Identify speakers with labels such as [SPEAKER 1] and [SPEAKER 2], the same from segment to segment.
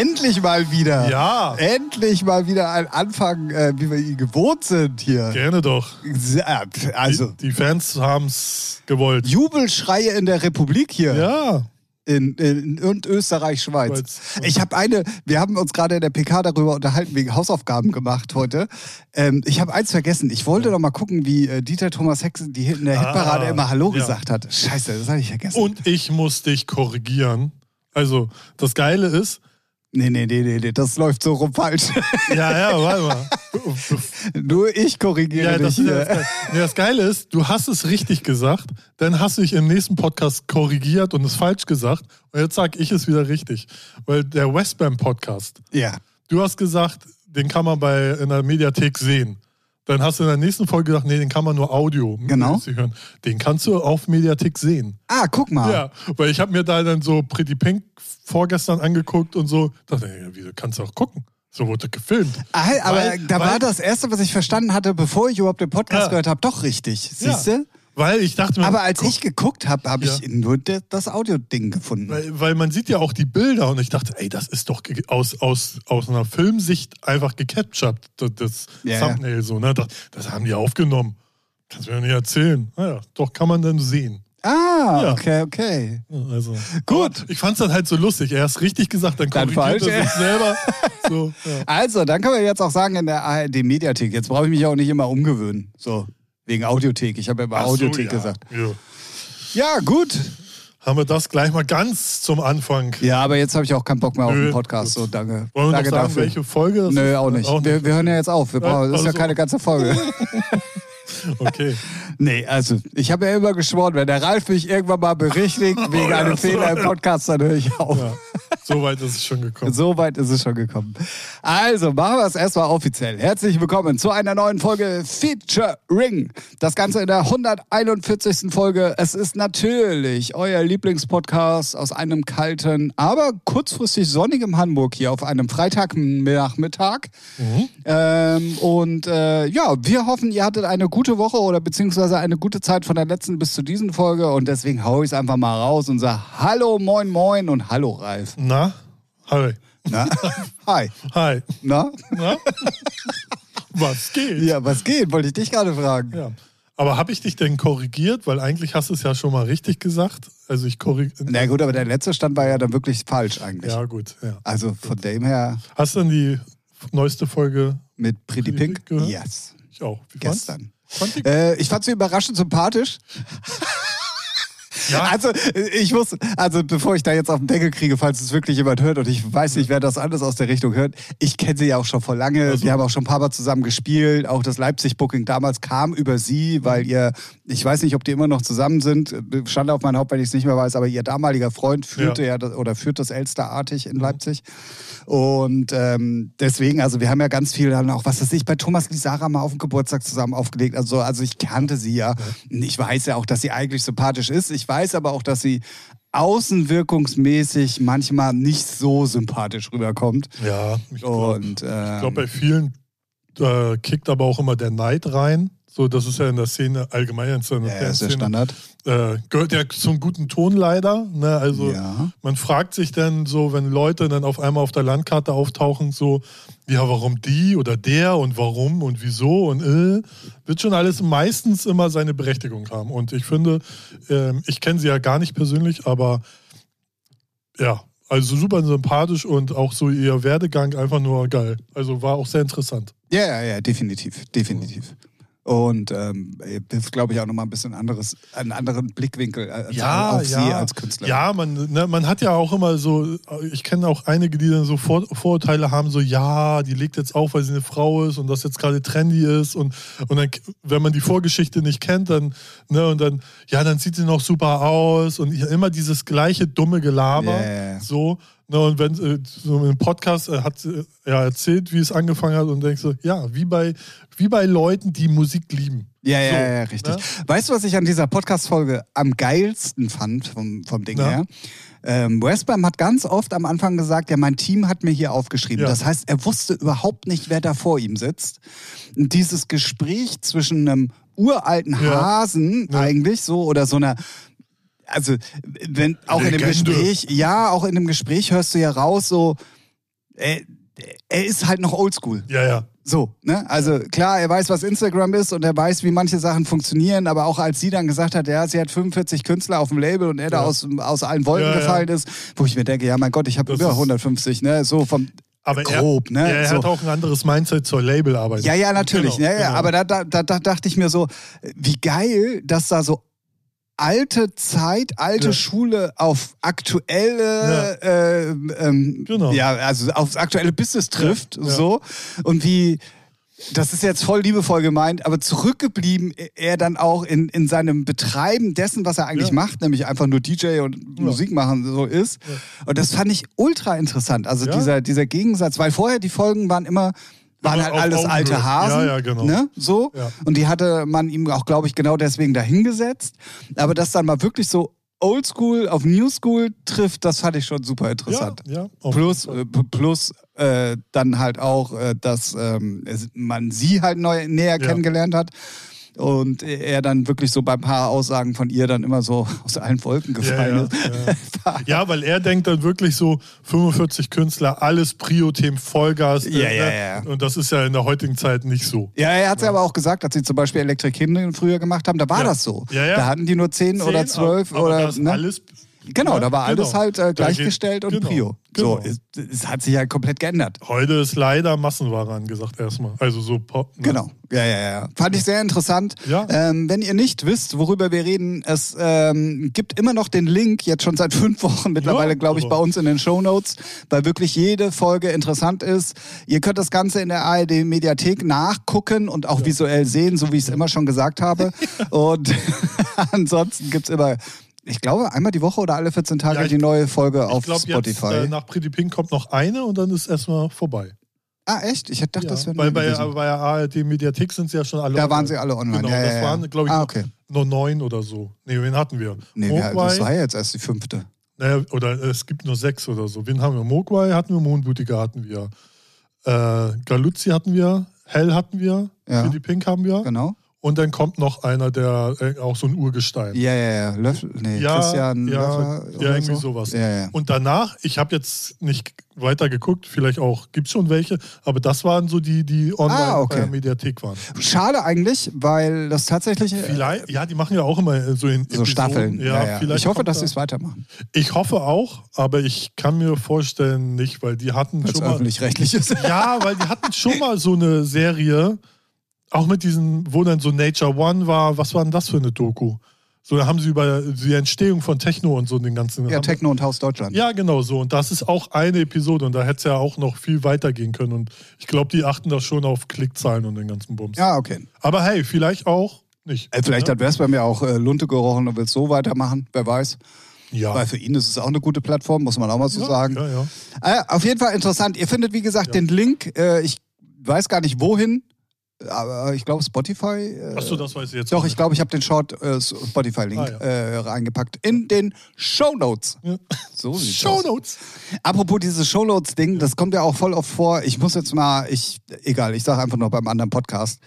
[SPEAKER 1] Endlich mal wieder.
[SPEAKER 2] Ja.
[SPEAKER 1] Endlich mal wieder ein Anfang, äh, wie wir ihn gewohnt sind hier.
[SPEAKER 2] Gerne doch.
[SPEAKER 1] Sehr- Also,
[SPEAKER 2] Die, die Fans haben es gewollt.
[SPEAKER 1] Jubelschreie in der Republik hier.
[SPEAKER 2] Ja.
[SPEAKER 1] In, in, und Österreich, Schweiz. Ich habe eine, wir haben uns gerade in der PK darüber unterhalten, wegen Hausaufgaben gemacht heute. Ähm, ich habe eins vergessen. Ich wollte noch mal gucken, wie äh, Dieter Thomas Hexen die in der
[SPEAKER 2] Ah,
[SPEAKER 1] Hitparade immer Hallo
[SPEAKER 2] ja.
[SPEAKER 1] gesagt hat. Scheiße, das habe ich vergessen.
[SPEAKER 2] Und ich muss dich korrigieren. Also, das Geile ist,
[SPEAKER 1] nee, nee, nee, nee, nee, das läuft so rum falsch.
[SPEAKER 2] ja, ja, warte mal.
[SPEAKER 1] Nur ich korrigiere
[SPEAKER 2] Ja, das,
[SPEAKER 1] dich
[SPEAKER 2] ja das, nee, das Geile ist, du hast es richtig gesagt, dann hast du dich im nächsten Podcast korrigiert und es falsch gesagt. Und jetzt sage ich es wieder richtig. Weil der Westbam Podcast,
[SPEAKER 1] Ja.
[SPEAKER 2] du hast gesagt, den kann man bei in der Mediathek sehen. Dann hast du in der nächsten Folge gesagt, nee, den kann man nur Audio
[SPEAKER 1] Genau.
[SPEAKER 2] hören. Den kannst du auf Mediathek sehen.
[SPEAKER 1] Ah, guck mal.
[SPEAKER 2] Ja, weil ich habe mir da dann so Pretty Pink vorgestern angeguckt und so. Dachte, ja, wieso kannst du auch gucken? So wurde gefilmt.
[SPEAKER 1] Ah, aber
[SPEAKER 2] Weil-
[SPEAKER 1] da war
[SPEAKER 2] weil-
[SPEAKER 1] das Erste, was ich verstanden hatte, bevor ich überhaupt den Podcast
[SPEAKER 2] Ja.
[SPEAKER 1] gehört habe, doch richtig. Siehst
[SPEAKER 2] Ja. Weil ich dachte mir,
[SPEAKER 1] Aber als ich geguckt habe, habe
[SPEAKER 2] Ja.
[SPEAKER 1] ich nur das Audio-Ding gefunden.
[SPEAKER 2] Weil, weil man sieht ja auch die Bilder und ich dachte, ey, das ist doch aus, aus, aus einer Filmsicht einfach gecaptured, das,
[SPEAKER 1] Ja,
[SPEAKER 2] Thumbnail so, ne? Das, das haben die aufgenommen. Kannst du mir nicht erzählen. Naja, doch kann man dann sehen.
[SPEAKER 1] Ah,
[SPEAKER 2] Ja.
[SPEAKER 1] okay, okay.
[SPEAKER 2] Also,
[SPEAKER 1] Gut.
[SPEAKER 2] Ich fand's dann halt so lustig. Er ist richtig gesagt, dann
[SPEAKER 1] Dann
[SPEAKER 2] korrigiert
[SPEAKER 1] falsch,
[SPEAKER 2] er sich selber. So, ja.
[SPEAKER 1] Also, dann können wir jetzt auch sagen, in der ARD-Mediathek. Jetzt brauche ich mich auch nicht immer umgewöhnen. So, wegen Audiothek. Ich habe ja immer
[SPEAKER 2] Ach so,
[SPEAKER 1] Audiothek
[SPEAKER 2] ja.
[SPEAKER 1] gesagt.
[SPEAKER 2] Ja.
[SPEAKER 1] Ja, gut.
[SPEAKER 2] Haben wir das gleich mal ganz zum Anfang.
[SPEAKER 1] Ja, aber jetzt habe ich auch keinen Bock mehr auf
[SPEAKER 2] Nö,
[SPEAKER 1] den Podcast.
[SPEAKER 2] gut.
[SPEAKER 1] So, danke.
[SPEAKER 2] Wollen wir
[SPEAKER 1] danke
[SPEAKER 2] noch sagen,
[SPEAKER 1] dafür.
[SPEAKER 2] welche Folge das
[SPEAKER 1] Nö,
[SPEAKER 2] ist?
[SPEAKER 1] auch nicht. wir, wir hören ja jetzt auf. Wir brauchen, das ist ja
[SPEAKER 2] also.
[SPEAKER 1] keine ganze Folge.
[SPEAKER 2] Okay.
[SPEAKER 1] Nee, also ich habe ja immer geschworen, wenn der Ralf mich irgendwann mal berichtigt wegen
[SPEAKER 2] ja,
[SPEAKER 1] einem
[SPEAKER 2] so.
[SPEAKER 1] Fehler im Podcast, dann höre ich auf.
[SPEAKER 2] Ja. So weit ist es schon gekommen.
[SPEAKER 1] So weit ist es schon gekommen. Also machen wir es erstmal offiziell. Herzlich willkommen zu einer neuen Folge Featuring. Das Ganze in der 141. Folge. Es ist natürlich euer Lieblingspodcast aus einem kalten, aber kurzfristig sonnigem Hamburg hier auf einem Freitagnachmittag. Ähm, und äh, ja, wir hoffen, ihr hattet eine gute Woche oder beziehungsweise eine gute Zeit von der letzten bis zu diesen Folge. Und deswegen hau ich es einfach mal raus und sage Hallo, moin, moin und Hallo, Ralf.
[SPEAKER 2] Na? Hi.
[SPEAKER 1] Na? Hi.
[SPEAKER 2] Hi.
[SPEAKER 1] Na?
[SPEAKER 2] Na? Was geht?
[SPEAKER 1] Ja, was geht? Wollte ich dich gerade fragen.
[SPEAKER 2] Ja. Aber habe ich dich denn korrigiert? Weil eigentlich hast du es ja schon mal richtig gesagt. Also ich korrigiere.
[SPEAKER 1] Na gut, aber der letzte Stand war ja dann wirklich falsch eigentlich.
[SPEAKER 2] Ja, gut. Ja.
[SPEAKER 1] Also von dem her
[SPEAKER 2] Hast du denn die neueste Folge?
[SPEAKER 1] mit Pretty
[SPEAKER 2] Pretty
[SPEAKER 1] Pink?
[SPEAKER 2] Pink gehört?
[SPEAKER 1] Yes.
[SPEAKER 2] Ich auch. Wie?
[SPEAKER 1] Gestern.
[SPEAKER 2] Fand ich,
[SPEAKER 1] Äh, ich fand sie überraschend sympathisch.
[SPEAKER 2] Ja,
[SPEAKER 1] Also, ich muss, also bevor ich da jetzt auf den Deckel kriege, falls es wirklich jemand hört und ich weiß nicht, wer das alles aus der Richtung hört, ich kenne sie ja auch schon vor lange.
[SPEAKER 2] Also-
[SPEAKER 1] Wir haben auch schon ein paar Mal zusammen gespielt. Auch das Leipzig-Booking damals kam über sie, weil ihr, ich weiß nicht, ob die immer noch zusammen sind, stand auf mein Haupt, wenn ich es nicht mehr weiß, aber ihr damaliger Freund führte ja, das, oder führt das Elsterartig in Leipzig. Und ähm, deswegen, also wir haben ja ganz viel dann auch, was weiß ich, bei Thomas Lisara mal auf dem Geburtstag zusammen aufgelegt. Also, also ich kannte sie ja. Ich weiß ja auch, dass sie eigentlich sympathisch ist. Ich weiß aber auch, dass sie außenwirkungsmäßig manchmal nicht so sympathisch rüberkommt.
[SPEAKER 2] ja ich glaube,
[SPEAKER 1] Und ähm,
[SPEAKER 2] ich glaub, bei vielen äh, kickt aber auch immer der Neid rein. So, das ist ja in der Szene allgemein in der
[SPEAKER 1] ja, ist der Standard.
[SPEAKER 2] äh, gehört ja zum guten Ton leider. Ne? Also
[SPEAKER 1] Ja.
[SPEAKER 2] man fragt sich dann so, wenn Leute dann auf einmal auf der Landkarte auftauchen, so, ja, warum die oder der und warum und wieso und äh, wird schon alles meistens immer seine Berechtigung haben. Und ich finde, ähm, ich kenne sie ja gar nicht persönlich, aber ja, also super sympathisch und auch so ihr Werdegang einfach nur geil. Also war auch sehr interessant.
[SPEAKER 1] Ja, ja, ja, definitiv, definitiv. Und ähm, hilft, glaube ich, auch nochmal ein bisschen anderes, einen anderen Blickwinkel als auf sie als Künstler.
[SPEAKER 2] Ja, man, ne, man hat ja auch immer so, ich kenne auch einige, die dann so Vor Vorurteile haben, so ja, die legt jetzt auf, weil sie eine Frau ist und das jetzt gerade trendy ist und, und dann, wenn man die Vorgeschichte nicht kennt, dann, ne, und dann, ja, dann sieht sie noch super aus und immer dieses gleiche dumme Gelaber,
[SPEAKER 1] Yeah.
[SPEAKER 2] so, ne, und wenn, äh, so im Podcast äh, hat sie ja erzählt, wie es angefangen hat und denkst so, ja, wie bei, wie bei Leuten, die Musik lieben.
[SPEAKER 1] Ja, ja,
[SPEAKER 2] So,
[SPEAKER 1] ja, richtig.
[SPEAKER 2] ne?
[SPEAKER 1] Weißt du, was ich an dieser Podcast-Folge am geilsten fand vom, vom Ding
[SPEAKER 2] Ja.
[SPEAKER 1] her? Ähm, Westbam hat ganz oft am Anfang gesagt, ja, mein Team hat mir hier aufgeschrieben.
[SPEAKER 2] Ja.
[SPEAKER 1] Das heißt, er wusste überhaupt nicht, wer da vor ihm sitzt. Und dieses Gespräch zwischen einem uralten
[SPEAKER 2] Ja.
[SPEAKER 1] Hasen
[SPEAKER 2] Ja.
[SPEAKER 1] eigentlich so oder so einer also wenn auch in dem. Gespräch, ja, auch in dem Gespräch hörst du ja raus, so, er, er ist halt noch oldschool.
[SPEAKER 2] Ja, ja.
[SPEAKER 1] So, ne? Also klar, er weiß, was Instagram ist und er weiß, wie manche Sachen funktionieren, aber auch als sie dann gesagt hat, ja, sie hat 45 Künstler auf dem Label und er da
[SPEAKER 2] Ja.
[SPEAKER 1] aus, aus allen Wolken
[SPEAKER 2] Ja, ja.
[SPEAKER 1] gefallen ist, wo ich mir denke, ja, mein Gott, ich habe über
[SPEAKER 2] ist-
[SPEAKER 1] 150, ne? So vom
[SPEAKER 2] Aber
[SPEAKER 1] grob,
[SPEAKER 2] er,
[SPEAKER 1] ne?
[SPEAKER 2] Er, er
[SPEAKER 1] so.
[SPEAKER 2] hat auch ein anderes Mindset zur Labelarbeit.
[SPEAKER 1] Ja, ja, natürlich.
[SPEAKER 2] Genau,
[SPEAKER 1] ja, ja,
[SPEAKER 2] genau.
[SPEAKER 1] Aber da, da, da, da dachte ich mir so, wie geil, dass da so alte Zeit, alte
[SPEAKER 2] Ja.
[SPEAKER 1] Schule auf aktuelle, äh, ähm,
[SPEAKER 2] Genau.
[SPEAKER 1] ja, also aufs aktuelle Business trifft,
[SPEAKER 2] Ja, ja.
[SPEAKER 1] so. Und wie, das ist jetzt voll liebevoll gemeint, aber zurückgeblieben er dann auch in, in seinem Betreiben dessen, was er eigentlich
[SPEAKER 2] Ja.
[SPEAKER 1] macht, nämlich einfach nur DJ und
[SPEAKER 2] Ja.
[SPEAKER 1] Musik machen, so ist. Und das fand ich ultra interessant. Also
[SPEAKER 2] Ja.
[SPEAKER 1] dieser, dieser Gegensatz, weil vorher die Folgen waren immer, waren halt alles
[SPEAKER 2] Augenhöhe.
[SPEAKER 1] alte Hasen.
[SPEAKER 2] Ja, ja, genau.
[SPEAKER 1] Ne? So.
[SPEAKER 2] Ja.
[SPEAKER 1] Und die hatte man ihm auch, glaube ich, genau deswegen dahingesetzt. Aber dass dann mal wirklich so Oldschool auf New School trifft, das fand ich schon super interessant.
[SPEAKER 2] Ja, ja.
[SPEAKER 1] Plus, äh, plus äh, dann halt auch, äh, dass ähm, man sie halt neu, näher
[SPEAKER 2] Ja.
[SPEAKER 1] kennengelernt hat. Und er dann wirklich so bei ein paar Aussagen von ihr dann immer so aus allen Wolken
[SPEAKER 2] Ja,
[SPEAKER 1] gefallen
[SPEAKER 2] ja,
[SPEAKER 1] ist.
[SPEAKER 2] ja. ja, weil er denkt dann wirklich so 45 Künstler, alles Prio-Themen, Vollgas.
[SPEAKER 1] Ja, ja,
[SPEAKER 2] ne?
[SPEAKER 1] ja.
[SPEAKER 2] Und das ist ja in der heutigen Zeit nicht so.
[SPEAKER 1] Ja, er hat es ja. aber auch gesagt, als sie zum Beispiel Electric Hymnen früher gemacht haben, da war
[SPEAKER 2] Ja.
[SPEAKER 1] das so.
[SPEAKER 2] Ja, ja.
[SPEAKER 1] Da hatten die nur zehn, oder
[SPEAKER 2] Zehn,
[SPEAKER 1] zwölf
[SPEAKER 2] aber
[SPEAKER 1] oder.
[SPEAKER 2] da ist
[SPEAKER 1] ne?
[SPEAKER 2] alles.
[SPEAKER 1] Genau,
[SPEAKER 2] Ja,
[SPEAKER 1] da war alles
[SPEAKER 2] genau.
[SPEAKER 1] halt äh,
[SPEAKER 2] Da geht-
[SPEAKER 1] gleichgestellt und
[SPEAKER 2] genau,
[SPEAKER 1] Prio.
[SPEAKER 2] genau.
[SPEAKER 1] So, es, es hat sich ja komplett geändert.
[SPEAKER 2] Heute ist leider Massenware angesagt erstmal. Also so Pop. Ne?
[SPEAKER 1] Genau. Ja, ja, ja. Fand ich sehr interessant.
[SPEAKER 2] Ja.
[SPEAKER 1] Ähm, wenn ihr nicht wisst, worüber wir reden, es ähm, gibt immer noch den Link, jetzt schon seit fünf Wochen mittlerweile, glaube ich, bei uns in den Show Notes, weil wirklich jede Folge interessant ist. Ihr könnt das Ganze in der ARD-Mediathek nachgucken und auch visuell sehen, so wie ich es immer schon gesagt habe. und ansonsten gibt's immer, ich glaube, einmal die Woche oder alle 14 Tage
[SPEAKER 2] Ja,
[SPEAKER 1] die neue Folge
[SPEAKER 2] Ich
[SPEAKER 1] auf
[SPEAKER 2] glaube,
[SPEAKER 1] Spotify.
[SPEAKER 2] jetzt äh, nach Pretty Pink kommt noch eine und dann ist erstmal vorbei.
[SPEAKER 1] ah, echt? Ich hätte gedacht,
[SPEAKER 2] Ja,
[SPEAKER 1] das wäre
[SPEAKER 2] weil bei, bei der ARD-Mediathek sind sie ja schon alle.
[SPEAKER 1] Da
[SPEAKER 2] online.
[SPEAKER 1] waren sie alle online.
[SPEAKER 2] Genau,
[SPEAKER 1] ja,
[SPEAKER 2] das waren, glaube ich,
[SPEAKER 1] ah, okay.
[SPEAKER 2] nur neun oder so. Nee, wen hatten wir?
[SPEAKER 1] Nee, wir,
[SPEAKER 2] Mogwai,
[SPEAKER 1] das war ja jetzt erst die fünfte.
[SPEAKER 2] naja, oder es gibt nur sechs oder so. Wen haben wir? Mogwai hatten wir, Mondbutiker hatten wir. Äh, Galuzzi hatten wir, Hell hatten wir,
[SPEAKER 1] Ja.
[SPEAKER 2] Pretty Pink haben wir.
[SPEAKER 1] Genau.
[SPEAKER 2] Und dann kommt noch einer, der äh, auch so ein Urgestein.
[SPEAKER 1] Ja, ja, ja. Löffel, nee,
[SPEAKER 2] Ja,
[SPEAKER 1] Christian
[SPEAKER 2] ja,
[SPEAKER 1] Löffler
[SPEAKER 2] ja, irgendwie
[SPEAKER 1] so.
[SPEAKER 2] sowas.
[SPEAKER 1] Ja, ja.
[SPEAKER 2] Und danach, ich habe jetzt nicht weiter geguckt, vielleicht auch, gibt es schon welche, aber das waren so die, die online
[SPEAKER 1] Ah, okay.
[SPEAKER 2] bei der Mediathek waren.
[SPEAKER 1] Schade eigentlich, weil das tatsächlich äh,
[SPEAKER 2] Vielleicht, ja, die machen ja auch immer äh, so in
[SPEAKER 1] so
[SPEAKER 2] Episoden.
[SPEAKER 1] Staffeln.
[SPEAKER 2] Ja,
[SPEAKER 1] Ja, Ich hoffe, dass
[SPEAKER 2] da-
[SPEAKER 1] sie es weitermachen.
[SPEAKER 2] Ich hoffe auch, aber ich kann mir vorstellen nicht, weil die hatten
[SPEAKER 1] Als
[SPEAKER 2] schon mal.
[SPEAKER 1] öffentlich-rechtlich ist.
[SPEAKER 2] Ja, weil die hatten schon mal so eine Serie, auch mit diesen, wo dann so Nature One war. Was war denn das für eine Doku? So, da haben sie über die Entstehung von Techno und so den ganzen.
[SPEAKER 1] Ja, Techno und Haus Deutschland.
[SPEAKER 2] Ja, genau so. Und das ist auch eine Episode und da hätte es ja auch noch viel weitergehen können. Und ich glaube, die achten da schon auf Klickzahlen und den ganzen Bums.
[SPEAKER 1] Ja, okay.
[SPEAKER 2] Aber hey, vielleicht auch nicht.
[SPEAKER 1] Äh, Vielleicht
[SPEAKER 2] ja?
[SPEAKER 1] hat Vespa mir auch äh, Lunte gerochen und will es so weitermachen, wer weiß.
[SPEAKER 2] ja.
[SPEAKER 1] Weil für ihn ist es auch eine gute Plattform, muss man auch mal so
[SPEAKER 2] ja,
[SPEAKER 1] sagen.
[SPEAKER 2] Ja, ja.
[SPEAKER 1] Äh, auf jeden Fall interessant. Ihr findet, wie gesagt, den Link. Äh, ich weiß gar nicht wohin, aber ich glaube Spotify. Äh,
[SPEAKER 2] Achso, das weiß ich jetzt.
[SPEAKER 1] Doch,
[SPEAKER 2] nicht.
[SPEAKER 1] ich glaube, ich habe den Short äh, Spotify-Link
[SPEAKER 2] Ah, ja.
[SPEAKER 1] äh, reingepackt in den Show Notes.
[SPEAKER 2] Ja.
[SPEAKER 1] So sieht's aus.
[SPEAKER 2] Shownotes.
[SPEAKER 1] Apropos dieses Shownotes-Ding, das kommt ja auch voll oft vor. Ich muss jetzt mal, ich, egal, ich sage einfach nur beim anderen Podcast.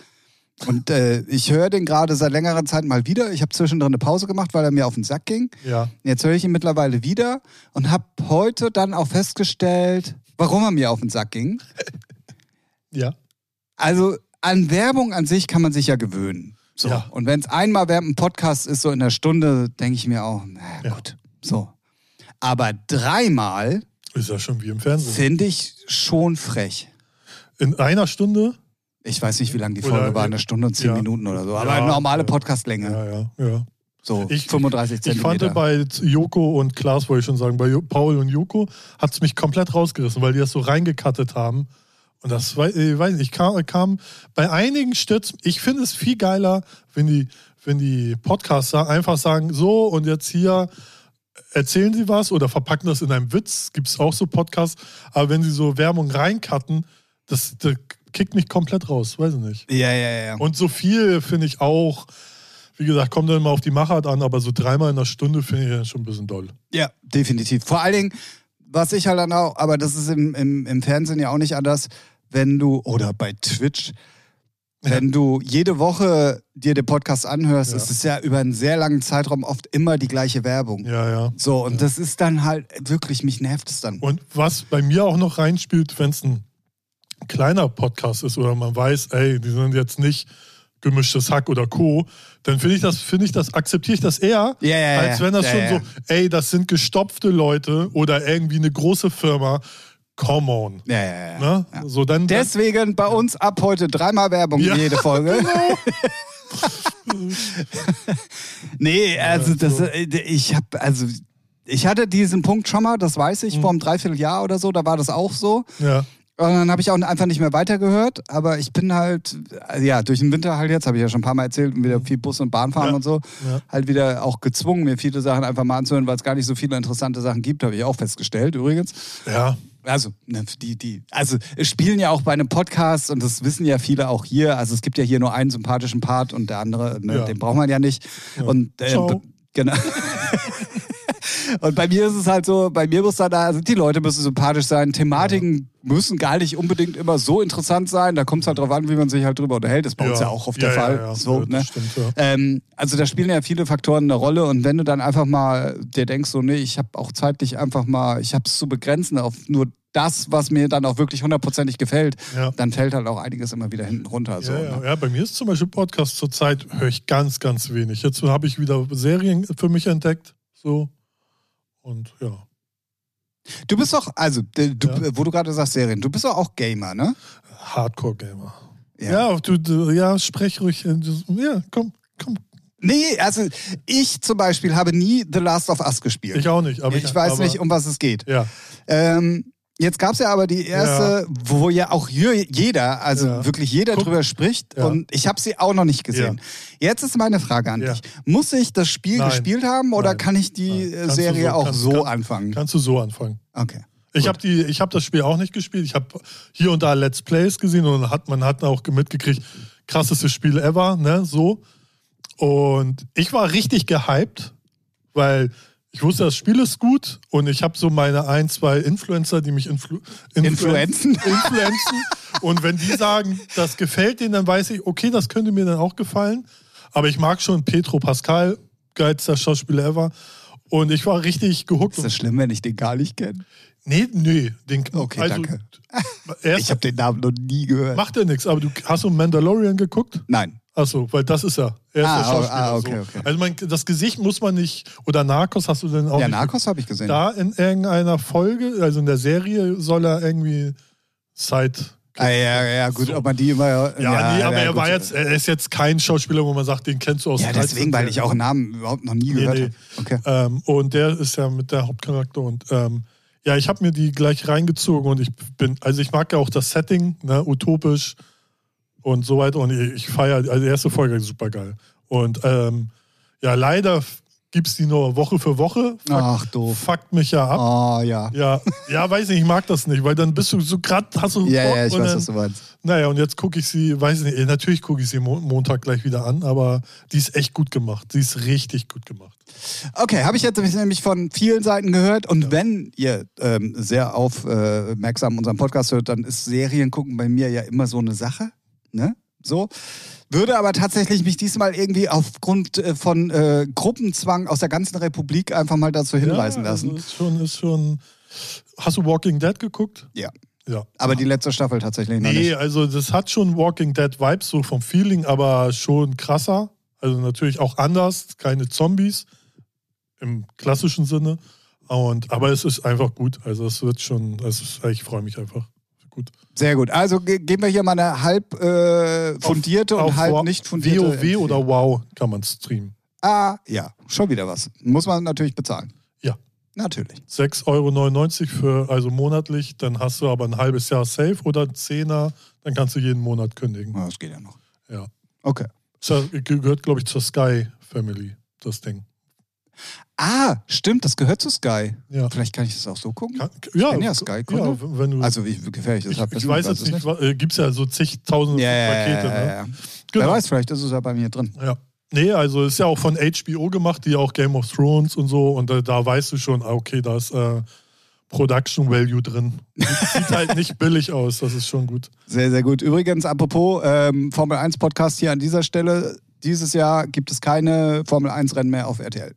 [SPEAKER 1] Und äh, ich höre den gerade seit längerer Zeit mal wieder. Ich habe zwischendrin eine Pause gemacht, weil er mir auf den Sack ging.
[SPEAKER 2] Ja.
[SPEAKER 1] Jetzt höre ich ihn mittlerweile wieder und habe heute dann auch festgestellt, warum er mir auf den Sack ging.
[SPEAKER 2] Ja.
[SPEAKER 1] Also an Werbung an sich kann man sich ja gewöhnen. So.
[SPEAKER 2] Ja.
[SPEAKER 1] Und wenn es einmal während einem Podcast ist, so in der Stunde, denke ich mir auch, na
[SPEAKER 2] Ja.
[SPEAKER 1] gut. So. Aber dreimal
[SPEAKER 2] Ist ja schon wie im Fernsehen.
[SPEAKER 1] finde ich schon frech.
[SPEAKER 2] In einer Stunde?
[SPEAKER 1] Ich weiß nicht, wie lang die
[SPEAKER 2] Oder-
[SPEAKER 1] Folge war, eine Stunde und zehn
[SPEAKER 2] ja.
[SPEAKER 1] Minuten oder so. Aber normale. Podcastlänge.
[SPEAKER 2] Ja, ja, ja.
[SPEAKER 1] So
[SPEAKER 2] Ich-
[SPEAKER 1] 35
[SPEAKER 2] Ich fand
[SPEAKER 1] Zentimeter.
[SPEAKER 2] bei Joko und Klaas, wollte ich schon sagen, bei Paul und Joko hat es mich komplett rausgerissen, weil die das so reingekattet haben. Und das ich weiß nicht, ich kam, kam bei einigen Stütz, ich finde es viel geiler, wenn die, wenn die Podcaster einfach sagen, so und jetzt hier erzählen sie was oder verpacken das in einem Witz, gibt es auch so Podcasts, aber wenn sie so Werbung reincutten, das, das kickt mich komplett raus, weiß ich nicht.
[SPEAKER 1] ja, ja, ja.
[SPEAKER 2] Und so viel finde ich auch, wie gesagt, kommt dann immer auf die Machart an, aber so dreimal in einer Stunde finde ich ja schon ein bisschen doll.
[SPEAKER 1] Ja, definitiv. Vor allen Dingen, was ich halt dann auch, aber das ist im, im, im Fernsehen ja auch nicht anders, wenn du, oder bei Twitch, wenn du jede Woche dir den Podcast anhörst,
[SPEAKER 2] Ja.
[SPEAKER 1] ist es ja über einen sehr langen Zeitraum oft immer die gleiche Werbung.
[SPEAKER 2] Ja, ja.
[SPEAKER 1] So, und das ist dann halt wirklich, mich nervt es dann.
[SPEAKER 2] Und was bei mir auch noch reinspielt, wenn es ein kleiner Podcast ist oder man weiß, ey, die sind jetzt nicht gemischtes Hack oder Co., dann finde ich das, finde ich das, akzeptiere ich das eher,
[SPEAKER 1] Ja, ja,
[SPEAKER 2] als wenn das
[SPEAKER 1] Ja,
[SPEAKER 2] schon so, ey, das sind gestopfte Leute oder irgendwie eine große Firma. Come on. Ne? So dann,
[SPEAKER 1] Deswegen bei uns ab heute dreimal Werbung
[SPEAKER 2] Ja.
[SPEAKER 1] jede Folge. nee, also das, äh, ich habe also ich hatte diesen Punkt schon mal, das weiß
[SPEAKER 2] Mhm.
[SPEAKER 1] ich, vor einem Dreivierteljahr oder so, da war das auch so.
[SPEAKER 2] ja,
[SPEAKER 1] Und dann habe ich auch einfach nicht mehr weitergehört. Aber ich bin halt, äh, ja, durch den Winter halt jetzt, habe ich ja schon ein paar Mal erzählt, und wieder viel Bus und Bahn fahren
[SPEAKER 2] Mhm. Ja.
[SPEAKER 1] und so,
[SPEAKER 2] Ja.
[SPEAKER 1] halt wieder auch gezwungen, mir viele Sachen einfach mal anzuhören, weil es gar nicht so viele interessante Sachen gibt, habe ich auch festgestellt übrigens.
[SPEAKER 2] ja,
[SPEAKER 1] Also, ne, die, die, also es spielen ja auch bei einem Podcast und das wissen ja viele auch hier. Also es gibt ja hier nur einen sympathischen Part und der andere, ne,
[SPEAKER 2] Ja.
[SPEAKER 1] den braucht man ja nicht. Und äh, genau. und bei mir ist es halt so, bei mir muss dann da, also die Leute müssen sympathisch sein, Thematiken müssen gar nicht unbedingt immer so interessant sein. Da kommt es halt drauf an, wie man sich halt drüber unterhält. Das ist bei uns ja auch oft der
[SPEAKER 2] ja,
[SPEAKER 1] Fall.
[SPEAKER 2] Ja, ja.
[SPEAKER 1] So,
[SPEAKER 2] ja,
[SPEAKER 1] ne?
[SPEAKER 2] stimmt, ja.
[SPEAKER 1] Ähm, also da spielen ja viele Faktoren eine Rolle und wenn du dann einfach mal dir denkst, so nee, ich habe auch zeitlich einfach mal, ich habe es zu begrenzen auf nur das, was mir dann auch wirklich hundertprozentig gefällt,
[SPEAKER 2] Ja.
[SPEAKER 1] dann fällt halt auch einiges immer wieder hinten runter. So,
[SPEAKER 2] ja, ja.
[SPEAKER 1] ne?
[SPEAKER 2] ja, bei mir ist zum Beispiel Podcast zurzeit höre ich ganz, ganz wenig. Jetzt habe ich wieder Serien für mich entdeckt. So. Und ja.
[SPEAKER 1] Du bist doch, also, du,
[SPEAKER 2] Ja.
[SPEAKER 1] wo du gerade sagst Serien, du bist doch auch Gamer, ne?
[SPEAKER 2] Hardcore-Gamer. Ja, du, du, ja, sprech ruhig. Ja, komm, komm.
[SPEAKER 1] Nee, also ich zum Beispiel habe nie The Last of Us gespielt.
[SPEAKER 2] Ich auch nicht. Aber
[SPEAKER 1] ich weiß
[SPEAKER 2] aber,
[SPEAKER 1] nicht, um was es geht.
[SPEAKER 2] Ja,
[SPEAKER 1] Ähm, jetzt gab es ja aber die erste, wo ja auch je- jeder, also
[SPEAKER 2] Ja.
[SPEAKER 1] wirklich jeder
[SPEAKER 2] Guck.
[SPEAKER 1] drüber spricht
[SPEAKER 2] Ja.
[SPEAKER 1] und ich habe sie auch noch nicht gesehen. Jetzt ist meine Frage an
[SPEAKER 2] Ja.
[SPEAKER 1] dich. Muss ich das Spiel
[SPEAKER 2] Nein.
[SPEAKER 1] gespielt haben oder
[SPEAKER 2] Nein.
[SPEAKER 1] kann ich die äh, Serie
[SPEAKER 2] so-
[SPEAKER 1] auch
[SPEAKER 2] kannst-
[SPEAKER 1] so
[SPEAKER 2] kann-
[SPEAKER 1] anfangen?
[SPEAKER 2] kannst du so anfangen.
[SPEAKER 1] Okay.
[SPEAKER 2] Ich habe habe das Spiel auch nicht gespielt. Ich habe hier und da Let's Plays gesehen und hat, man hat auch mitgekriegt, krassestes Spiel ever, ne, so. Und ich war richtig gehypt, weil ich wusste, das Spiel ist gut und ich habe so meine ein, zwei Influencer, die mich influ
[SPEAKER 1] Influenzen?
[SPEAKER 2] influenzen. und wenn die sagen, das gefällt denen, dann weiß ich, okay, das könnte mir dann auch gefallen. Aber ich mag schon Petro Pascal, geilster Schauspieler ever. Und ich war richtig gehuckt.
[SPEAKER 1] Ist das schlimm, wenn ich den gar nicht kenne?
[SPEAKER 2] Nee, nee. Den,
[SPEAKER 1] Okay, danke.
[SPEAKER 2] Erst,
[SPEAKER 1] Ich habe den Namen noch nie gehört.
[SPEAKER 2] macht ja nichts, aber du hast du Mandalorian geguckt?
[SPEAKER 1] Nein.
[SPEAKER 2] Achso, weil das ist er. Er ist
[SPEAKER 1] Ah,
[SPEAKER 2] der Schauspieler.
[SPEAKER 1] ah, okay,
[SPEAKER 2] so.
[SPEAKER 1] okay.
[SPEAKER 2] Also mein, das Gesicht muss man nicht. Oder Narcos hast du denn auch
[SPEAKER 1] Ja. Narcos habe ich gesehen.
[SPEAKER 2] Da in irgendeiner Folge, also in der Serie, soll er irgendwie Side.
[SPEAKER 1] Ah, ja, ja, gut,
[SPEAKER 2] So.
[SPEAKER 1] ob man die immer.
[SPEAKER 2] Ja, nee, aber er
[SPEAKER 1] gut.
[SPEAKER 2] war jetzt, er ist jetzt kein Schauspieler, wo man sagt, den kennst du aus
[SPEAKER 1] Ja,
[SPEAKER 2] 13
[SPEAKER 1] deswegen, weil ich auch Namen überhaupt noch nie
[SPEAKER 2] Nee,
[SPEAKER 1] gehört
[SPEAKER 2] nee.
[SPEAKER 1] habe. Okay.
[SPEAKER 2] Ähm, und der ist ja mit der Hauptcharakter und ähm, ja, ich habe mir die gleich reingezogen und ich bin, also ich mag ja auch das Setting, ne, utopisch und so weiter und ich, ich feiere, also die erste Folge super geil. Und ähm, ja, leider gibt es die nur Woche für Woche. Fuck,
[SPEAKER 1] Ach, doof.
[SPEAKER 2] Fuckt mich ja ab.
[SPEAKER 1] Oh, ja.
[SPEAKER 2] Ja, ja, weiß nicht, ich mag das nicht, weil dann bist du so gerade, hast du
[SPEAKER 1] Ja,
[SPEAKER 2] Bock
[SPEAKER 1] ja, ich weiß,
[SPEAKER 2] dann,
[SPEAKER 1] was du meinst.
[SPEAKER 2] Naja, und jetzt gucke ich sie, weiß nicht, natürlich gucke ich sie Mo Montag gleich wieder an, aber die ist echt gut gemacht. Die ist richtig gut gemacht.
[SPEAKER 1] Okay, habe ich jetzt nämlich von vielen Seiten gehört. Und wenn ihr ähm, sehr aufmerksam unseren Podcast hört, dann ist Serien gucken bei mir ja immer so eine Sache. Ne? So. Würde aber tatsächlich mich diesmal irgendwie aufgrund äh, von äh, Gruppenzwang aus der ganzen Republik einfach mal dazu hinreißen
[SPEAKER 2] ja,
[SPEAKER 1] lassen.
[SPEAKER 2] Also ist schon, ist schon. Hast du Walking Dead geguckt?
[SPEAKER 1] Ja.
[SPEAKER 2] Ja.
[SPEAKER 1] Aber die letzte Staffel tatsächlich noch
[SPEAKER 2] Nee,
[SPEAKER 1] nicht.
[SPEAKER 2] also das hat schon Walking Dead Vibes, so vom Feeling, aber schon krasser. Also natürlich auch anders, keine Zombies im klassischen Sinne. Und, aber es ist einfach gut. Also es wird schon, ist, ich freue mich einfach. Gut.
[SPEAKER 1] Sehr gut. Also ge geben wir hier mal eine halb äh, fundierte und
[SPEAKER 2] Auf
[SPEAKER 1] halb nicht fundierte.
[SPEAKER 2] WoW
[SPEAKER 1] Empfehlung.
[SPEAKER 2] oder WoW kann man streamen.
[SPEAKER 1] Ah, ja, schon wieder was. Muss man natürlich bezahlen.
[SPEAKER 2] Ja.
[SPEAKER 1] Natürlich.
[SPEAKER 2] 6,99 Euro für, also monatlich, dann hast du aber ein halbes Jahr safe oder ein Zehner, dann kannst du jeden Monat kündigen.
[SPEAKER 1] Ja, Das geht ja noch.
[SPEAKER 2] Ja.
[SPEAKER 1] Okay.
[SPEAKER 2] Das gehört, glaube ich, zur Sky Family, das Ding.
[SPEAKER 1] Ah, stimmt, das gehört zu Sky.
[SPEAKER 2] Ja.
[SPEAKER 1] Vielleicht kann ich das auch so gucken.
[SPEAKER 2] Kann, ja,
[SPEAKER 1] ja Sky-Kunde.
[SPEAKER 2] Ja, wenn du,
[SPEAKER 1] Also wie gefährlich das
[SPEAKER 2] ich,
[SPEAKER 1] hat.
[SPEAKER 2] ich weiß jetzt nicht, äh, gibt es ja so zigtausende
[SPEAKER 1] Ja,
[SPEAKER 2] Pakete.
[SPEAKER 1] ja, ja,
[SPEAKER 2] ne?
[SPEAKER 1] ja.
[SPEAKER 2] Genau.
[SPEAKER 1] Wer weiß, vielleicht ist es ja bei mir drin.
[SPEAKER 2] Ja. Nee, also ist ja auch von HBO gemacht, die auch Game of Thrones und so. Und da, da weißt du schon, ah, okay, da ist äh, Production Value drin. Sieht halt nicht billig aus, das ist schon gut.
[SPEAKER 1] Sehr, sehr gut. Übrigens, apropos ähm, Formel 1 Podcast hier an dieser Stelle. Dieses Jahr gibt es keine Formel 1 Rennen mehr auf RTL.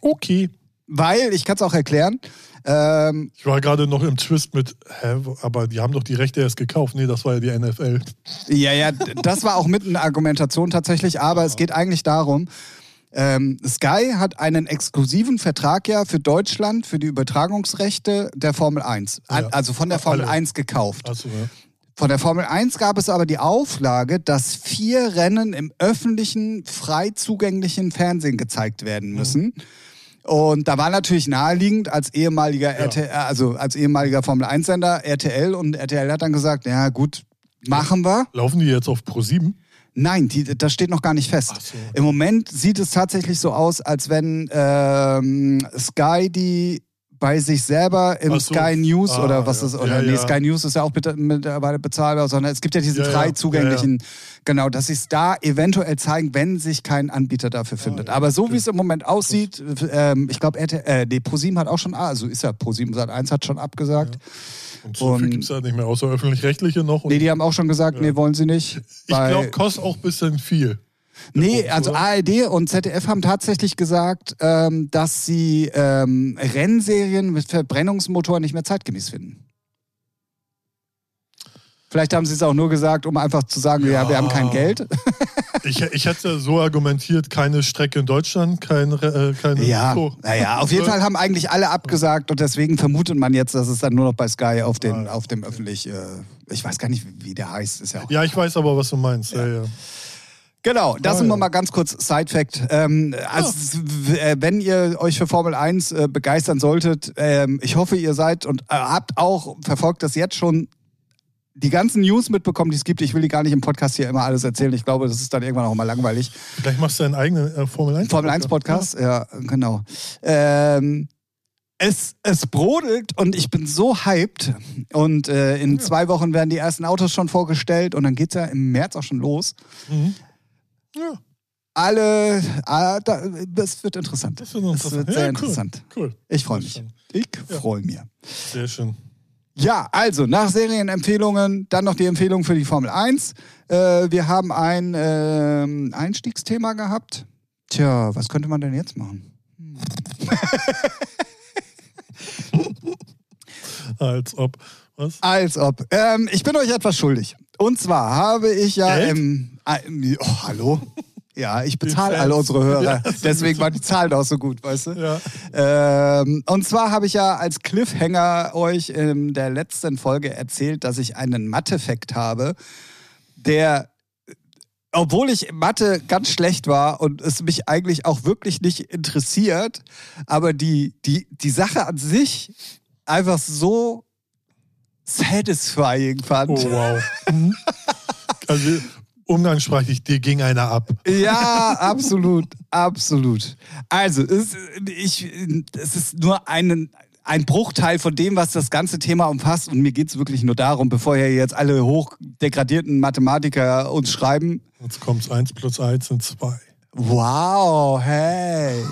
[SPEAKER 2] Okay.
[SPEAKER 1] Weil, ich kann es auch erklären, ähm,
[SPEAKER 2] Ich war gerade noch im Twist mit, hä, aber die haben doch die Rechte erst gekauft. Nee, das war ja die NFL.
[SPEAKER 1] Ja, ja, das war auch mit einer Argumentation tatsächlich, aber es geht eigentlich darum, ähm, Sky hat einen exklusiven Vertrag ja für Deutschland, für die Übertragungsrechte der Formel 1. An-
[SPEAKER 2] Ja.
[SPEAKER 1] Also von der Formel
[SPEAKER 2] Alle.
[SPEAKER 1] 1 gekauft.
[SPEAKER 2] Achso, ja.
[SPEAKER 1] Von der Formel 1 gab es aber die Auflage, dass vier Rennen im öffentlichen, frei zugänglichen Fernsehen gezeigt werden müssen. Und da war natürlich naheliegend als ehemaliger RTL, also als ehemaliger Formel 1-Sender RTL und RTL hat dann gesagt, ja gut, machen wir.
[SPEAKER 2] Laufen die jetzt auf Pro 7?
[SPEAKER 1] Nein, die, das steht noch gar nicht fest.
[SPEAKER 2] So.
[SPEAKER 1] Im Moment sieht es tatsächlich so aus, als wenn ähm, Sky die bei sich selber im
[SPEAKER 2] so.
[SPEAKER 1] Sky News
[SPEAKER 2] Ah,
[SPEAKER 1] oder was
[SPEAKER 2] ja.
[SPEAKER 1] ist, oder
[SPEAKER 2] Ja,
[SPEAKER 1] nee,
[SPEAKER 2] ja.
[SPEAKER 1] Sky News ist ja auch bitte mittlerweile bezahlbar, sondern es gibt ja frei
[SPEAKER 2] Ja,
[SPEAKER 1] zugänglichen, genau, dass sie es da eventuell zeigen, wenn sich kein Anbieter dafür findet.
[SPEAKER 2] Ah, ja,
[SPEAKER 1] Aber so wie es im Moment aussieht, ähm, ich glaube, äh, nee, ProSieben hat auch schon, also ist ja ProSieben Sat 1 hat schon abgesagt.
[SPEAKER 2] Und so viel
[SPEAKER 1] Und-
[SPEAKER 2] gibt es ja nicht mehr, außer öffentlich-rechtliche noch. Und
[SPEAKER 1] Nee, die haben auch schon gesagt, nee, wollen sie nicht.
[SPEAKER 2] ich glaube, kostet auch ein bisschen viel.
[SPEAKER 1] Nee, also? ARD und ZDF haben tatsächlich gesagt, ähm, dass sie ähm, Rennserien mit Verbrennungsmotor nicht mehr zeitgemäß finden. Vielleicht haben sie es auch nur gesagt, um einfach zu sagen, ja,
[SPEAKER 2] Ja.
[SPEAKER 1] wir haben kein Geld.
[SPEAKER 2] Ich, ich hätte so argumentiert, keine Strecke in Deutschland, kein, äh, keine
[SPEAKER 1] Ja,
[SPEAKER 2] so.
[SPEAKER 1] naja, auf jeden Fall haben eigentlich alle abgesagt und deswegen vermutet man jetzt, dass es dann nur noch bei Sky auf, den, auf dem öffentlich, äh, ich weiß gar nicht, wie der heißt, ist ja auch
[SPEAKER 2] Ja, ich weiß aber, was du meinst. Ja. Ja,
[SPEAKER 1] Genau, das
[SPEAKER 2] Ah,
[SPEAKER 1] sind wir
[SPEAKER 2] ja.
[SPEAKER 1] mal ganz kurz Side-Fact. Ähm, also, äh, wenn ihr euch für Formel 1 äh, begeistern solltet, ähm, ich hoffe, ihr seid und äh, habt auch, verfolgt das jetzt schon, die ganzen News mitbekommen, die es gibt. Ich will die gar nicht im Podcast hier immer alles erzählen. Ich glaube, das ist dann irgendwann auch mal langweilig.
[SPEAKER 2] Vielleicht machst du einen eigenen äh, Formel 1
[SPEAKER 1] Formel 1 Podcast, ja, genau. Ähm, es, es brodelt und ich bin so hyped. Und äh, in zwei Wochen werden die ersten Autos schon vorgestellt und dann geht's ja im März auch schon los.
[SPEAKER 2] Mhm. Ja,
[SPEAKER 1] alle, ah, da, das wird interessant.
[SPEAKER 2] das wird
[SPEAKER 1] Das
[SPEAKER 2] interessant.
[SPEAKER 1] wird sehr
[SPEAKER 2] ja,
[SPEAKER 1] interessant.
[SPEAKER 2] Cool. cool.
[SPEAKER 1] Ich freue mich. Ich
[SPEAKER 2] Ja.
[SPEAKER 1] freue mich.
[SPEAKER 2] Sehr schön.
[SPEAKER 1] Ja, also nach Serienempfehlungen, dann noch die Empfehlung für die Formel 1. Äh, wir haben ein ähm, Einstiegsthema gehabt. Tja, was könnte man denn jetzt machen?
[SPEAKER 2] Als ob. Was?
[SPEAKER 1] Als ob. Ähm, ich bin euch etwas schuldig. Und zwar habe ich ja
[SPEAKER 2] Geld?
[SPEAKER 1] im. im oh, hallo? Ja, ich bezahle alle unsere Hörer.
[SPEAKER 2] Ja,
[SPEAKER 1] Deswegen waren die Zahlen auch so gut, weißt du?
[SPEAKER 2] Ja.
[SPEAKER 1] Ähm, und zwar habe ich ja als Cliffhanger euch in der letzten Folge erzählt, dass ich einen Mathe-Fact habe, der, obwohl ich in Mathe ganz schlecht war und es mich eigentlich auch wirklich nicht interessiert, aber die, die, die Sache an sich einfach so satisfying fand.
[SPEAKER 2] Oh, wow. Mhm. also, umgangssprachlich, dir ging einer ab.
[SPEAKER 1] Ja, absolut, absolut. Also, es, ich, es ist nur ein, ein Bruchteil von dem, was das ganze Thema umfasst. Und mir geht es wirklich nur darum, bevor hier jetzt alle hochdegradierten Mathematiker uns schreiben.
[SPEAKER 2] Jetzt kommt's 1 plus 1 sind 2.
[SPEAKER 1] Wow, hey.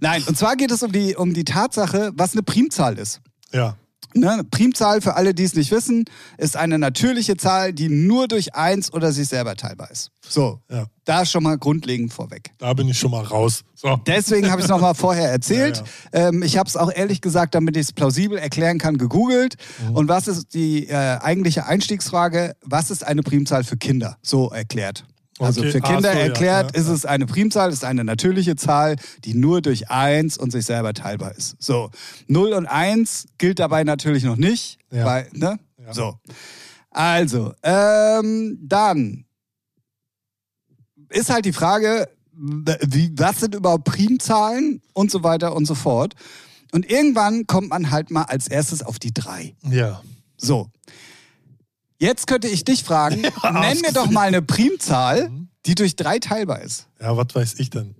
[SPEAKER 1] Nein, und zwar geht es um die, um die Tatsache, was eine Primzahl ist.
[SPEAKER 2] Ja.
[SPEAKER 1] Ne? Primzahl, für alle, die es nicht wissen, ist eine natürliche Zahl, die nur durch eins oder sich selber teilbar ist. So,
[SPEAKER 2] Ja.
[SPEAKER 1] da schon mal grundlegend vorweg.
[SPEAKER 2] Da bin ich schon mal raus. So.
[SPEAKER 1] Deswegen habe ich es nochmal vorher erzählt. Ähm, ich habe es auch ehrlich gesagt, damit ich es plausibel erklären kann, gegoogelt. Und was ist die äh, eigentliche Einstiegsfrage? Was ist eine Primzahl für Kinder? So erklärt. Also
[SPEAKER 2] Okay.
[SPEAKER 1] für Kinder
[SPEAKER 2] Ah, so, ja,
[SPEAKER 1] erklärt
[SPEAKER 2] ja,
[SPEAKER 1] ist es eine Primzahl, ist eine natürliche Zahl, die nur durch 1 und sich selber teilbar ist. So, 0 und 1 gilt dabei natürlich noch nicht.
[SPEAKER 2] Ja.
[SPEAKER 1] Weil, ne?
[SPEAKER 2] Ja.
[SPEAKER 1] So. Also, ähm, dann ist halt die Frage, wie, was sind überhaupt Primzahlen und so weiter und so fort. Und irgendwann kommt man halt mal als erstes auf die 3.
[SPEAKER 2] Ja.
[SPEAKER 1] So. Jetzt könnte ich dich fragen, nenn mir doch mal eine Primzahl,
[SPEAKER 2] Mhm.
[SPEAKER 1] die durch 3 teilbar ist.
[SPEAKER 2] Ja, was weiß ich denn?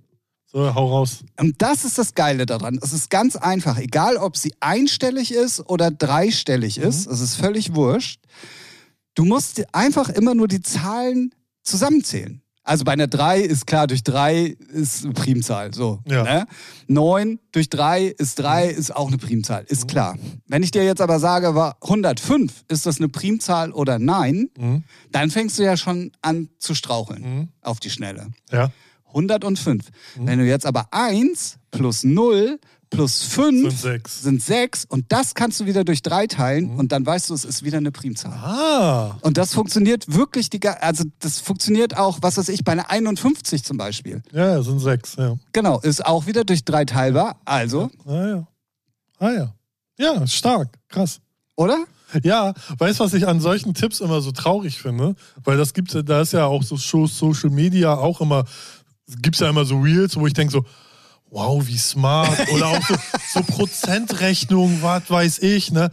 [SPEAKER 2] So, hau raus.
[SPEAKER 1] Und das ist das Geile daran. Es ist ganz einfach. Egal, ob sie einstellig ist oder dreistellig ist, es ist völlig wurscht. Du musst einfach immer nur die Zahlen zusammenzählen. Also bei einer 3 ist klar, durch 3 ist eine Primzahl. So.
[SPEAKER 2] Ja.
[SPEAKER 1] Ne? 9 durch 3 ist 3, ist auch eine Primzahl. Ist klar. Wenn ich dir jetzt aber sage, war 105, ist das eine Primzahl oder nein,
[SPEAKER 2] Mhm.
[SPEAKER 1] dann fängst du ja schon an zu straucheln auf die Schnelle.
[SPEAKER 2] Ja.
[SPEAKER 1] 105.
[SPEAKER 2] Mhm.
[SPEAKER 1] Wenn du jetzt aber 1 plus 0 plus 5
[SPEAKER 2] Sind sechs.
[SPEAKER 1] sind 6 und das kannst du wieder durch 3 teilen und dann weißt du, es ist wieder eine Primzahl.
[SPEAKER 2] Ah.
[SPEAKER 1] Und das funktioniert wirklich, die, also das funktioniert auch, was weiß ich, bei einer 51 zum Beispiel.
[SPEAKER 2] Ja, sind sechs, ja.
[SPEAKER 1] Genau, ist auch wieder durch 3 teilbar, also,
[SPEAKER 2] Ah ja. Ah ja. Ja, stark. Krass.
[SPEAKER 1] oder?
[SPEAKER 2] Ja, weißt du, was ich an solchen Tipps immer so traurig finde? Weil das gibt da ist ja auch so Social Media auch immer, gibt es ja immer so Reels, wo ich denke so, wow, wie smart. Oder auch so, so Prozentrechnung, was weiß ich, ne?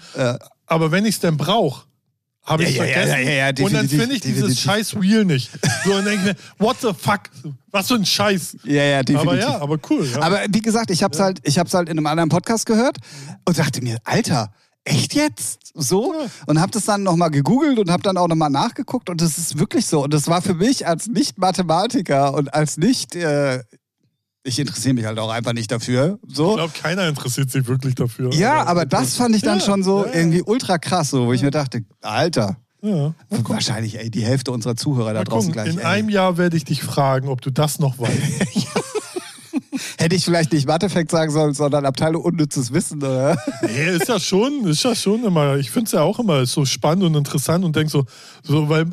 [SPEAKER 2] Aber wenn ich es denn brauche, habe ich
[SPEAKER 1] Ja, ja, ja,
[SPEAKER 2] vergessen.
[SPEAKER 1] ja, ja,
[SPEAKER 2] und dann finde ich dieses scheiß Reel nicht. So, und denke mir, what the fuck? Was für ein Scheiß.
[SPEAKER 1] Ja, ja, definitiv.
[SPEAKER 2] Aber ja, aber cool. Ja.
[SPEAKER 1] Aber wie gesagt, ich hab's halt, ich hab's halt in einem anderen Podcast gehört und dachte mir, Alter, echt jetzt? So?
[SPEAKER 2] Ja.
[SPEAKER 1] Und hab das dann nochmal gegoogelt und hab dann auch nochmal nachgeguckt und es ist wirklich so. Und das war für mich als Nicht-Mathematiker und als nicht, äh, ich interessiere mich halt auch einfach nicht dafür.
[SPEAKER 2] ich
[SPEAKER 1] So.
[SPEAKER 2] glaube, keiner interessiert sich wirklich dafür.
[SPEAKER 1] Ja, aber das fand ich dann
[SPEAKER 2] Ja,
[SPEAKER 1] schon so
[SPEAKER 2] ja,
[SPEAKER 1] irgendwie ultra krass, so, wo ich mir dachte, Alter,
[SPEAKER 2] Ja.
[SPEAKER 1] wahrscheinlich, ey, die Hälfte unserer Zuhörer da draußen gleich.
[SPEAKER 2] in
[SPEAKER 1] ey.
[SPEAKER 2] einem Jahr werde ich dich fragen, ob du das noch weißt.
[SPEAKER 1] Hätte ich vielleicht nicht Mathefakt sagen sollen, sondern Abteilung unnützes Wissen, oder?
[SPEAKER 2] Nee, ist ja schon, ist ja schon immer, ich finde es ja auch immer so spannend und interessant und denke so, so, weil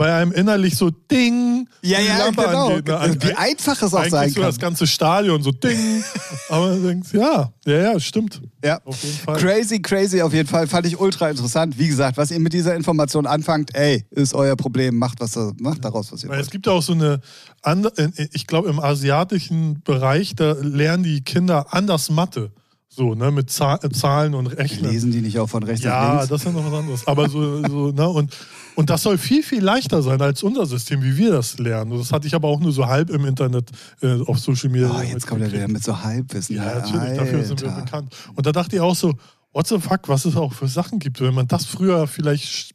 [SPEAKER 2] bei einem innerlich so Ding,
[SPEAKER 1] Ja,
[SPEAKER 2] die
[SPEAKER 1] ja,
[SPEAKER 2] Lampe
[SPEAKER 1] genau.
[SPEAKER 2] angeht. Ne? Also
[SPEAKER 1] Wie einfach es auch sein
[SPEAKER 2] so
[SPEAKER 1] kann.
[SPEAKER 2] das ganze Stadion so Ding. Aber du denkst, ja, ja, ja, stimmt.
[SPEAKER 1] Ja.
[SPEAKER 2] Auf jeden Fall.
[SPEAKER 1] Crazy, crazy auf jeden Fall. Fand ich ultra interessant. Wie gesagt, was ihr mit dieser Information anfangt, ey, ist euer Problem. Macht, was, macht daraus, was ihr
[SPEAKER 2] Weil es
[SPEAKER 1] wollt.
[SPEAKER 2] gibt ja auch so eine, andere, ich glaube im asiatischen Bereich, da lernen die Kinder anders Mathe. So, ne, mit Zahl- Zahlen und Rechnen.
[SPEAKER 1] Lesen die nicht auch von rechts nach
[SPEAKER 2] Ja,
[SPEAKER 1] links?
[SPEAKER 2] das ist ja noch was anderes. Aber so, so ne, und, und das soll viel, viel leichter sein als unser System, wie wir das lernen. Das hatte ich aber auch nur so halb im Internet äh, auf Social Media.
[SPEAKER 1] Oh, jetzt kommt er wieder mit so Halbwissen.
[SPEAKER 2] Ja, natürlich, dafür sind wir
[SPEAKER 1] Alter.
[SPEAKER 2] bekannt. Und da dachte ich auch so, what the fuck, was es auch für Sachen gibt. Wenn man das früher vielleicht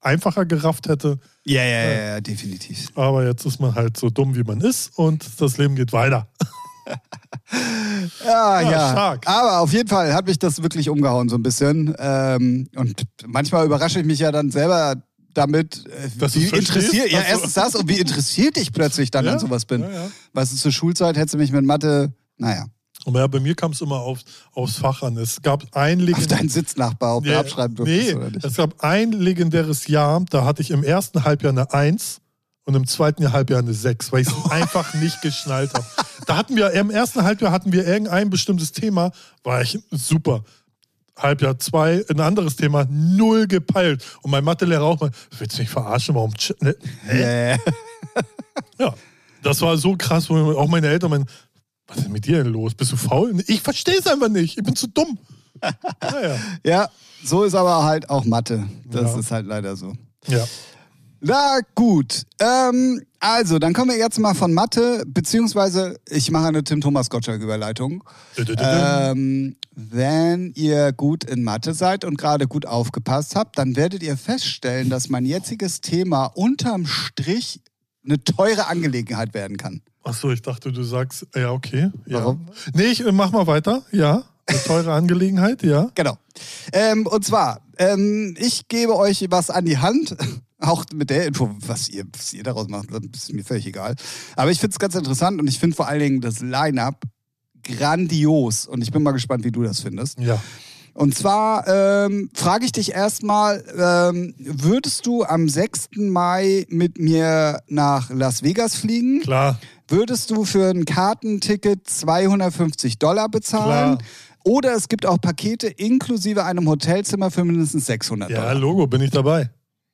[SPEAKER 2] einfacher gerafft hätte,
[SPEAKER 1] Ja, ja, ja, ja, definitiv.
[SPEAKER 2] aber jetzt ist man halt so dumm, wie man ist und das Leben geht weiter.
[SPEAKER 1] Ja,
[SPEAKER 2] Ja,
[SPEAKER 1] ja.
[SPEAKER 2] stark.
[SPEAKER 1] Aber auf jeden Fall hat mich das wirklich umgehauen so ein bisschen. Ähm, und manchmal überrasche ich mich ja dann selber damit, äh,
[SPEAKER 2] Dass
[SPEAKER 1] wie interessiert, ja, erstens das und wie interessiert ich plötzlich dann
[SPEAKER 2] Ja,
[SPEAKER 1] an sowas bin.
[SPEAKER 2] ja, ja.
[SPEAKER 1] Weißt du, zur Schulzeit hättest du mich mit Mathe, naja,
[SPEAKER 2] Aber ja, bei mir kam es immer aufs, aufs Fach an. Es gab ein
[SPEAKER 1] auf
[SPEAKER 2] legendäres
[SPEAKER 1] deinen Sitznachbar, ob du
[SPEAKER 2] Nee,
[SPEAKER 1] abschreiben durftest
[SPEAKER 2] nee, es gab ein legendäres Jahr, da hatte ich im ersten Halbjahr eine 1 und im zweiten Halbjahr eine 6, weil ich es einfach nicht geschnallt habe. Da hatten wir, im ersten Halbjahr hatten wir irgendein bestimmtes Thema, war ich super. Halbjahr 2, ein anderes Thema, null gepeilt. Und mein Mathelehrer auch mal, willst du mich verarschen, warum? Ne?
[SPEAKER 1] Ja, ja,
[SPEAKER 2] das war so krass, wo auch meine Eltern meinen, was ist denn mit dir denn los? Bist du faul? Ich verstehe es einfach nicht, ich bin zu dumm. Naja,
[SPEAKER 1] ja, so ist aber halt auch Mathe. Das
[SPEAKER 2] Ja.
[SPEAKER 1] ist halt leider so.
[SPEAKER 2] ja.
[SPEAKER 1] Na gut. Ähm, also, dann kommen wir jetzt mal von Mathe, beziehungsweise ich mache eine Tim-Thomas-Gottschalk-Überleitung. Ähm, wenn ihr gut in Mathe seid und gerade gut aufgepasst habt, dann werdet ihr feststellen, dass mein jetziges Thema unterm Strich eine teure Angelegenheit werden kann.
[SPEAKER 2] Achso, ich dachte, du sagst, ja, okay. Ja.
[SPEAKER 1] Warum?
[SPEAKER 2] Nee, ich mach mal weiter. Ja, eine teure Angelegenheit, ja.
[SPEAKER 1] Genau. Ähm, und zwar, ähm, ich gebe euch was an die Hand. Auch mit der Info, was ihr, was ihr daraus macht, das ist mir völlig egal. Aber ich finde es ganz interessant und ich finde vor allen Dingen das Line-Up grandios. Und ich bin mal gespannt, wie du das findest.
[SPEAKER 2] Ja.
[SPEAKER 1] Und zwar ähm, frage ich dich erstmal, ähm, würdest du am 6. Mai mit mir nach Las Vegas fliegen?
[SPEAKER 2] Klar.
[SPEAKER 1] Würdest du für ein Kartenticket 250 Dollar bezahlen?
[SPEAKER 2] Klar.
[SPEAKER 1] Oder es gibt auch Pakete inklusive einem Hotelzimmer für mindestens 600
[SPEAKER 2] Ja,
[SPEAKER 1] Dollar.
[SPEAKER 2] Logo, bin ich dabei.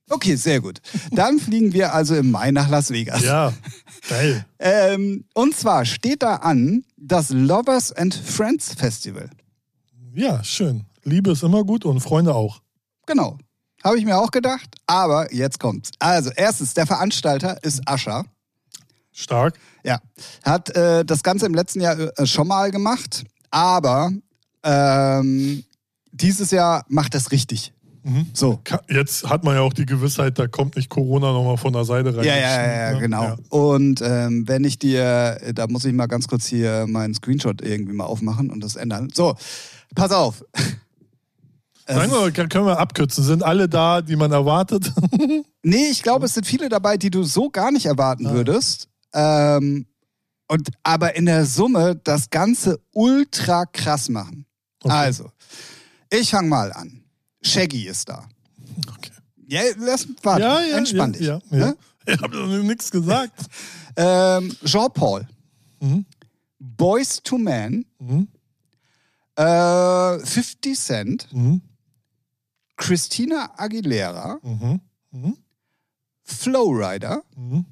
[SPEAKER 1] Okay, sehr gut. Dann fliegen wir also im Mai nach Las Vegas.
[SPEAKER 2] Ja, geil.
[SPEAKER 1] Ähm, und zwar steht da an das Lovers and Friends Festival.
[SPEAKER 2] Ja, schön. Liebe ist immer gut und Freunde auch.
[SPEAKER 1] Genau. Habe ich mir auch gedacht. Aber jetzt kommt's. Also, erstens, der Veranstalter ist Ascher.
[SPEAKER 2] Stark.
[SPEAKER 1] Ja. Hat äh, das Ganze im letzten Jahr äh, schon mal gemacht. Aber ähm, dieses Jahr macht das richtig.
[SPEAKER 2] Mhm.
[SPEAKER 1] So.
[SPEAKER 2] Jetzt hat man ja auch die Gewissheit, da kommt nicht Corona nochmal von der Seite rein.
[SPEAKER 1] Ja, ja, ja, ja,
[SPEAKER 2] Ne?
[SPEAKER 1] genau.
[SPEAKER 2] Ja.
[SPEAKER 1] Und ähm, wenn ich dir, da muss ich mal ganz kurz hier meinen Screenshot irgendwie mal aufmachen und das ändern. So, pass auf.
[SPEAKER 2] Sagen wir, können wir abkürzen. Sind alle da, die man erwartet?
[SPEAKER 1] Nee, ich glaube, es sind viele dabei, die du so gar nicht erwarten
[SPEAKER 2] Ah.
[SPEAKER 1] würdest. Ähm, und aber in der Summe das Ganze ultra krass machen.
[SPEAKER 2] Okay.
[SPEAKER 1] Also, ich fange mal an. Shaggy ist da.
[SPEAKER 2] Okay.
[SPEAKER 1] Ja, lass warte,
[SPEAKER 2] Ja, ja,
[SPEAKER 1] entspann
[SPEAKER 2] ja,
[SPEAKER 1] dich.
[SPEAKER 2] Ja,
[SPEAKER 1] ne?
[SPEAKER 2] ja. Ich habe noch nichts gesagt.
[SPEAKER 1] Ähm, Jean-Paul,
[SPEAKER 2] Mhm.
[SPEAKER 1] Boys to Man,
[SPEAKER 2] Mhm.
[SPEAKER 1] äh, 50 Cent,
[SPEAKER 2] Mhm.
[SPEAKER 1] Christina Aguilera,
[SPEAKER 2] Mhm. Mhm.
[SPEAKER 1] Flowrider,
[SPEAKER 2] Mhm.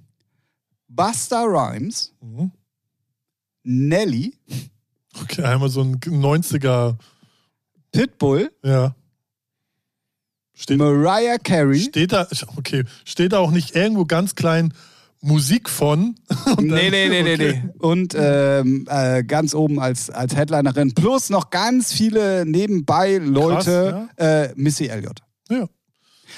[SPEAKER 1] Busta Rhymes,
[SPEAKER 2] Mhm.
[SPEAKER 1] Nelly,
[SPEAKER 2] Okay, einmal so ein 90er,
[SPEAKER 1] Pitbull,
[SPEAKER 2] ja. Steht,
[SPEAKER 1] Mariah Carey.
[SPEAKER 2] steht da, okay, steht da auch nicht irgendwo ganz klein Musik von?
[SPEAKER 1] Nee,
[SPEAKER 2] dann-
[SPEAKER 1] nee, nee, nee,
[SPEAKER 2] okay.
[SPEAKER 1] nee. Und ähm, äh, ganz oben als, als Headlinerin. Plus noch ganz viele nebenbei Leute. äh, Missy Elliott.
[SPEAKER 2] Ja.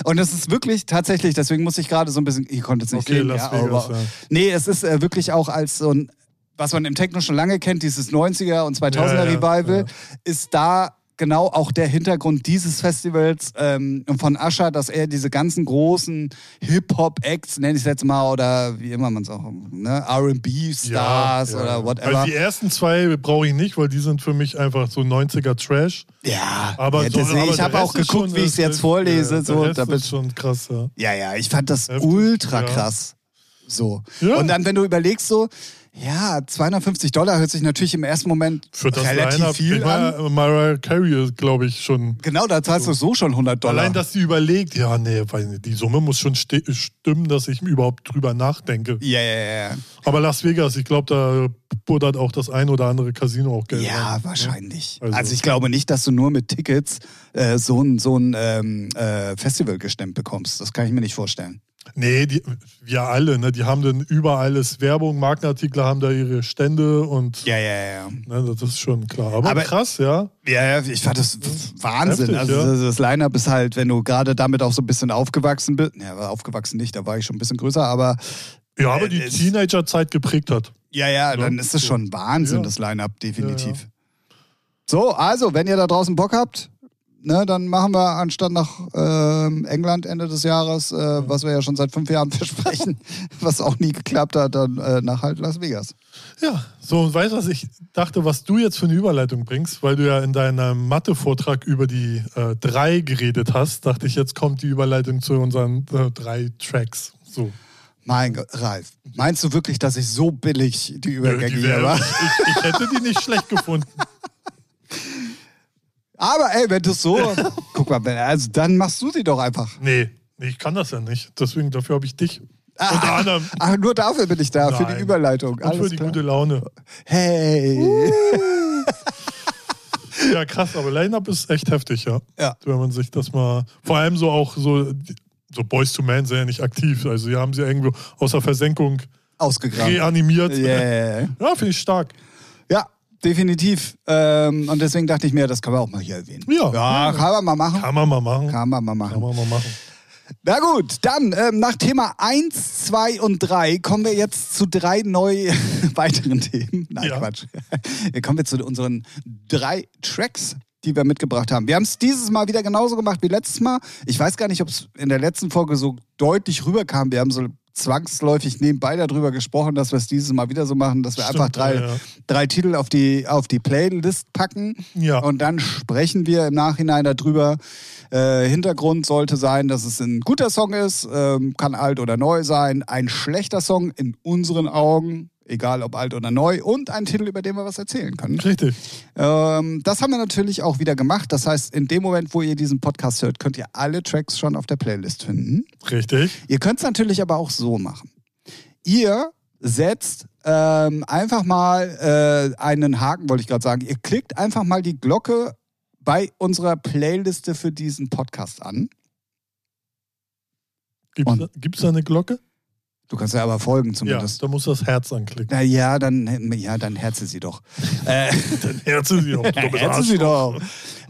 [SPEAKER 1] Und es ist wirklich tatsächlich, deswegen muss ich gerade so ein bisschen, ihr konntet es nicht
[SPEAKER 2] Okay,
[SPEAKER 1] sehen, ja,
[SPEAKER 2] Vegas,
[SPEAKER 1] aber,
[SPEAKER 2] ja.
[SPEAKER 1] nee, es ist äh, wirklich auch als so ein, was man im Techno schon lange kennt, dieses 90er und 2000er
[SPEAKER 2] Ja, ja,
[SPEAKER 1] Revival,
[SPEAKER 2] ja.
[SPEAKER 1] ist da genau auch der Hintergrund dieses Festivals ähm, von Usher, dass er diese ganzen großen Hip-Hop-Acts, nenne ich es jetzt mal, oder wie immer man es auch, ne, R&B-Stars
[SPEAKER 2] Ja, ja,
[SPEAKER 1] oder whatever.
[SPEAKER 2] Also die ersten zwei brauche ich nicht, weil die sind für mich einfach so 90er Trash.
[SPEAKER 1] ja,
[SPEAKER 2] Aber
[SPEAKER 1] ja,
[SPEAKER 2] so-
[SPEAKER 1] deswegen,
[SPEAKER 2] aber
[SPEAKER 1] ich habe auch geguckt, wie ich es jetzt vorlese. So, damit,
[SPEAKER 2] ist schon krass, ja.
[SPEAKER 1] Ja, ja, ich fand das
[SPEAKER 2] Heftig,
[SPEAKER 1] ultra krass. So. Und dann, wenn du überlegst, so, ja, 250 Dollar hört sich natürlich im ersten Moment
[SPEAKER 2] Für das
[SPEAKER 1] relativ viel an.
[SPEAKER 2] Mariah Carey glaube ich, schon.
[SPEAKER 1] Genau, da zahlst du so schon 100 Dollar.
[SPEAKER 2] Allein, dass sie überlegt, ja, nee, weil die Summe muss schon stimmen, dass ich überhaupt drüber nachdenke.
[SPEAKER 1] ja, ja, ja.
[SPEAKER 2] Aber Las Vegas, ich glaube, da buddert auch das ein oder andere Casino auch Geld.
[SPEAKER 1] Ja,
[SPEAKER 2] rein.
[SPEAKER 1] wahrscheinlich. Also,
[SPEAKER 2] Also-
[SPEAKER 1] ich glaube nicht, dass du nur mit Tickets äh, so ein, so ein ähm, äh, Festival gestemmt bekommst. Das kann ich mir nicht vorstellen.
[SPEAKER 2] Nee, die, wir alle, ne, die haben dann überall ist Werbung, Markenartikel haben da ihre Stände und
[SPEAKER 1] Ja, ja, ja.
[SPEAKER 2] ne, das ist schon klar. Aber,
[SPEAKER 1] Aber-
[SPEAKER 2] krass, ja.
[SPEAKER 1] Ja, ja, ich fand das Wahnsinn.
[SPEAKER 2] Heftig,
[SPEAKER 1] also
[SPEAKER 2] ja.
[SPEAKER 1] das, das Line-Up ist halt, wenn du gerade damit auch so ein bisschen aufgewachsen bist, ja, aufgewachsen nicht, da war ich schon ein bisschen größer, aber
[SPEAKER 2] Ja, aber
[SPEAKER 1] Äh,
[SPEAKER 2] die Teenager-Zeit geprägt hat.
[SPEAKER 1] ja, ja, dann ist es
[SPEAKER 2] so.
[SPEAKER 1] schon Wahnsinn,
[SPEAKER 2] Ja.
[SPEAKER 1] das Line-Up, definitiv.
[SPEAKER 2] Ja,
[SPEAKER 1] So, also, wenn ihr da draußen Bock habt, ne, dann machen wir anstatt nach ähm, England Ende des Jahres, äh, was wir ja schon seit fünf Jahren versprechen, was auch nie geklappt hat, dann äh, nach halt Las Vegas.
[SPEAKER 2] Ja, so und weißt du, was ich dachte, was du jetzt für eine Überleitung bringst, weil du ja in deinem Mathe-Vortrag über die äh, drei geredet hast, dachte ich, jetzt kommt die Überleitung zu unseren äh, drei Tracks. So.
[SPEAKER 1] Mein Gott, Ralf, meinst du wirklich, dass ich so billig die Übergänge
[SPEAKER 2] Die
[SPEAKER 1] hier
[SPEAKER 2] wär-
[SPEAKER 1] war?
[SPEAKER 2] ich, ich hätte die nicht schlecht gefunden.
[SPEAKER 1] Aber ey, wenn du so, guck mal, also dann machst du sie doch einfach.
[SPEAKER 2] Nee, ich kann das ja nicht. Deswegen, dafür habe ich dich. Anderem.
[SPEAKER 1] Ach, nur dafür bin ich da, für die
[SPEAKER 2] Nein.
[SPEAKER 1] Überleitung.
[SPEAKER 2] Und
[SPEAKER 1] Alles
[SPEAKER 2] für die
[SPEAKER 1] klar.
[SPEAKER 2] gute Laune.
[SPEAKER 1] Hey.
[SPEAKER 2] Ja, krass, aber Line-Up ist echt heftig, ja.
[SPEAKER 1] Ja.
[SPEAKER 2] Wenn man sich das mal. Vor allem so auch so. So Boys to Men sind ja nicht aktiv. Also, die haben sie irgendwo aus der Versenkung
[SPEAKER 1] Ausgegraben.
[SPEAKER 2] reanimiert.
[SPEAKER 1] Yeah.
[SPEAKER 2] Ja, finde ich stark.
[SPEAKER 1] Definitiv. Ähm, und deswegen dachte ich mir, das kann man auch mal hier erwähnen.
[SPEAKER 2] Ja.
[SPEAKER 1] ja kann man mal machen.
[SPEAKER 2] Kann man mal machen.
[SPEAKER 1] Kann man mal
[SPEAKER 2] Kann
[SPEAKER 1] machen.
[SPEAKER 2] man mal machen.
[SPEAKER 1] Na gut, dann ähm, nach Thema 1, 2 und 3 kommen wir jetzt zu drei neu weiteren Themen. Nein,
[SPEAKER 2] Ja.
[SPEAKER 1] Quatsch. Wir kommen jetzt zu unseren drei Tracks, die wir mitgebracht haben. Wir haben es dieses Mal wieder genauso gemacht wie letztes Mal. Ich weiß gar nicht, ob es in der letzten Folge so deutlich rüberkam. Wir haben so zwangsläufig nebenbei darüber gesprochen, dass wir es dieses Mal wieder so machen, dass wir
[SPEAKER 2] Stimmt,
[SPEAKER 1] einfach drei,
[SPEAKER 2] ja,
[SPEAKER 1] drei Titel auf die, auf die Playlist packen.
[SPEAKER 2] Ja.
[SPEAKER 1] Und dann sprechen wir im Nachhinein darüber. Äh, Hintergrund sollte sein, dass es ein guter Song ist, ähm, kann alt oder neu sein. Ein schlechter Song in unseren Augen, egal ob alt oder neu. Und ein Titel, über den wir was erzählen können.
[SPEAKER 2] Richtig.
[SPEAKER 1] Ähm, das haben wir natürlich auch wieder gemacht. Das heißt, in dem Moment, wo ihr diesen Podcast hört, könnt ihr alle Tracks schon auf der Playlist finden.
[SPEAKER 2] Richtig.
[SPEAKER 1] Ihr könnt es natürlich aber auch so machen. Ihr setzt ähm, einfach mal äh, einen Haken, wollte ich gerade sagen. Ihr klickt einfach mal die Glocke bei unserer Playliste für diesen Podcast an.
[SPEAKER 2] Gibt es da eine Glocke?
[SPEAKER 1] Du kannst ja aber folgen
[SPEAKER 2] Ja,
[SPEAKER 1] zumindest.
[SPEAKER 2] da muss das Herz anklicken.
[SPEAKER 1] Na ja, dann, ja, dann herze sie doch.
[SPEAKER 2] Dann Herze sie dummes
[SPEAKER 1] herze sie doch.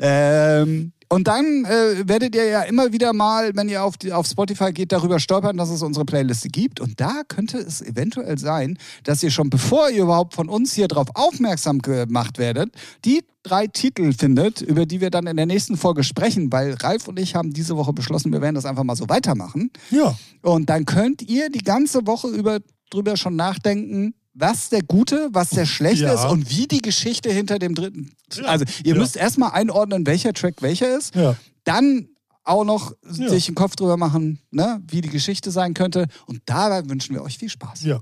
[SPEAKER 1] Ähm, Und dann äh, werdet ihr ja immer wieder mal, wenn ihr auf, die, auf Spotify geht, darüber stolpern, dass es unsere Playliste gibt. Und da könnte es eventuell sein, dass ihr schon bevor ihr überhaupt von uns hier drauf aufmerksam gemacht werdet, die drei Titel findet, über die wir dann in der nächsten Folge sprechen, weil Ralf und ich haben diese Woche beschlossen, wir werden das einfach mal so weitermachen.
[SPEAKER 2] Ja.
[SPEAKER 1] Und dann könnt ihr die ganze Woche über drüber schon nachdenken, was der gute, was der schlechte
[SPEAKER 2] Ja.
[SPEAKER 1] ist und wie die Geschichte hinter dem dritten.
[SPEAKER 2] Ja.
[SPEAKER 1] Also ihr
[SPEAKER 2] Ja.
[SPEAKER 1] müsst erstmal einordnen, welcher Track welcher ist.
[SPEAKER 2] Ja.
[SPEAKER 1] Dann auch noch sich den Kopf drüber machen, ne, wie die Geschichte sein könnte. Und dabei wünschen wir euch viel Spaß.
[SPEAKER 2] Ja.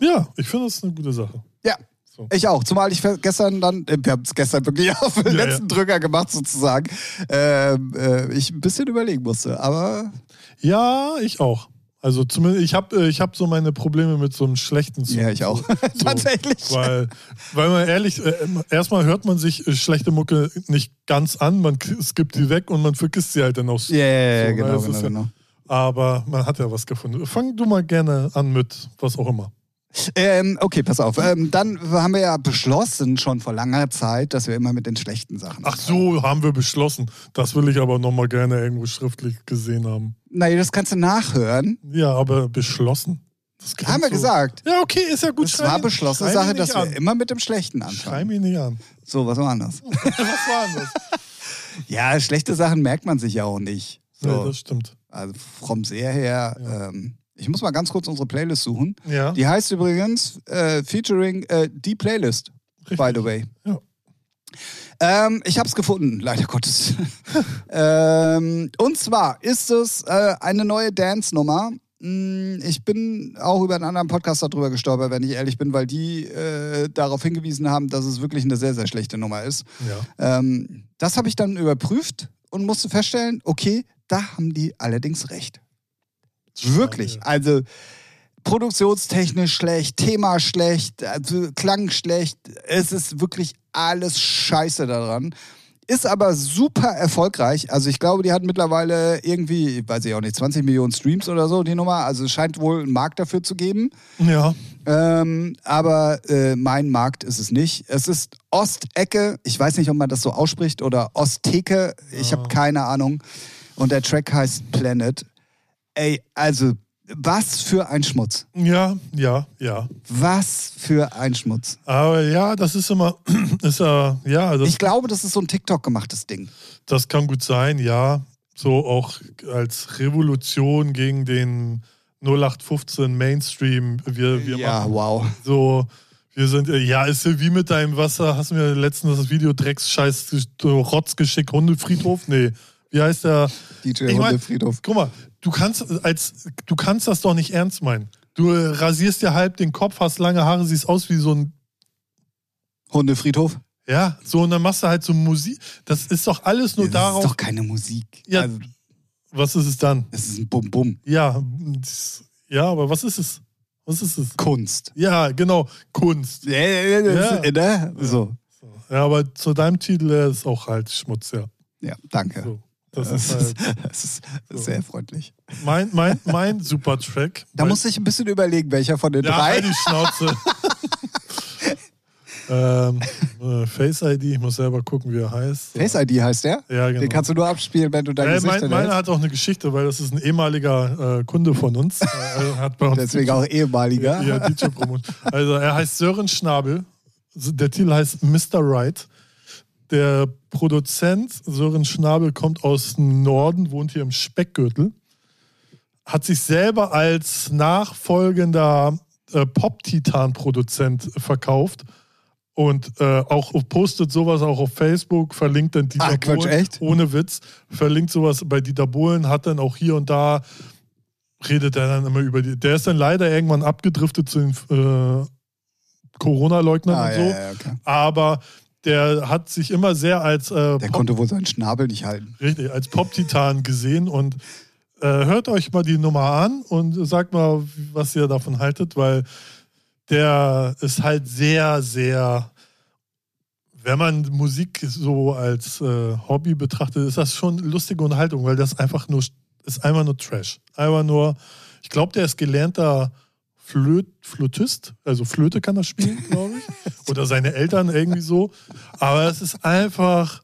[SPEAKER 2] Ja, ich finde das eine gute Sache.
[SPEAKER 1] Ja.
[SPEAKER 2] So.
[SPEAKER 1] Ich auch, zumal ich gestern dann, äh, wir haben es gestern wirklich auf den letzten Drücker gemacht sozusagen, ähm, äh, ich ein bisschen überlegen musste, aber
[SPEAKER 2] Ja, ich auch. Also zumindest, ich habe ich hab so meine Probleme mit so einem schlechten Song.
[SPEAKER 1] ja, ich auch.
[SPEAKER 2] So,
[SPEAKER 1] Tatsächlich.
[SPEAKER 2] Weil, weil man ehrlich, äh, erstmal hört man sich äh, schlechte Mucke nicht ganz an, man skippt die weg und man vergisst sie halt dann auch.
[SPEAKER 1] Ja, ja, ja,
[SPEAKER 2] So,
[SPEAKER 1] genau, genau,
[SPEAKER 2] ja-
[SPEAKER 1] genau.
[SPEAKER 2] Aber man hat ja was gefunden. Fang du mal gerne an mit was auch immer.
[SPEAKER 1] Ähm, okay, pass auf. Ähm, dann haben wir ja beschlossen schon vor langer Zeit, dass wir immer mit den schlechten Sachen.
[SPEAKER 2] Ach so, haben wir beschlossen. Das will ich aber nochmal gerne irgendwo schriftlich gesehen haben.
[SPEAKER 1] Nein, das kannst du nachhören.
[SPEAKER 2] Ja, aber beschlossen. Das
[SPEAKER 1] Haben wir
[SPEAKER 2] so-
[SPEAKER 1] gesagt.
[SPEAKER 2] Ja, okay, ist ja gut.
[SPEAKER 1] Es
[SPEAKER 2] Schrei
[SPEAKER 1] war beschlossene
[SPEAKER 2] schrei
[SPEAKER 1] Sache, dass
[SPEAKER 2] an.
[SPEAKER 1] wir immer mit dem Schlechten
[SPEAKER 2] Schrei
[SPEAKER 1] anfangen.
[SPEAKER 2] mich nicht an.
[SPEAKER 1] So, was war anders?
[SPEAKER 2] Was war das?
[SPEAKER 1] Ja, schlechte Sachen merkt man sich ja auch nicht. So.
[SPEAKER 2] Ja, das stimmt.
[SPEAKER 1] Also vom Seher her. Ähm, ich muss mal ganz kurz unsere Playlist suchen.
[SPEAKER 2] Ja,
[SPEAKER 1] Die heißt übrigens äh, featuring äh, die Playlist,
[SPEAKER 2] richtig.
[SPEAKER 1] by the way.
[SPEAKER 2] Ja.
[SPEAKER 1] Ähm, ich habe es gefunden, leider Gottes. ähm, und zwar ist es äh, eine neue Dance-Nummer. Mm, Ich bin auch über einen anderen Podcast darüber gestolpert, wenn ich ehrlich bin, weil die äh, darauf hingewiesen haben, dass es wirklich eine sehr, sehr schlechte Nummer ist.
[SPEAKER 2] Ja.
[SPEAKER 1] Ähm, das habe ich dann überprüft und musste feststellen, okay, da haben die allerdings recht. Wirklich. Also produktionstechnisch schlecht, Thema schlecht, also Klang schlecht. Es ist wirklich alles scheiße daran. Ist aber super erfolgreich. Also ich glaube, die hat mittlerweile irgendwie, weiß ich auch nicht, 20 Millionen Streams oder so, die Nummer. Also es scheint wohl einen Markt dafür zu geben.
[SPEAKER 2] Ja.
[SPEAKER 1] Ähm, aber äh, mein Markt ist es nicht. Es ist Ostecke. Ich weiß nicht, ob man das so ausspricht oder Osttheke. Ich habe keine Ahnung. Und der Track heißt Planet. Ey, also was für ein Schmutz.
[SPEAKER 2] Ja, ja, ja.
[SPEAKER 1] Was für ein Schmutz.
[SPEAKER 2] Aber ja, das ist immer, ist ja, ja, das,
[SPEAKER 1] Ich glaube, das ist so ein TikTok gemachtes Ding.
[SPEAKER 2] das kann gut sein, ja. So auch als Revolution gegen den 0815 Mainstream. Wir, wir
[SPEAKER 1] ja,
[SPEAKER 2] machen
[SPEAKER 1] wow.
[SPEAKER 2] so, wir sind, äh, ja, ist ja wie mit deinem Wasser, hast du mir letztens das Video Drecks, Scheiß, Rotzgeschick, Hundefriedhof? Nee. Wie heißt der?
[SPEAKER 1] DJ
[SPEAKER 2] Ich mein-
[SPEAKER 1] Hundefriedhof.
[SPEAKER 2] Guck mal, du kannst als du kannst das doch nicht ernst meinen. Du äh, rasierst dir halb den Kopf, hast lange Haare, siehst aus wie so ein
[SPEAKER 1] Hundefriedhof.
[SPEAKER 2] ja, so und dann machst du halt so Musik. Das ist doch alles nur
[SPEAKER 1] das
[SPEAKER 2] darauf.
[SPEAKER 1] ist doch keine Musik.
[SPEAKER 2] Ja.
[SPEAKER 1] Also,
[SPEAKER 2] was ist es dann?
[SPEAKER 1] es ist ein Bum-Bum.
[SPEAKER 2] Ja, das- ja, aber was ist es? Was ist es?
[SPEAKER 1] Kunst.
[SPEAKER 2] Ja, genau, Kunst.
[SPEAKER 1] Ja, ja, ja,
[SPEAKER 2] Ja.
[SPEAKER 1] ne? So.
[SPEAKER 2] Ja, aber zu deinem Titel äh, ist auch halt Schmutz, ja.
[SPEAKER 1] Ja, danke.
[SPEAKER 2] So, das
[SPEAKER 1] Das
[SPEAKER 2] ist halt
[SPEAKER 1] ist, das ist
[SPEAKER 2] So.
[SPEAKER 1] sehr freundlich.
[SPEAKER 2] mein, mein, mein super Track.
[SPEAKER 1] Da
[SPEAKER 2] Weil-
[SPEAKER 1] muss ich ein bisschen überlegen, welcher von den
[SPEAKER 2] Ja,
[SPEAKER 1] drei.
[SPEAKER 2] halt die Schnauze. ähm, äh, Face ID, ich muss selber gucken, wie er heißt.
[SPEAKER 1] Face ID heißt der?
[SPEAKER 2] Ja, genau.
[SPEAKER 1] Den kannst du nur abspielen, wenn du dein
[SPEAKER 2] äh,
[SPEAKER 1] Gesicht
[SPEAKER 2] mein, meiner hat auch eine Geschichte, weil das ist ein ehemaliger äh, Kunde von uns. Äh, hat bei uns
[SPEAKER 1] Deswegen auch ehemaliger.
[SPEAKER 2] Ja, DJ Promotion. Also er heißt Sören Schnabel. Der Titel heißt Mr. Right. Der Produzent Sören Schnabel kommt aus dem Norden, wohnt hier im Speckgürtel. Hat sich selber als nachfolgender äh, Pop-Titan-Produzent verkauft. Und äh, auch postet sowas auch auf Facebook, verlinkt dann Dieter
[SPEAKER 1] Ach, Quatsch,
[SPEAKER 2] Bohlen,
[SPEAKER 1] echt?
[SPEAKER 2] ohne Witz, verlinkt sowas bei Dieter Bohlen, hat dann auch hier und da redet er dann immer über die. Der ist dann leider irgendwann abgedriftet zu den äh, Corona-Leugnern
[SPEAKER 1] Ah,
[SPEAKER 2] und so.
[SPEAKER 1] ja, ja, okay.
[SPEAKER 2] Aber der hat sich immer sehr als, äh,
[SPEAKER 1] Der konnte wohl seinen Schnabel nicht halten.
[SPEAKER 2] richtig, als Pop-Titan gesehen und äh, hört euch mal die Nummer an und sagt mal, was ihr davon haltet, weil der ist halt sehr, sehr, wenn man Musik so als äh, Hobby betrachtet, ist das schon lustige Unterhaltung, weil das einfach nur ist einfach nur Trash. Einfach nur, ich glaube, der ist gelernter Flöt, Flötist, also Flöte kann er spielen, glaube ich. Oder seine Eltern irgendwie so. Aber es ist einfach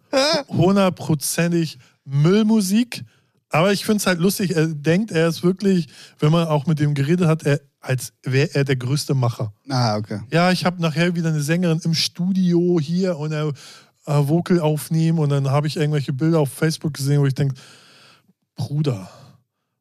[SPEAKER 2] hundertprozentig Müllmusik. Aber ich finde es halt lustig, er denkt, er ist wirklich, wenn man auch mit dem geredet hat, er, als wäre er der größte Macher.
[SPEAKER 1] Ah, okay.
[SPEAKER 2] Ja, ich habe nachher wieder eine Sängerin im Studio hier und er äh, Vocal aufnehmen und dann habe ich irgendwelche Bilder auf Facebook gesehen, wo ich denke, Bruder,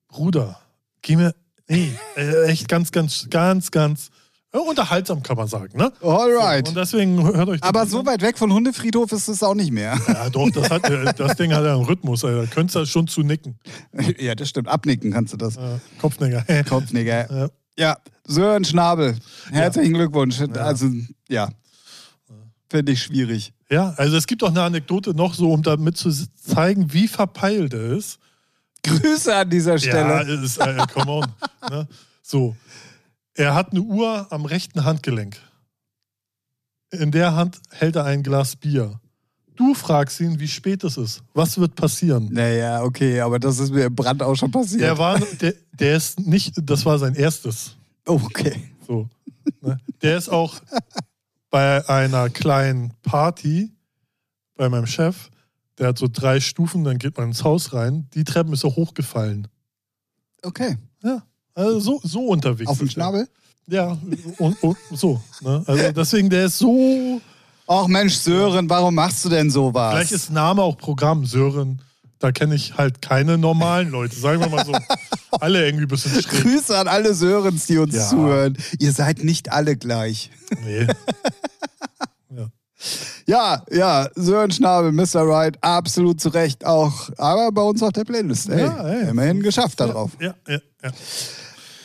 [SPEAKER 2] Bruder, geh mir, nee, äh, echt ganz, ganz, ganz, ganz ja, unterhaltsam kann man sagen, ne?
[SPEAKER 1] Alright.
[SPEAKER 2] Und deswegen hört euch.
[SPEAKER 1] Aber so weit weg von Hundefriedhof ist es auch nicht mehr.
[SPEAKER 2] Ja, doch, das, hat, äh, das Ding hat ja einen Rhythmus, Alter. Da könntest du schon zu nicken.
[SPEAKER 1] ja, das stimmt. Abnicken kannst du das.
[SPEAKER 2] Äh, Kopfnicker.
[SPEAKER 1] Kopfnicker.
[SPEAKER 2] Ja.
[SPEAKER 1] Ja, Sören Schnabel. Herzlichen Glückwunsch.
[SPEAKER 2] Ja.
[SPEAKER 1] Also, ja. Finde ich schwierig.
[SPEAKER 2] Ja, also es gibt auch eine Anekdote noch so, um damit zu zeigen, wie verpeilt er ist.
[SPEAKER 1] Grüße an dieser
[SPEAKER 2] Ja,
[SPEAKER 1] Stelle.
[SPEAKER 2] es ist, äh, come on. ne? So, er hat eine Uhr am rechten Handgelenk. In der Hand hält er ein Glas Bier. Du fragst ihn, wie spät es ist. Was wird passieren?
[SPEAKER 1] Naja, okay, aber das ist mir im Brand auch schon passiert.
[SPEAKER 2] Der war, der, der ist nicht, das war sein erstes.
[SPEAKER 1] Oh, okay.
[SPEAKER 2] So, ne? Der ist auch bei einer kleinen Party bei meinem Chef. Der hat so drei Stufen, dann geht man ins Haus rein. Die Treppen ist er hochgefallen.
[SPEAKER 1] Okay.
[SPEAKER 2] Ja, also so, so unterwegs.
[SPEAKER 1] Auf
[SPEAKER 2] er.
[SPEAKER 1] Schnabel?
[SPEAKER 2] Ja, und, und so. Ne? Also deswegen, der ist so.
[SPEAKER 1] Ach Mensch, Sören, warum machst du denn sowas?
[SPEAKER 2] Vielleicht ist Name auch Programm, Sören. Da kenne ich halt keine normalen Leute, sagen wir mal so. Alle irgendwie ein bisschen schräg.
[SPEAKER 1] Grüße an alle Sörens, die uns
[SPEAKER 2] Ja.
[SPEAKER 1] zuhören. Ihr seid nicht alle gleich.
[SPEAKER 2] Nee.
[SPEAKER 1] Ja, ja, Sören Schnabel, Mr. Right, absolut zu Recht auch. Aber bei uns auf der Playlist. Ey,
[SPEAKER 2] Ja, ey.
[SPEAKER 1] immerhin geschafft da drauf.
[SPEAKER 2] Ja, ja, ja.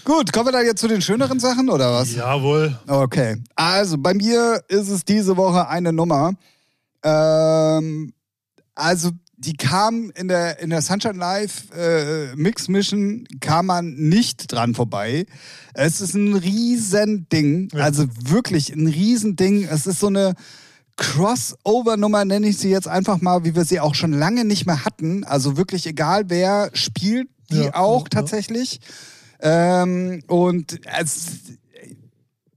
[SPEAKER 1] Gut, kommen wir da jetzt zu den schöneren Sachen oder was?
[SPEAKER 2] Jawohl.
[SPEAKER 1] Okay. Also bei mir ist es diese Woche eine Nummer. Ähm, also die kam in der, in der Sunshine Live äh, Mix Mission, kam man nicht dran vorbei. Es ist ein Riesending.
[SPEAKER 2] Ja.
[SPEAKER 1] Also wirklich ein Riesending. Es ist so eine Crossover-Nummer, nenne ich sie jetzt einfach mal, wie wir sie auch schon lange nicht mehr hatten. Also wirklich egal wer spielt, die
[SPEAKER 2] Ja,
[SPEAKER 1] auch
[SPEAKER 2] ja, ja.
[SPEAKER 1] tatsächlich. Ähm, und es,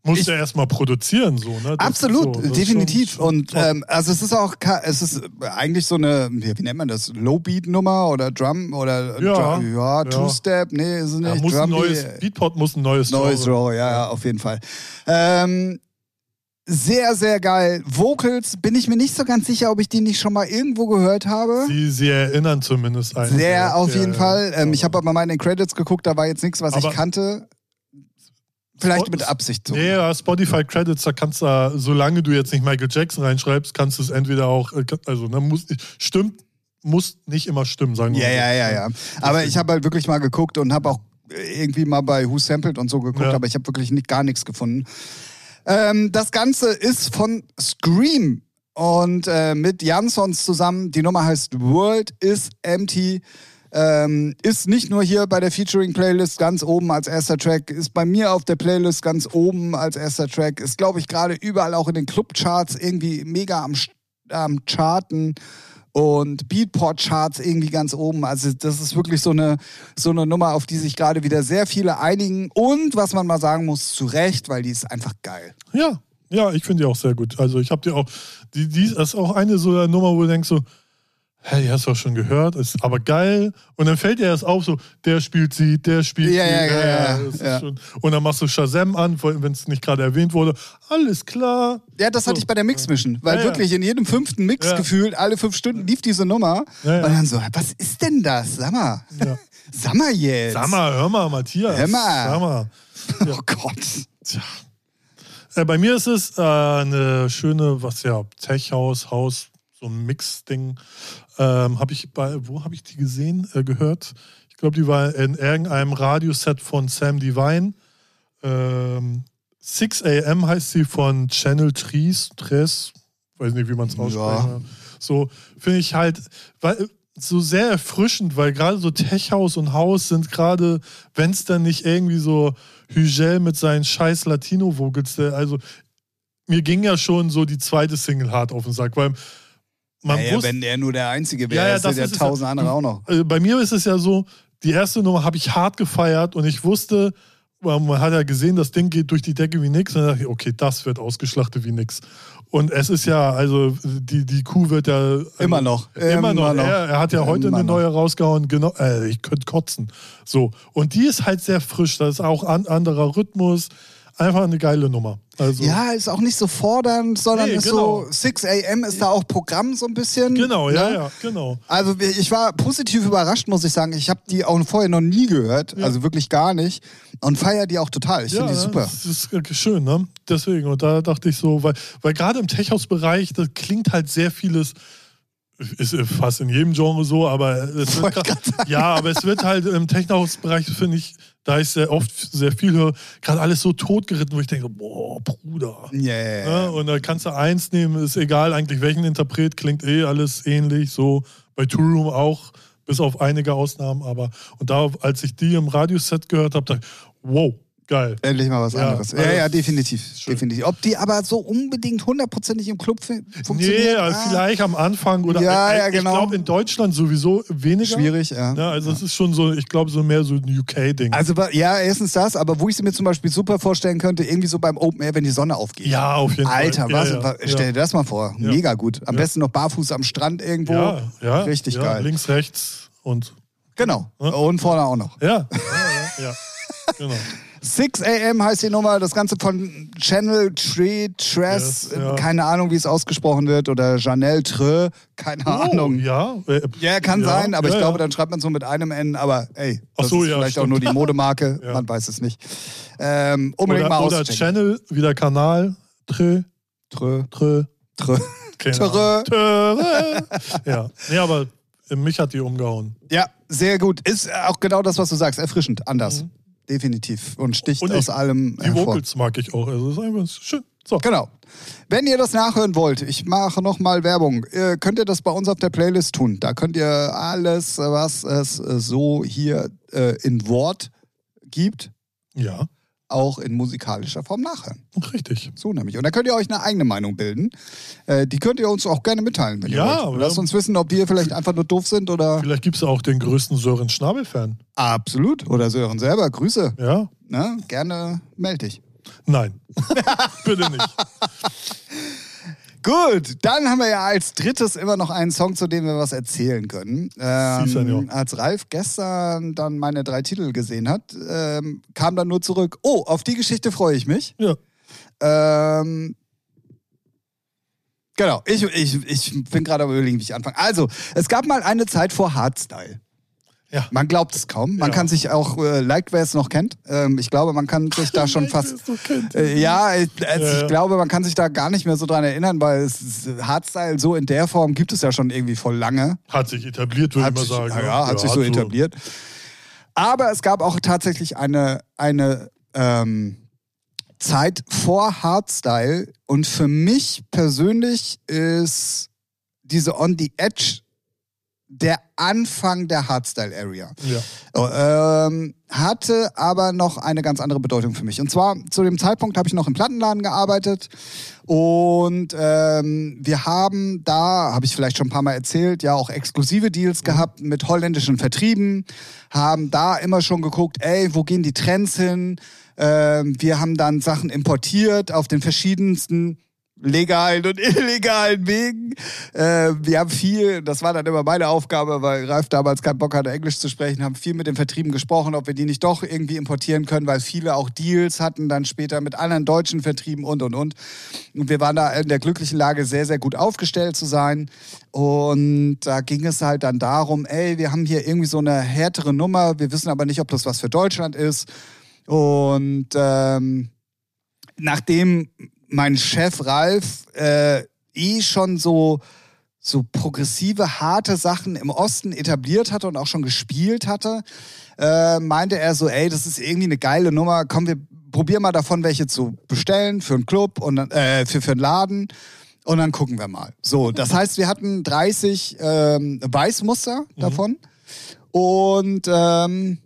[SPEAKER 2] Musst
[SPEAKER 1] Ich-
[SPEAKER 2] ja erstmal produzieren, so, ne? Das
[SPEAKER 1] Absolut,
[SPEAKER 2] so,
[SPEAKER 1] definitiv.
[SPEAKER 2] schon- schon
[SPEAKER 1] und ähm, also es ist auch, es ist eigentlich so eine, wie nennt man das, Low-Beat-Nummer oder Drum oder
[SPEAKER 2] Ja,
[SPEAKER 1] Drum, ja,
[SPEAKER 2] ja.
[SPEAKER 1] Two-Step, nee, ist es
[SPEAKER 2] ja,
[SPEAKER 1] nicht.
[SPEAKER 2] muss ein
[SPEAKER 1] Drum
[SPEAKER 2] neues, Beatport muss ein neues
[SPEAKER 1] neues. Draw, ja, ja, auf jeden Fall. Ähm, sehr, sehr geil. Vocals bin ich mir nicht so ganz sicher, ob ich die nicht schon mal irgendwo gehört habe.
[SPEAKER 2] Sie, sie erinnern zumindest einen.
[SPEAKER 1] Sehr
[SPEAKER 2] Ja,
[SPEAKER 1] auf
[SPEAKER 2] ja,
[SPEAKER 1] jeden
[SPEAKER 2] ja.
[SPEAKER 1] Fall. Ähm, ich habe aber mal in den Credits geguckt, da war jetzt nichts, was ich kannte. Vielleicht
[SPEAKER 2] Spot-
[SPEAKER 1] mit Absicht so.
[SPEAKER 2] Nee, ja, Spotify Credits, da kannst du, solange du jetzt nicht Michael Jackson reinschreibst, kannst du es entweder auch, äh, also ne, muss, stimmt, muss nicht immer stimmen, sagen wir
[SPEAKER 1] Ja,
[SPEAKER 2] mal so.
[SPEAKER 1] ja, ja, ja. Aber ich habe halt wirklich mal geguckt und habe auch irgendwie mal bei Who Sampled und so geguckt,
[SPEAKER 2] Ja.
[SPEAKER 1] aber ich habe wirklich nicht, gar nichts gefunden. Ähm, das Ganze ist von Scream und äh, mit Jansons zusammen. Die Nummer heißt World is Empty. Ähm, ist nicht nur hier bei der Featuring-Playlist ganz oben als erster Track, ist bei mir auf der Playlist ganz oben als erster Track, ist, glaube ich, gerade überall auch in den Clubcharts irgendwie mega am, am Charten und Beatport-Charts irgendwie ganz oben. Also das ist wirklich so eine, so eine Nummer, auf die sich gerade wieder sehr viele einigen. Und was man mal sagen muss, zu Recht, weil die ist einfach geil.
[SPEAKER 2] Ja, ja, ich finde die auch sehr gut. Also ich habe die auch, die, die ist auch eine so eine Nummer, wo du denkst so, die hast du auch schon gehört, ist aber geil. Und dann fällt dir das auf, so, der spielt sie, der spielt
[SPEAKER 1] Ja,
[SPEAKER 2] sie.
[SPEAKER 1] ja, ja, ja, ja.
[SPEAKER 2] Schon, und dann machst du Shazam an, wenn es nicht gerade erwähnt wurde. Alles klar.
[SPEAKER 1] Ja, das hatte
[SPEAKER 2] So.
[SPEAKER 1] ich bei der Mix-Mission, weil
[SPEAKER 2] Ja,
[SPEAKER 1] wirklich in jedem fünften Mix gefühlt, alle fünf Stunden lief diese Nummer. Und dann so, was ist denn das? Sag mal. Sag mal jetzt.
[SPEAKER 2] Sag mal, hör mal, Matthias.
[SPEAKER 1] Hör mal.
[SPEAKER 2] Sag mal.
[SPEAKER 1] Oh Gott.
[SPEAKER 2] Tja. Äh, bei mir ist es äh, eine schöne, was ja, Tech-Haus, Haus, so ein Mix-Ding. Ähm, habe ich bei, wo habe ich die gesehen, äh, gehört? Ich glaube, die war in irgendeinem Radioset von Sam Divine. Ähm, 6 AM heißt sie von Channel Trees, Tres, weiß nicht, wie man es
[SPEAKER 1] Ja.
[SPEAKER 2] ausspricht. So finde ich halt, weil, so sehr erfrischend, weil gerade so Tech-Haus und Haus sind gerade, wenn es dann nicht irgendwie so Hügel mit seinen scheiß Latino-Vocals, der- also mir ging ja schon so die zweite Single hart auf den Sack, weil man
[SPEAKER 1] Naja,
[SPEAKER 2] wusste,
[SPEAKER 1] wenn der nur der Einzige
[SPEAKER 2] Ja,
[SPEAKER 1] wäre,
[SPEAKER 2] ja,
[SPEAKER 1] ist
[SPEAKER 2] das
[SPEAKER 1] ja
[SPEAKER 2] ist es
[SPEAKER 1] tausend
[SPEAKER 2] ja.
[SPEAKER 1] andere auch noch.
[SPEAKER 2] äh, bei mir ist es ja so, die erste Nummer habe ich hart gefeiert und ich wusste, man hat ja gesehen, das Ding geht durch die Decke wie nix. Und dann dachte ich, okay, das wird ausgeschlachtet wie nix. Und es ist ja, also die, die Kuh wird ja. Also,
[SPEAKER 1] immer noch.
[SPEAKER 2] Immer, noch. noch. Er, er, hat ja heute immer eine neue rausgehauen. Genau, äh, ich könnte kotzen. So. Und die ist halt sehr frisch. Das ist auch ein anderer Rhythmus einfach eine geile Nummer. Also
[SPEAKER 1] ja, ist auch nicht so fordernd, sondern nee, ist genau. so 6 AM ist da auch Programm so ein bisschen.
[SPEAKER 2] Genau, ja, ne? ja, genau.
[SPEAKER 1] Also ich war positiv überrascht, muss ich sagen. Ich habe die auch vorher noch nie gehört, ja. also wirklich gar nicht. Und feiere die auch total. Ich ja, finde die super.
[SPEAKER 2] Das ist schön, ne? Deswegen. Und da dachte ich so, weil, weil gerade im Tech-House-Bereich, da klingt halt sehr vieles ist fast in jedem Genre so, aber es wird, ja, aber es wird halt im Techno-Bereich, finde ich, da ich sehr oft sehr viel höre, gerade alles so totgeritten, wo ich denke, boah, Bruder.
[SPEAKER 1] Yeah.
[SPEAKER 2] Ja, und da kannst du eins nehmen, ist egal eigentlich welchen Interpret, klingt eh alles ähnlich, so bei Two Room auch, bis auf einige Ausnahmen, aber und da, als ich die im Radioset gehört habe, dachte ich, wow, Geil.
[SPEAKER 1] Endlich mal was ja, anderes. Ja, ja, definitiv. definitiv. Ob die aber so unbedingt hundertprozentig im Club funktionieren?
[SPEAKER 2] Nee, ah. vielleicht am Anfang oder
[SPEAKER 1] ja, ja, genau.
[SPEAKER 2] ich glaube in Deutschland sowieso weniger.
[SPEAKER 1] Schwierig, ja.
[SPEAKER 2] ja also es ist schon so, ich glaube so mehr so ein UK-Ding.
[SPEAKER 1] Also ja, erstens das, aber wo ich sie mir zum Beispiel super vorstellen könnte, irgendwie so beim Open Air, wenn die Sonne aufgeht.
[SPEAKER 2] Ja, auf jeden
[SPEAKER 1] Alter,
[SPEAKER 2] Fall.
[SPEAKER 1] Alter, was? Stell dir das mal vor. Mega gut. Am besten noch barfuß am Strand irgendwo.
[SPEAKER 2] Ja, ja.
[SPEAKER 1] Richtig geil.
[SPEAKER 2] Links, rechts und.
[SPEAKER 1] Genau. Und vorne auch noch.
[SPEAKER 2] Ja, ja, ja. genau.
[SPEAKER 1] 6 AM heißt die Nummer, das Ganze von Channel Tree Tress, yes, ja. keine Ahnung, wie es ausgesprochen wird, oder Janelle Treux, keine oh, Ahnung.
[SPEAKER 2] Ja,
[SPEAKER 1] äh, ja kann ja, sein, aber ja, ich glaube, dann schreibt man so mit einem N, aber ey, das so, ist vielleicht stimmt. auch nur die Modemarke, man weiß es nicht. Ähm, unbedingt
[SPEAKER 2] oder,
[SPEAKER 1] mal
[SPEAKER 2] Oder Channel, wieder Kanal, Treux.
[SPEAKER 1] Treux.
[SPEAKER 2] Treux.
[SPEAKER 1] Treux.
[SPEAKER 2] Treux. Ja, nee, aber mich hat die umgehauen.
[SPEAKER 1] Ja, sehr gut. Ist auch genau das, was du sagst, erfrischend, anders. Mhm definitiv. Und sticht und ich, aus allem.
[SPEAKER 2] Die hervor. Vocals mag ich auch. Also, ist einfach schön. So.
[SPEAKER 1] Genau. Wenn ihr das nachhören wollt, ich mache nochmal Werbung, äh, könnt ihr das bei uns auf der Playlist tun. Da könnt ihr alles, was es so hier äh, in Wort gibt.
[SPEAKER 2] Ja
[SPEAKER 1] auch in musikalischer Form nachhören.
[SPEAKER 2] Richtig.
[SPEAKER 1] So nämlich. Und da könnt ihr euch eine eigene Meinung bilden. Äh, die könnt ihr uns auch gerne mitteilen, wenn ja, ihr wollt. Lasst uns wissen, ob wir vielleicht einfach nur doof sind oder.
[SPEAKER 2] Vielleicht gibt es auch den größten Sören Schnabel-Fan.
[SPEAKER 1] Absolut. Oder Sören selber. Grüße.
[SPEAKER 2] Ja.
[SPEAKER 1] Na, gerne melde dich.
[SPEAKER 2] Nein. Bitte nicht.
[SPEAKER 1] Gut, dann haben wir ja als drittes immer noch einen Song, zu dem wir was erzählen können. Ähm, als Ralf gestern dann meine drei Titel gesehen hat, ähm, kam dann nur zurück, oh, auf die Geschichte freue ich mich.
[SPEAKER 2] Ja.
[SPEAKER 1] Ähm, genau, ich, ich, ich bin gerade am überlegen, wie ich anfange. Also, es gab mal eine Zeit vor Hardstyle.
[SPEAKER 2] Ja.
[SPEAKER 1] Man glaubt es kaum. Man ja. kann sich auch, äh, like wer es noch kennt, ähm, ich glaube, man kann sich da schon fast. Äh, ja, ich, also ja, ich glaube, man kann sich da gar nicht mehr so dran erinnern, weil es, Hardstyle so in der Form gibt es ja schon irgendwie voll lange.
[SPEAKER 2] Hat sich etabliert, würde ich mal sagen.
[SPEAKER 1] Ja, ja hat sich so etabliert. Aber es gab auch tatsächlich eine, eine ähm, Zeit vor Hardstyle und für mich persönlich ist diese On the Edge der Anfang der Hardstyle-Area.
[SPEAKER 2] Ja.
[SPEAKER 1] Ähm, hatte aber noch eine ganz andere Bedeutung für mich. Und zwar zu dem Zeitpunkt habe ich noch im Plattenladen gearbeitet und ähm, wir haben da, habe ich vielleicht schon ein paar Mal erzählt, ja auch exklusive Deals gehabt mit holländischen Vertrieben, haben da immer schon geguckt, ey, wo gehen die Trends hin? Ähm, wir haben dann Sachen importiert auf den verschiedensten legalen und illegalen Wegen. Äh, wir haben viel, das war dann immer meine Aufgabe, weil Ralf damals keinen Bock hatte, Englisch zu sprechen, haben viel mit den Vertrieben gesprochen, ob wir die nicht doch irgendwie importieren können, weil viele auch Deals hatten, dann später mit anderen deutschen Vertrieben und, und, und. Und wir waren da in der glücklichen Lage, sehr, sehr gut aufgestellt zu sein. Und da ging es halt dann darum, ey, wir haben hier irgendwie so eine härtere Nummer, wir wissen aber nicht, ob das was für Deutschland ist. Und ähm, nachdem mein Chef Ralf äh, eh schon so so progressive, harte Sachen im Osten etabliert hatte und auch schon gespielt hatte, äh, meinte er so, ey, das ist irgendwie eine geile Nummer, komm, wir probieren mal davon welche zu bestellen für einen Club und äh, für, für einen Laden und dann gucken wir mal. So, das heißt, wir hatten 30 ähm, Weißmuster mhm. davon und ähm,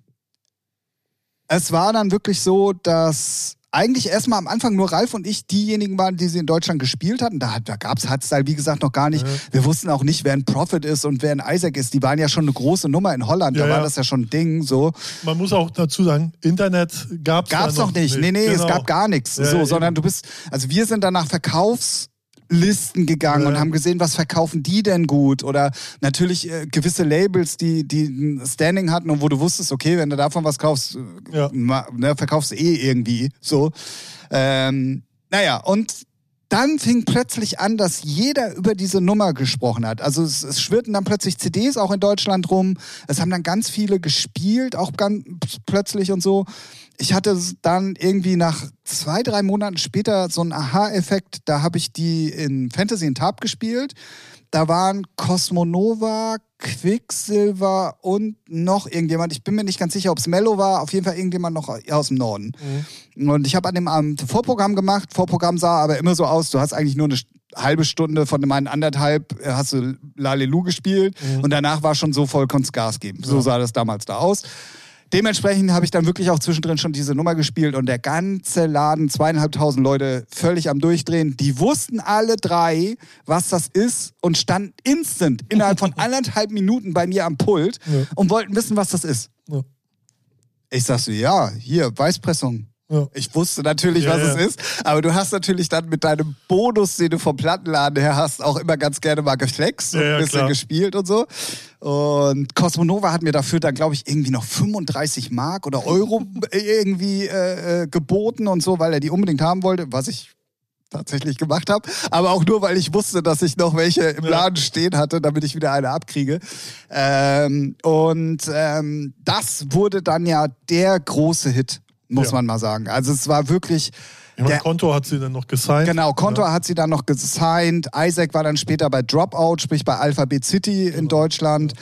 [SPEAKER 1] es war dann wirklich so, dass eigentlich erstmal am Anfang nur Ralf und ich diejenigen waren, die sie in Deutschland gespielt hatten. Da, da gab es Hardstyle, wie gesagt, noch gar nicht.
[SPEAKER 2] Ja.
[SPEAKER 1] Wir wussten auch nicht, wer ein Prophet ist und wer ein Isaac ist. Die waren ja schon eine große Nummer in Holland.
[SPEAKER 2] Ja,
[SPEAKER 1] da war
[SPEAKER 2] ja.
[SPEAKER 1] das ja schon ein Ding. So.
[SPEAKER 2] Man muss auch dazu sagen, Internet gab es
[SPEAKER 1] Gab es noch nicht. Nee, nee, es
[SPEAKER 2] Genau.
[SPEAKER 1] gab gar nichts. So, sondern du bist, also wir sind dann nach Verkaufslisten gegangen
[SPEAKER 2] Ja.
[SPEAKER 1] und haben gesehen, was verkaufen die denn gut? Oder natürlich äh, gewisse Labels, die, die ein Standing hatten und wo du wusstest, okay, wenn du davon was kaufst, äh,
[SPEAKER 2] Ja.
[SPEAKER 1] ma- ne, verkaufst du eh irgendwie. So. Ähm, naja, und dann fing plötzlich an, dass jeder über diese Nummer gesprochen hat. Also es, es schwirrten dann plötzlich CDs auch in Deutschland rum. Es haben dann ganz viele gespielt, auch ganz plötzlich und so. Ich hatte dann irgendwie nach zwei, drei Monaten später so einen Aha-Effekt. Da habe ich die in Fantasy in Tab gespielt. Da waren Cosmonova, Quicksilver und noch irgendjemand. Ich bin mir nicht ganz sicher, ob es Mello war. Auf jeden Fall irgendjemand noch aus dem Norden. Und ich habe an dem Abend Vorprogramm gemacht. Vorprogramm sah aber immer so aus, du hast eigentlich nur eine halbe Stunde von meinen anderthalb äh, hast du Lalelu gespielt und danach war schon so voll konntest Gas geben. So sah das damals da aus. Dementsprechend habe ich dann wirklich auch zwischendrin schon diese Nummer gespielt und der ganze Laden, zweieinhalbtausend Leute, völlig am Durchdrehen. Die wussten alle drei, was das ist und standen instant innerhalb von anderthalb Minuten bei mir am Pult
[SPEAKER 2] Ja.
[SPEAKER 1] und wollten wissen, was das ist.
[SPEAKER 2] Ja.
[SPEAKER 1] Ich sag so, ja, hier, Weißpressung.
[SPEAKER 2] Ja.
[SPEAKER 1] Ich wusste natürlich,
[SPEAKER 2] Ja,
[SPEAKER 1] was
[SPEAKER 2] ja.
[SPEAKER 1] es ist, aber du hast natürlich dann mit deinem Bonus, den du vom Plattenladen her hast, auch immer ganz gerne mal geflext und ein bisschen
[SPEAKER 2] klar.
[SPEAKER 1] gespielt und so. Und Cosmonova hat mir dafür dann, glaube ich, irgendwie noch 35 Mark oder Euro irgendwie äh, äh, geboten und so, weil er die unbedingt haben wollte, was ich tatsächlich gemacht habe, aber auch nur, weil ich wusste, dass ich noch welche im. Laden stehen hatte, damit ich wieder eine abkriege. Ähm, und ähm, das wurde dann ja der große Hit, muss
[SPEAKER 2] Ja.
[SPEAKER 1] man mal sagen. Also es war wirklich
[SPEAKER 2] Ich meine, Konto hat sie dann noch gesigned.
[SPEAKER 1] Genau, Konto hat sie dann noch gesigned. Isaac war dann später bei Dropout, sprich bei Alphabet City in Deutschland.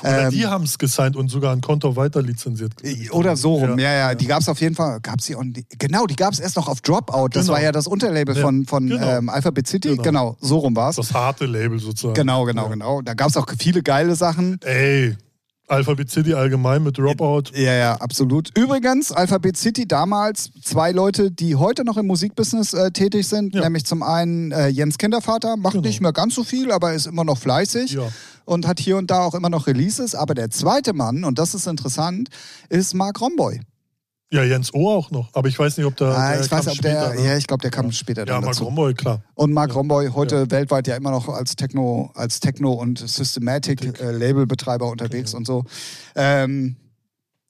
[SPEAKER 2] Oder
[SPEAKER 1] Ähm,
[SPEAKER 2] die haben es gesigned und sogar ein Konto weiter lizenziert.
[SPEAKER 1] Oder so rum, ja, ja. Die gab es auf jeden Fall. Gab's die on, genau, die gab es erst noch auf Dropout. Das
[SPEAKER 2] Genau.
[SPEAKER 1] war ja das Unterlabel
[SPEAKER 2] Ja,
[SPEAKER 1] von, von
[SPEAKER 2] genau.
[SPEAKER 1] ähm, Alphabet City. Genau.
[SPEAKER 2] Genau.
[SPEAKER 1] so rum war es.
[SPEAKER 2] Das harte Label sozusagen.
[SPEAKER 1] Genau, genau,
[SPEAKER 2] Ja.
[SPEAKER 1] genau. Da gab es auch viele geile Sachen.
[SPEAKER 2] Ey, Alphabet City allgemein mit Dropout.
[SPEAKER 1] Ja, ja, absolut. Übrigens, Alphabet City damals zwei Leute, die heute noch im Musikbusiness äh, tätig sind.
[SPEAKER 2] Ja.
[SPEAKER 1] Nämlich zum einen äh, Jens Kindervater, macht
[SPEAKER 2] Genau.
[SPEAKER 1] nicht mehr ganz so viel, aber ist immer noch fleißig.
[SPEAKER 2] Ja.
[SPEAKER 1] Und hat hier und da auch immer noch Releases. Aber der zweite Mann, und das ist interessant, ist Mark Romboy.
[SPEAKER 2] Ja, Jens O auch noch. Aber ich weiß nicht, ob der.
[SPEAKER 1] Ah,
[SPEAKER 2] der
[SPEAKER 1] ich weiß, ob der,
[SPEAKER 2] später, ne?
[SPEAKER 1] ja, ich glaube, der kam später
[SPEAKER 2] Ja,
[SPEAKER 1] dann
[SPEAKER 2] Mark
[SPEAKER 1] dazu.
[SPEAKER 2] Romboy, klar.
[SPEAKER 1] Und Mark
[SPEAKER 2] Ja.
[SPEAKER 1] Romboy, heute weltweit ja immer noch als Techno, als Techno und Systematic äh, Labelbetreiber unterwegs
[SPEAKER 2] Genau.
[SPEAKER 1] und so. Ähm,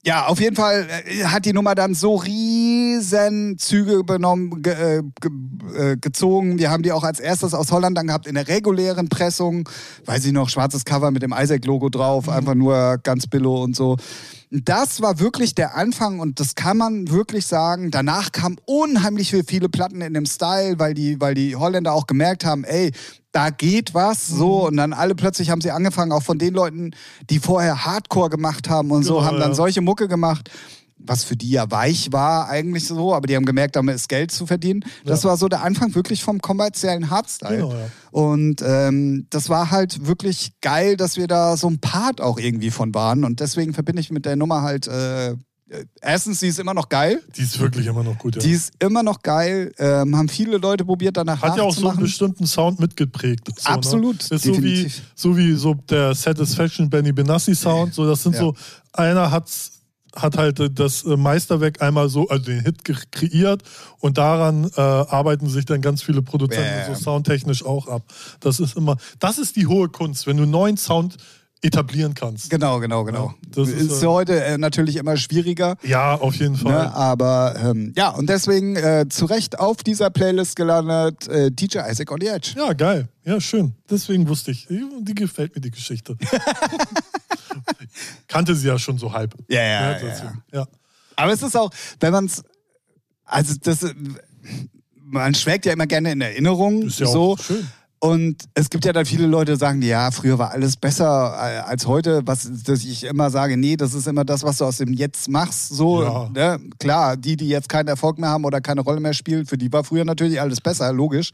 [SPEAKER 1] ja, auf jeden Fall äh, hat die Nummer dann so riesen Züge benommen, ge, äh, ge, äh, gezogen. Wir haben die auch als erstes aus Holland dann gehabt in der regulären Pressung. Weiß ich noch, schwarzes Cover mit dem Isaac-Logo drauf,
[SPEAKER 2] Mhm.
[SPEAKER 1] einfach nur ganz billo und so. Das war wirklich der Anfang und das kann man wirklich sagen. Danach kamen unheimlich viel- viele Platten in dem Style, weil die, weil die Holländer auch gemerkt haben, ey, da geht was so
[SPEAKER 2] Mhm.
[SPEAKER 1] und dann alle plötzlich haben sie angefangen, auch von den Leuten, die vorher Hardcore gemacht haben und so,
[SPEAKER 2] Genau,
[SPEAKER 1] haben dann
[SPEAKER 2] ja.
[SPEAKER 1] solche Mucke gemacht, was für die ja weich war eigentlich so, aber die haben gemerkt, damit ist Geld zu verdienen. Das war so der Anfang wirklich vom kommerziellen Hardstyle.
[SPEAKER 2] Genau, ja.
[SPEAKER 1] Und ähm, das war halt wirklich geil, dass wir da so ein Part auch irgendwie von waren und deswegen verbinde ich mit der Nummer halt äh, Erstens, sie ist immer noch geil.
[SPEAKER 2] Die ist wirklich immer noch gut, ja.
[SPEAKER 1] Die ist immer noch geil. Ähm, haben viele Leute probiert, danach
[SPEAKER 2] Hat ja auch so einen bestimmten Sound mitgeprägt. So,
[SPEAKER 1] Absolut,
[SPEAKER 2] Ne? Ist so wie, so wie so der Satisfaction Benny Benassi Sound. So, das sind
[SPEAKER 1] Ja.
[SPEAKER 2] so, einer hat's hat halt äh, das äh, Meisterwerk einmal so, also den Hit kreiert und daran äh, arbeiten sich dann ganz viele Produzenten
[SPEAKER 1] Ja.
[SPEAKER 2] so soundtechnisch auch ab. Das ist immer, das ist die hohe Kunst, wenn du einen neuen Sound etablieren kannst.
[SPEAKER 1] Genau, genau, genau.
[SPEAKER 2] Ja, das
[SPEAKER 1] ist
[SPEAKER 2] ist,
[SPEAKER 1] heute äh, natürlich immer schwieriger.
[SPEAKER 2] Ja, auf jeden Fall.
[SPEAKER 1] Ne, aber ähm, ja, und deswegen äh, zu Recht auf dieser Playlist gelandet, äh, DJ Isaac on the Edge.
[SPEAKER 2] Ja, geil. Ja, schön. Deswegen wusste ich, die gefällt mir die Geschichte. Kannte sie ja schon so halb.
[SPEAKER 1] Ja, ja, ja,
[SPEAKER 2] deswegen. ja.
[SPEAKER 1] Aber es ist auch, wenn man es, also das, äh, man schwelgt ja immer gerne in Erinnerung.
[SPEAKER 2] Ist ja
[SPEAKER 1] so.
[SPEAKER 2] auch schön.
[SPEAKER 1] Und es gibt ja dann viele Leute, die sagen, ja, früher war alles besser äh, als heute. Was dass ich immer sage, nee, das ist immer das, was du aus dem Jetzt machst. So,
[SPEAKER 2] Ja.
[SPEAKER 1] ne? klar, die, die jetzt keinen Erfolg mehr haben oder keine Rolle mehr spielen, für die war früher natürlich alles besser, logisch.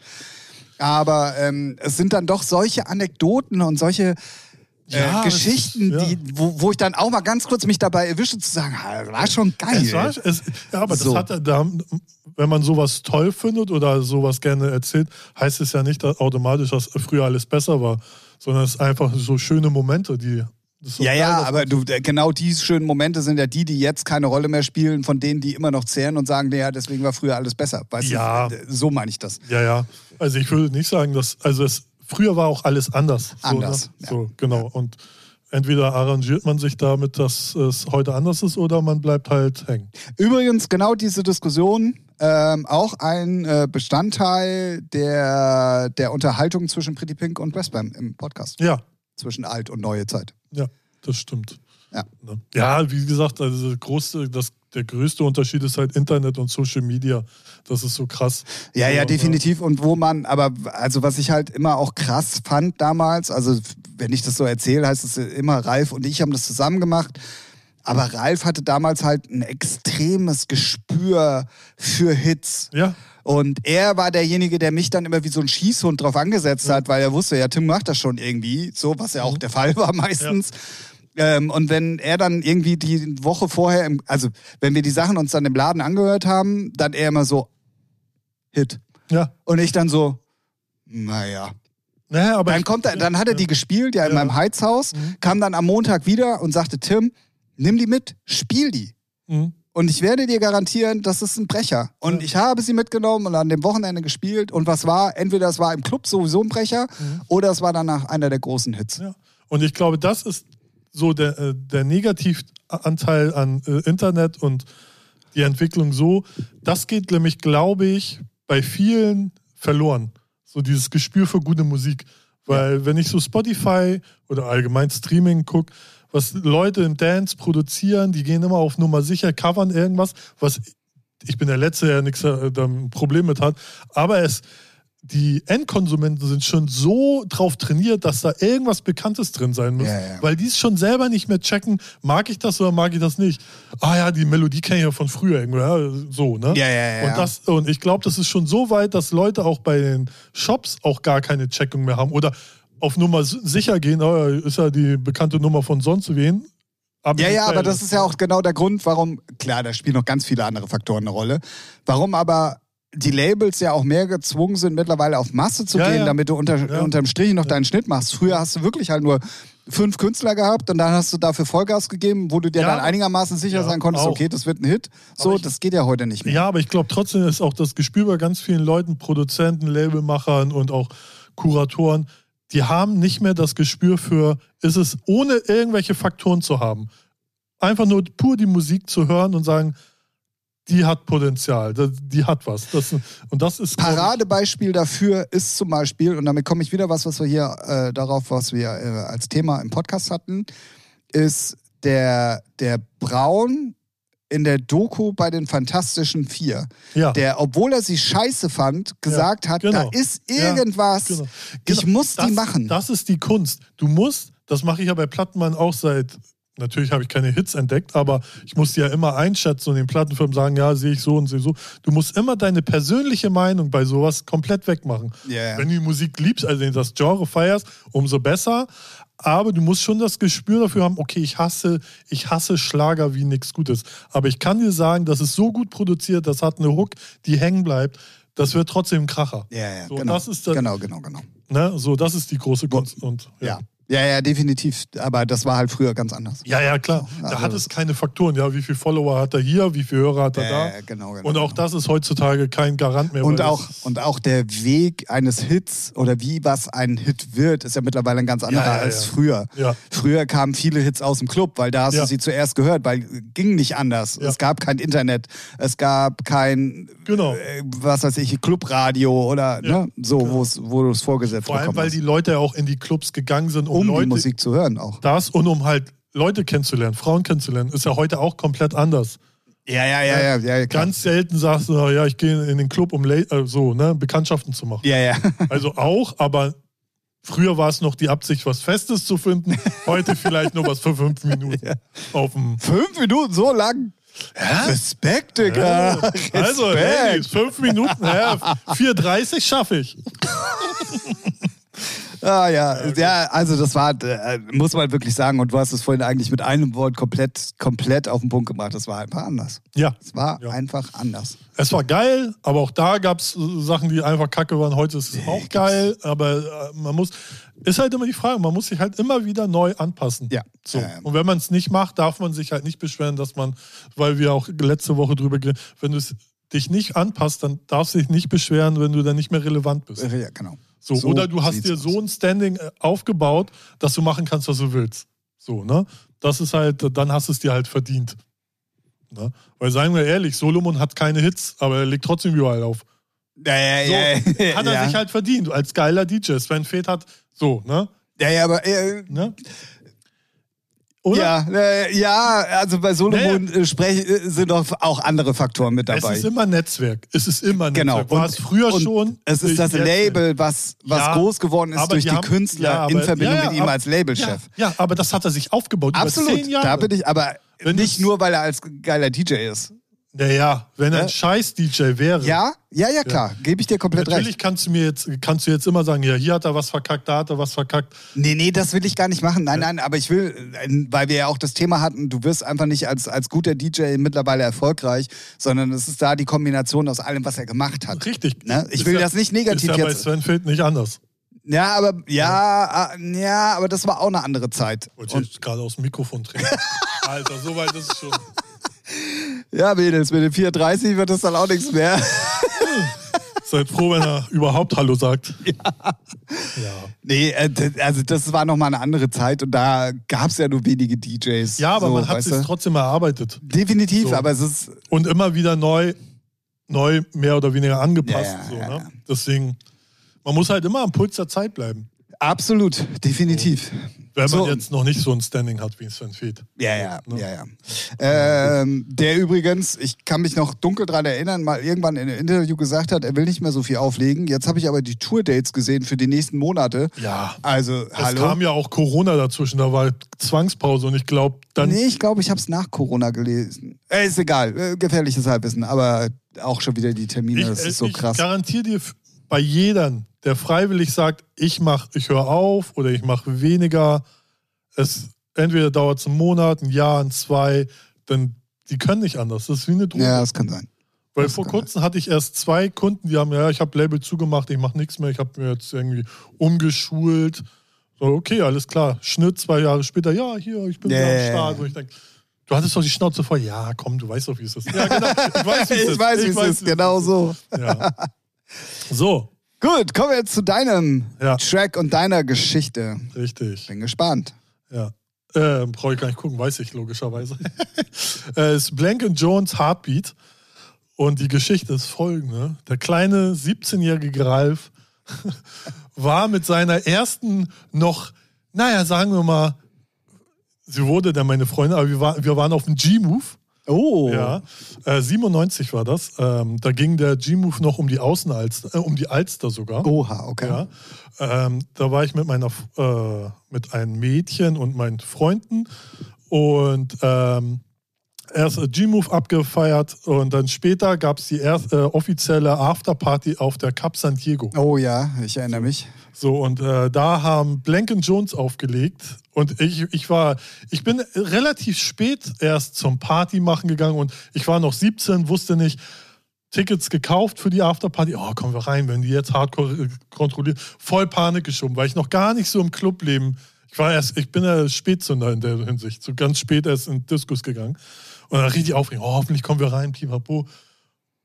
[SPEAKER 1] Aber ähm, es sind dann doch solche Anekdoten und solche äh,
[SPEAKER 2] Ja, das-
[SPEAKER 1] Geschichten,
[SPEAKER 2] ja.
[SPEAKER 1] die, wo, wo ich dann auch mal ganz kurz mich dabei erwische zu sagen, war schon geil.
[SPEAKER 2] Es war, es, ja, aber
[SPEAKER 1] So.
[SPEAKER 2] das hat, da wenn man sowas toll findet oder sowas gerne erzählt, heißt es ja nicht dass automatisch, dass früher alles besser war, sondern es sind einfach so schöne Momente, die. ist doch
[SPEAKER 1] Ja,
[SPEAKER 2] geil,
[SPEAKER 1] ja, aber du, äh, genau diese schönen Momente sind ja die, die jetzt keine Rolle mehr spielen, von denen, die immer noch zehren und sagen, naja, deswegen war früher alles besser. Weißt
[SPEAKER 2] Ja.
[SPEAKER 1] du, so meine ich das.
[SPEAKER 2] Ja, ja. Also ich würde nicht sagen, dass. Also es, früher war auch alles anders. So,
[SPEAKER 1] Anders,
[SPEAKER 2] Ne?
[SPEAKER 1] ja.
[SPEAKER 2] So, genau. Und entweder arrangiert man sich damit, dass es heute anders ist, oder man bleibt halt hängen.
[SPEAKER 1] Übrigens, genau diese Diskussion, ähm, auch ein äh, Bestandteil der, der Unterhaltung zwischen Pretty Pink und Westbam im Podcast.
[SPEAKER 2] Ja,
[SPEAKER 1] Zwischen alt und neue Zeit.
[SPEAKER 2] ja, das stimmt.
[SPEAKER 1] Ja.
[SPEAKER 2] Ne? Ja, wie gesagt, also das große, das, der größte Unterschied ist halt Internet und Social Media. Das ist so krass.
[SPEAKER 1] Ja, ja,
[SPEAKER 2] ne?
[SPEAKER 1] definitiv. Und wo man, aber also was ich halt immer auch krass fand damals, also wenn ich das so erzähle, heißt es immer, Ralf und ich haben das zusammen gemacht. Aber Ralf hatte damals halt ein extremes Gespür für Hits.
[SPEAKER 2] Ja,
[SPEAKER 1] Und er war derjenige, der mich dann immer wie so ein Schießhund drauf angesetzt hat, weil er wusste, ja, Tim macht das schon irgendwie, so, was ja auch der Fall war meistens. Ähm, und wenn er dann irgendwie die Woche vorher, im, also wenn wir die Sachen uns dann im Laden angehört haben, dann er immer so, Hit.
[SPEAKER 2] ja.
[SPEAKER 1] Und ich dann so, naja.
[SPEAKER 2] Naja, aber
[SPEAKER 1] Dann kommt er, dann hat er die gespielt, ja, in
[SPEAKER 2] Ja.
[SPEAKER 1] meinem Heizhaus,
[SPEAKER 2] Mhm.
[SPEAKER 1] kam dann am Montag wieder und sagte, Tim, nimm die mit, spiel die.
[SPEAKER 2] Mhm.
[SPEAKER 1] Und ich werde dir garantieren, das ist ein Brecher. Und
[SPEAKER 2] Ja.
[SPEAKER 1] ich habe sie mitgenommen und an dem Wochenende gespielt. Und was war? Entweder es war im Club sowieso ein Brecher oder es war danach einer der großen Hits.
[SPEAKER 2] Mhm. Ja. Und ich glaube, das ist so der, äh, der Negativanteil an äh, Internet und die Entwicklung so. Das geht nämlich, glaube ich, bei vielen verloren. So dieses Gespür für gute Musik. Weil wenn ich so Spotify oder allgemein Streaming gucke, was Leute im Dance produzieren, die gehen immer auf Nummer sicher, covern irgendwas, was ich bin der Letzte, der nichts äh, da ein Problem mit hat. Aber es, die Endkonsumenten sind schon so drauf trainiert, dass da irgendwas Bekanntes drin sein muss.
[SPEAKER 1] Ja, ja.
[SPEAKER 2] Weil die es schon selber nicht mehr checken, mag ich das oder mag ich das nicht. Ah ja, die Melodie kenne ich ja von früher irgendwo, ja, so, ne?
[SPEAKER 1] Ja, ja, ja.
[SPEAKER 2] Und, das, und ich glaube, das ist schon so weit, dass Leute auch bei den Shops auch gar keine Checkung mehr haben oder auf Nummer sicher gehen, ist ja die bekannte Nummer von sonst wen. Aber
[SPEAKER 1] Ja, ja, aber das ist ja auch genau der Grund, warum, klar, da spielen noch ganz viele andere Faktoren eine Rolle, warum aber die Labels ja auch mehr gezwungen sind, mittlerweile auf Masse zu
[SPEAKER 2] Ja,
[SPEAKER 1] gehen,
[SPEAKER 2] ja.
[SPEAKER 1] damit du unter,
[SPEAKER 2] Ja.
[SPEAKER 1] unterm Strich noch deinen Schnitt machst. Früher hast du wirklich halt nur fünf Künstler gehabt und dann hast du dafür Vollgas gegeben, wo du dir dann einigermaßen sicher sein konntest,
[SPEAKER 2] auch.
[SPEAKER 1] okay, das wird ein Hit. So,
[SPEAKER 2] ich-
[SPEAKER 1] das geht ja heute nicht mehr.
[SPEAKER 2] Ja, aber ich glaube trotzdem ist auch das Gespür bei ganz vielen Leuten, Produzenten, Labelmachern und auch Kuratoren, die haben nicht mehr das Gespür für, ist es ohne irgendwelche Faktoren zu haben. Einfach nur pur die Musik zu hören und sagen, die hat Potenzial, die hat was. Das, und das ist.
[SPEAKER 1] Paradebeispiel dafür ist zum Beispiel, und damit komme ich wieder was, was wir hier äh, darauf, was wir äh, als Thema im Podcast hatten, ist der, der Braun in der Doku bei den Fantastischen Vier,
[SPEAKER 2] Ja,
[SPEAKER 1] der, obwohl er sie scheiße fand, gesagt hat,
[SPEAKER 2] genau.
[SPEAKER 1] da ist
[SPEAKER 2] Ja,
[SPEAKER 1] irgendwas,
[SPEAKER 2] genau.
[SPEAKER 1] ich
[SPEAKER 2] Genau.
[SPEAKER 1] muss
[SPEAKER 2] das,
[SPEAKER 1] die machen.
[SPEAKER 2] Das ist die Kunst. Du musst, das mache ich ja bei Plattenmann auch seit, natürlich habe ich keine Hits entdeckt, aber ich muss die ja immer einschätzen und den Plattenfirmen sagen, ja, sehe ich so und sehe so. Du musst immer deine persönliche Meinung bei sowas komplett wegmachen.
[SPEAKER 1] Ja, ja.
[SPEAKER 2] Wenn du die Musik liebst, also das Genre feierst, umso besser. Aber du musst schon das Gespür dafür haben, okay, ich hasse, ich hasse Schlager wie nichts Gutes. Aber ich kann dir sagen, das ist so gut produziert, das hat eine Hook, die hängen bleibt. Das wird trotzdem ein Kracher.
[SPEAKER 1] ja, ja,
[SPEAKER 2] So,
[SPEAKER 1] genau.
[SPEAKER 2] das ist das-
[SPEAKER 1] genau, genau, genau.
[SPEAKER 2] Ne? So, das ist die große Kunst. Und,
[SPEAKER 1] Ja. Ja, ja, definitiv. Aber das war halt früher ganz anders.
[SPEAKER 2] Ja, ja, klar.
[SPEAKER 1] also
[SPEAKER 2] da hat es keine Faktoren. Ja, wie viele Follower hat er hier, wie viele Hörer hat er
[SPEAKER 1] Ja,
[SPEAKER 2] da?
[SPEAKER 1] ja, genau, genau,
[SPEAKER 2] Und auch
[SPEAKER 1] genau.
[SPEAKER 2] das ist heutzutage kein Garant mehr.
[SPEAKER 1] Und auch, und auch der Weg eines Hits oder wie was ein Hit wird, ist ja mittlerweile ein ganz anderer
[SPEAKER 2] Ja, ja,
[SPEAKER 1] als
[SPEAKER 2] ja.
[SPEAKER 1] früher.
[SPEAKER 2] Ja.
[SPEAKER 1] Früher kamen viele Hits aus dem Club, weil da hast
[SPEAKER 2] Ja.
[SPEAKER 1] du sie zuerst gehört, weil ging nicht anders.
[SPEAKER 2] Ja.
[SPEAKER 1] Es gab kein Internet, es gab kein,
[SPEAKER 2] Genau.
[SPEAKER 1] äh, was weiß ich, Clubradio oder
[SPEAKER 2] Ja,
[SPEAKER 1] ne, so,
[SPEAKER 2] genau.
[SPEAKER 1] wo du es vorgesetzt
[SPEAKER 2] Vor allem, weil
[SPEAKER 1] hast.
[SPEAKER 2] die Leute auch in die Clubs gegangen sind, um,
[SPEAKER 1] um die
[SPEAKER 2] Leute
[SPEAKER 1] Musik zu hören auch.
[SPEAKER 2] das und um halt Leute kennenzulernen, Frauen kennenzulernen, ist ja heute auch komplett anders.
[SPEAKER 1] Ja, ja, ja, ja, ja, ja.
[SPEAKER 2] Ganz selten sagst du, ja, ich gehe in den Club, um äh, so, ne, Bekanntschaften zu machen.
[SPEAKER 1] ja, ja.
[SPEAKER 2] Also auch, aber früher war es noch die Absicht, was Festes zu finden. Heute vielleicht nur was für fünf Minuten auf dem.
[SPEAKER 1] Fünf Minuten so lang. Respekt, Digga.
[SPEAKER 2] Also,
[SPEAKER 1] Respekt.
[SPEAKER 2] hey, fünf Minuten, ja, 4,30 schaffe ich.
[SPEAKER 1] Ah ja, ja, also das war, äh, muss man wirklich sagen, und du hast es vorhin eigentlich mit einem Wort komplett, komplett auf den Punkt gebracht. Das war einfach anders.
[SPEAKER 2] Ja.
[SPEAKER 1] Es war
[SPEAKER 2] Ja.
[SPEAKER 1] einfach anders.
[SPEAKER 2] Es war geil, aber auch da gab es Sachen, die einfach kacke waren. Heute ist es auch geil, aber äh, man muss, ist halt immer die Frage, man muss sich halt immer wieder neu anpassen.
[SPEAKER 1] Ja.
[SPEAKER 2] So.
[SPEAKER 1] Ähm.
[SPEAKER 2] Und wenn man es nicht macht, darf man sich halt nicht beschweren, dass man, weil wir auch letzte Woche drüber, wenn du es dich nicht anpasst, dann darfst du dich nicht beschweren, wenn du dann nicht mehr relevant bist.
[SPEAKER 1] Ja, genau.
[SPEAKER 2] So,
[SPEAKER 1] So
[SPEAKER 2] oder du hast dir so ein Standing äh, aufgebaut, dass du machen kannst, was du willst. So, ne? Das ist halt, dann hast du es dir halt verdient. Ne? Weil sagen wir ehrlich, Solomon hat keine Hits, aber er legt trotzdem überall auf.
[SPEAKER 1] Ja, ja,
[SPEAKER 2] So,
[SPEAKER 1] ja.
[SPEAKER 2] hat er
[SPEAKER 1] ja.
[SPEAKER 2] sich halt verdient, als geiler DJ. Sven Feth hat so, ne?
[SPEAKER 1] ja, ja, aber äh,
[SPEAKER 2] ne? Oder?
[SPEAKER 1] ja, äh, ja, also bei Solomon äh, sprech, äh, sind doch auch andere Faktoren mit
[SPEAKER 2] Es
[SPEAKER 1] dabei.
[SPEAKER 2] ist immer Netzwerk. Es ist immer
[SPEAKER 1] Genau.
[SPEAKER 2] Netzwerk. War es früher schon.
[SPEAKER 1] Es ist das. Label, was, was
[SPEAKER 2] Ja,
[SPEAKER 1] groß geworden ist durch
[SPEAKER 2] die haben-
[SPEAKER 1] Künstler
[SPEAKER 2] ja,
[SPEAKER 1] in
[SPEAKER 2] aber-
[SPEAKER 1] Verbindung
[SPEAKER 2] ja,
[SPEAKER 1] mit ihm
[SPEAKER 2] aber-
[SPEAKER 1] als Labelchef.
[SPEAKER 2] Ja, aber das hat er sich aufgebaut
[SPEAKER 1] Absolut. Da bin ich, aber
[SPEAKER 2] Wenn
[SPEAKER 1] nicht nur, weil er als geiler DJ ist.
[SPEAKER 2] Naja, wenn er ein
[SPEAKER 1] Ja.
[SPEAKER 2] Scheiß-DJ wäre.
[SPEAKER 1] Ja, ja, ja, klar. Gebe ich dir komplett
[SPEAKER 2] Natürlich
[SPEAKER 1] recht.
[SPEAKER 2] kannst du mir jetzt, kannst du jetzt immer sagen, ja, hier hat er was verkackt, da hat er was verkackt.
[SPEAKER 1] Nee, nee, das will ich gar nicht machen. Nein, nein, aber ich will, weil wir ja auch das Thema hatten, du wirst einfach nicht als, als guter DJ mittlerweile erfolgreich, sondern es ist da die Kombination aus allem, was er gemacht hat.
[SPEAKER 2] Richtig.
[SPEAKER 1] Ne? Ich
[SPEAKER 2] Ist
[SPEAKER 1] will
[SPEAKER 2] ja-
[SPEAKER 1] das nicht negativ
[SPEAKER 2] ist ja bei
[SPEAKER 1] jetzt.
[SPEAKER 2] Sven Feld nicht anders.
[SPEAKER 1] Ja, aber ja, äh, ja, aber das war auch eine andere Zeit.
[SPEAKER 2] Wollte ich gerade aus dem Mikrofon trinken. Alter, so weit ist es schon.
[SPEAKER 1] Ja, Mädels, mit den 34 wird das dann auch nichts mehr.
[SPEAKER 2] Seid froh, wenn er überhaupt Hallo sagt. Ja.
[SPEAKER 1] Nee, äh, also das war nochmal eine andere Zeit und da gab es ja nur wenige DJs.
[SPEAKER 2] Ja, aber
[SPEAKER 1] so,
[SPEAKER 2] man hat sich trotzdem erarbeitet.
[SPEAKER 1] Definitiv,
[SPEAKER 2] So.
[SPEAKER 1] aber es ist.
[SPEAKER 2] Und immer wieder neu, neu mehr oder weniger angepasst.
[SPEAKER 1] Ja, ja,
[SPEAKER 2] so,
[SPEAKER 1] ja,
[SPEAKER 2] ne?
[SPEAKER 1] ja.
[SPEAKER 2] Deswegen, man muss halt immer am Puls der Zeit bleiben.
[SPEAKER 1] Absolut, definitiv.
[SPEAKER 2] Wenn
[SPEAKER 1] So.
[SPEAKER 2] man jetzt noch nicht so ein Standing hat wie Sven Feth.
[SPEAKER 1] Ja, ja,
[SPEAKER 2] Ne?
[SPEAKER 1] ja, ja. Ähm, der übrigens, ich kann mich noch dunkel dran erinnern, mal irgendwann in einem Interview gesagt hat, er will nicht mehr so viel auflegen. Jetzt habe ich aber die Tourdates gesehen für die nächsten Monate.
[SPEAKER 2] Ja.
[SPEAKER 1] Also,
[SPEAKER 2] Es
[SPEAKER 1] hallo.
[SPEAKER 2] kam ja auch Corona dazwischen, da war Zwangspause und ich glaube, dann
[SPEAKER 1] nee, ich glaube, ich habe es nach Corona gelesen. Äh, ist egal, äh, gefährliches Halbwissen, aber auch schon wieder die Termine,
[SPEAKER 2] Ich,
[SPEAKER 1] das ist so
[SPEAKER 2] ich
[SPEAKER 1] krass.
[SPEAKER 2] garantiere dir bei jedem, der freiwillig sagt, ich mach, ich höre auf oder ich mache weniger, es entweder dauert es einen Monat, ein Jahr, ein zwei, dann die können nicht anders. Das ist wie eine Droge.
[SPEAKER 1] Ja, das kann sein.
[SPEAKER 2] Weil
[SPEAKER 1] das
[SPEAKER 2] vor kurzem hatte ich erst zwei Kunden, die haben, ja, ich habe Label zugemacht, ich mache nichts mehr, ich habe mir jetzt irgendwie umgeschult. So, okay, alles klar. Schnitt zwei Jahre später, ja, hier, ich bin wieder
[SPEAKER 1] ja,
[SPEAKER 2] am. Start. Und ich denke, du hattest doch die Schnauze voll. Ja, komm, du weißt doch, wie es ist. Ja, genau. Ich weiß, wie es ist.
[SPEAKER 1] Ich weiß, wie es ist, genau so.
[SPEAKER 2] Ja. So,
[SPEAKER 1] Gut, kommen wir jetzt zu deinem
[SPEAKER 2] Ja.
[SPEAKER 1] Track und deiner Geschichte.
[SPEAKER 2] richtig.
[SPEAKER 1] Bin gespannt.
[SPEAKER 2] Ja. Äh, Brauche ich gar nicht gucken, weiß ich logischerweise. äh, ist Blank Jones Heartbeat. Und die Geschichte ist folgende. Der kleine 17-jährige Ralf war mit seiner ersten noch, naja, sagen wir mal, sie wurde dann meine Freundin, aber wir, war, wir waren auf dem G-Move.
[SPEAKER 1] Oh.
[SPEAKER 2] Ja, äh, 97 war das. Ähm, da ging der G-Move noch um die Außenalster, äh, um die Alster sogar.
[SPEAKER 1] Oha, okay.
[SPEAKER 2] Ja, ähm, da war ich mit meiner, äh, mit einem Mädchen und meinen Freunden und ähm, erst äh, G-Move abgefeiert und dann später gab es die erste äh, offizielle Afterparty auf der Cap San Diego.
[SPEAKER 1] Oh ja, ich erinnere mich.
[SPEAKER 2] So, und äh, da haben Blank Jones aufgelegt. Und ich, ich war, ich bin relativ spät erst zum Party machen gegangen und ich war noch 17, wusste nicht, Tickets gekauft für die Afterparty. Oh, kommen wir rein, wenn die jetzt hardcore äh, kontrollieren. Voll Panik geschoben, weil ich noch gar nicht so im Clubleben. Ich war erst, ich bin ja Spätzünder in der Hinsicht. So ganz spät erst in Diskus gegangen. Und dann richtig aufregend, oh, hoffentlich kommen wir rein, pipapo.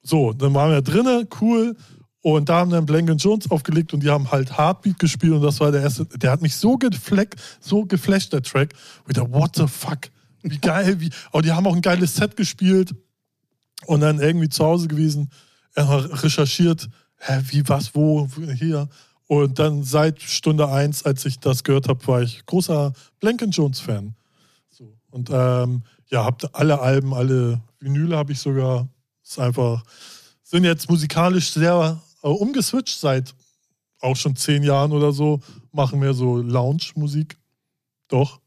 [SPEAKER 2] So, dann waren wir drinnen, cool. Und da haben dann Blank Jones aufgelegt und die haben halt Heartbeat gespielt und das war der erste. Der hat mich so gefleck, so geflasht, der Track. Und ich what the fuck? Wie geil, wie. Aber die haben auch ein geiles Set gespielt und dann irgendwie zu Hause gewesen, recherchiert, hä, wie, was, wo, hier. Und dann seit Stunde eins, als ich das gehört habe, war ich großer Blank Jones-Fan. So. Und ähm, ja, habt alle Alben, alle Vinyle habe ich sogar. Ist einfach, sind jetzt musikalisch sehr umgeswitcht seit auch schon zehn Jahren oder so. Machen mehr so Lounge-Musik. Doch.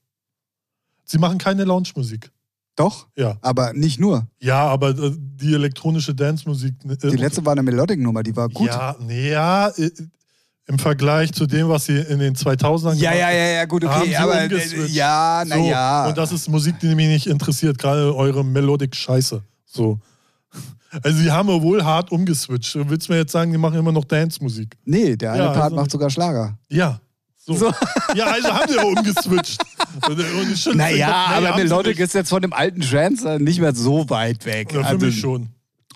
[SPEAKER 2] Sie machen keine Lounge-Musik.
[SPEAKER 1] Doch,
[SPEAKER 2] Ja.
[SPEAKER 1] aber nicht nur.
[SPEAKER 2] Ja, aber äh, die elektronische Dance-Musik. äh,
[SPEAKER 1] Die letzte war eine Melodic-Nummer, die war gut.
[SPEAKER 2] Ja, nee, ja. äh, im Vergleich zu dem, was sie in den 2000ern
[SPEAKER 1] Ja,
[SPEAKER 2] gemacht
[SPEAKER 1] ja, ja, ja, gut, okay. Aber äh, ja,
[SPEAKER 2] So,
[SPEAKER 1] naja.
[SPEAKER 2] Und das ist Musik, die mich nicht interessiert, gerade eure Melodic-Scheiße. So. Also, sie haben ja wohl hart umgeswitcht. Du willst mir jetzt sagen, die machen immer noch Dance-Musik?
[SPEAKER 1] Nee, der eine
[SPEAKER 2] Ja,
[SPEAKER 1] Part
[SPEAKER 2] also-
[SPEAKER 1] macht sogar Schlager.
[SPEAKER 2] Ja. So.
[SPEAKER 1] So.
[SPEAKER 2] Ja, also haben sie ja umgeswitcht. Und,
[SPEAKER 1] Naja,
[SPEAKER 2] den Kopf.
[SPEAKER 1] aber Melodic ist jetzt von dem alten Trance nicht mehr so weit weg.
[SPEAKER 2] Ja, für
[SPEAKER 1] Also,
[SPEAKER 2] mich schon.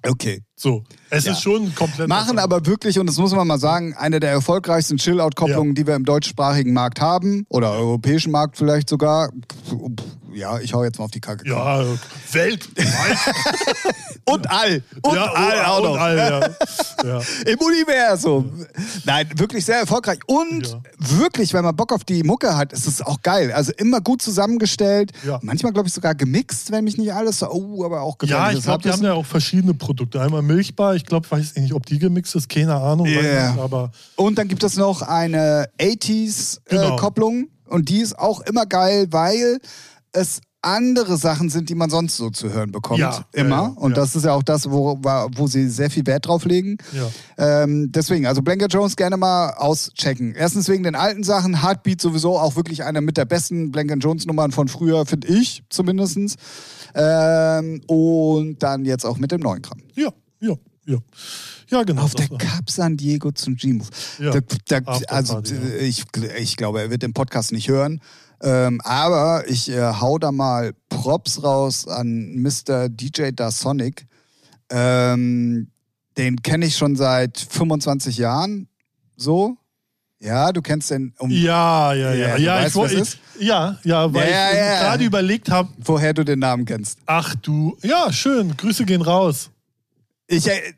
[SPEAKER 1] Okay.
[SPEAKER 2] So. Es
[SPEAKER 1] Ja.
[SPEAKER 2] ist schon komplett.
[SPEAKER 1] Machen aber wirklich, und das muss man mal sagen, eine der erfolgreichsten Chill-Out-Kopplungen, die wir im deutschsprachigen Markt haben, oder europäischen Markt vielleicht sogar. Ja, ich hau jetzt mal auf die Kacke.
[SPEAKER 2] Ja, Welt.
[SPEAKER 1] Und all. Und
[SPEAKER 2] ja,
[SPEAKER 1] all auch noch.
[SPEAKER 2] All, ja. ja.
[SPEAKER 1] Im Universum. Nein, wirklich sehr erfolgreich. Und wirklich, wenn man Bock auf die Mucke hat, ist es auch geil. Also immer gut zusammengestellt. Manchmal, glaube ich, sogar gemixt, wenn mich nicht alles so. Oh, aber auch
[SPEAKER 2] Ja, ich glaube, die haben ja auch verschiedene Produkte. Einmal Milchbar, ich glaube, weiß nicht, ob die gemixt ist, keine Ahnung. nicht, aber
[SPEAKER 1] Und dann gibt es noch eine
[SPEAKER 2] Genau.
[SPEAKER 1] 80s-Kopplung. und die ist auch immer geil, weil es andere Sachen sind, die man sonst so zu hören bekommt.
[SPEAKER 2] Ja,
[SPEAKER 1] immer.
[SPEAKER 2] ja, ja,
[SPEAKER 1] und das ist ja auch das, wo, wo sie sehr viel Wert drauf legen. Ähm, deswegen, also Blanket Jones gerne mal auschecken. Erstens wegen den alten Sachen, Heartbeat sowieso auch wirklich einer mit der besten Blanket Jones Nummern von früher, finde ich zumindest. Ähm, und dann jetzt auch mit dem neuen Kram.
[SPEAKER 2] Ja, ja, ja. Ja, genau.
[SPEAKER 1] Auf der Cup San Diego zum G-Move.
[SPEAKER 2] Ja,
[SPEAKER 1] also ich, ich glaube, er wird den Podcast nicht hören. Ähm, aber ich äh, hau da mal Props raus an Mr. DJ Da Sonic. Ähm, den kenne ich schon seit 25 Jahren. So. Ja, du kennst den, um,
[SPEAKER 2] Ja, ja, ja.
[SPEAKER 1] Ja,
[SPEAKER 2] Ja, ich
[SPEAKER 1] weißt,
[SPEAKER 2] ich,
[SPEAKER 1] ist?
[SPEAKER 2] ja, ja, weil
[SPEAKER 1] Ja,
[SPEAKER 2] ich
[SPEAKER 1] ja.
[SPEAKER 2] gerade überlegt habe,
[SPEAKER 1] woher du den Namen kennst.
[SPEAKER 2] ach du, ja, schön, Grüße gehen raus.
[SPEAKER 1] Ich, äh,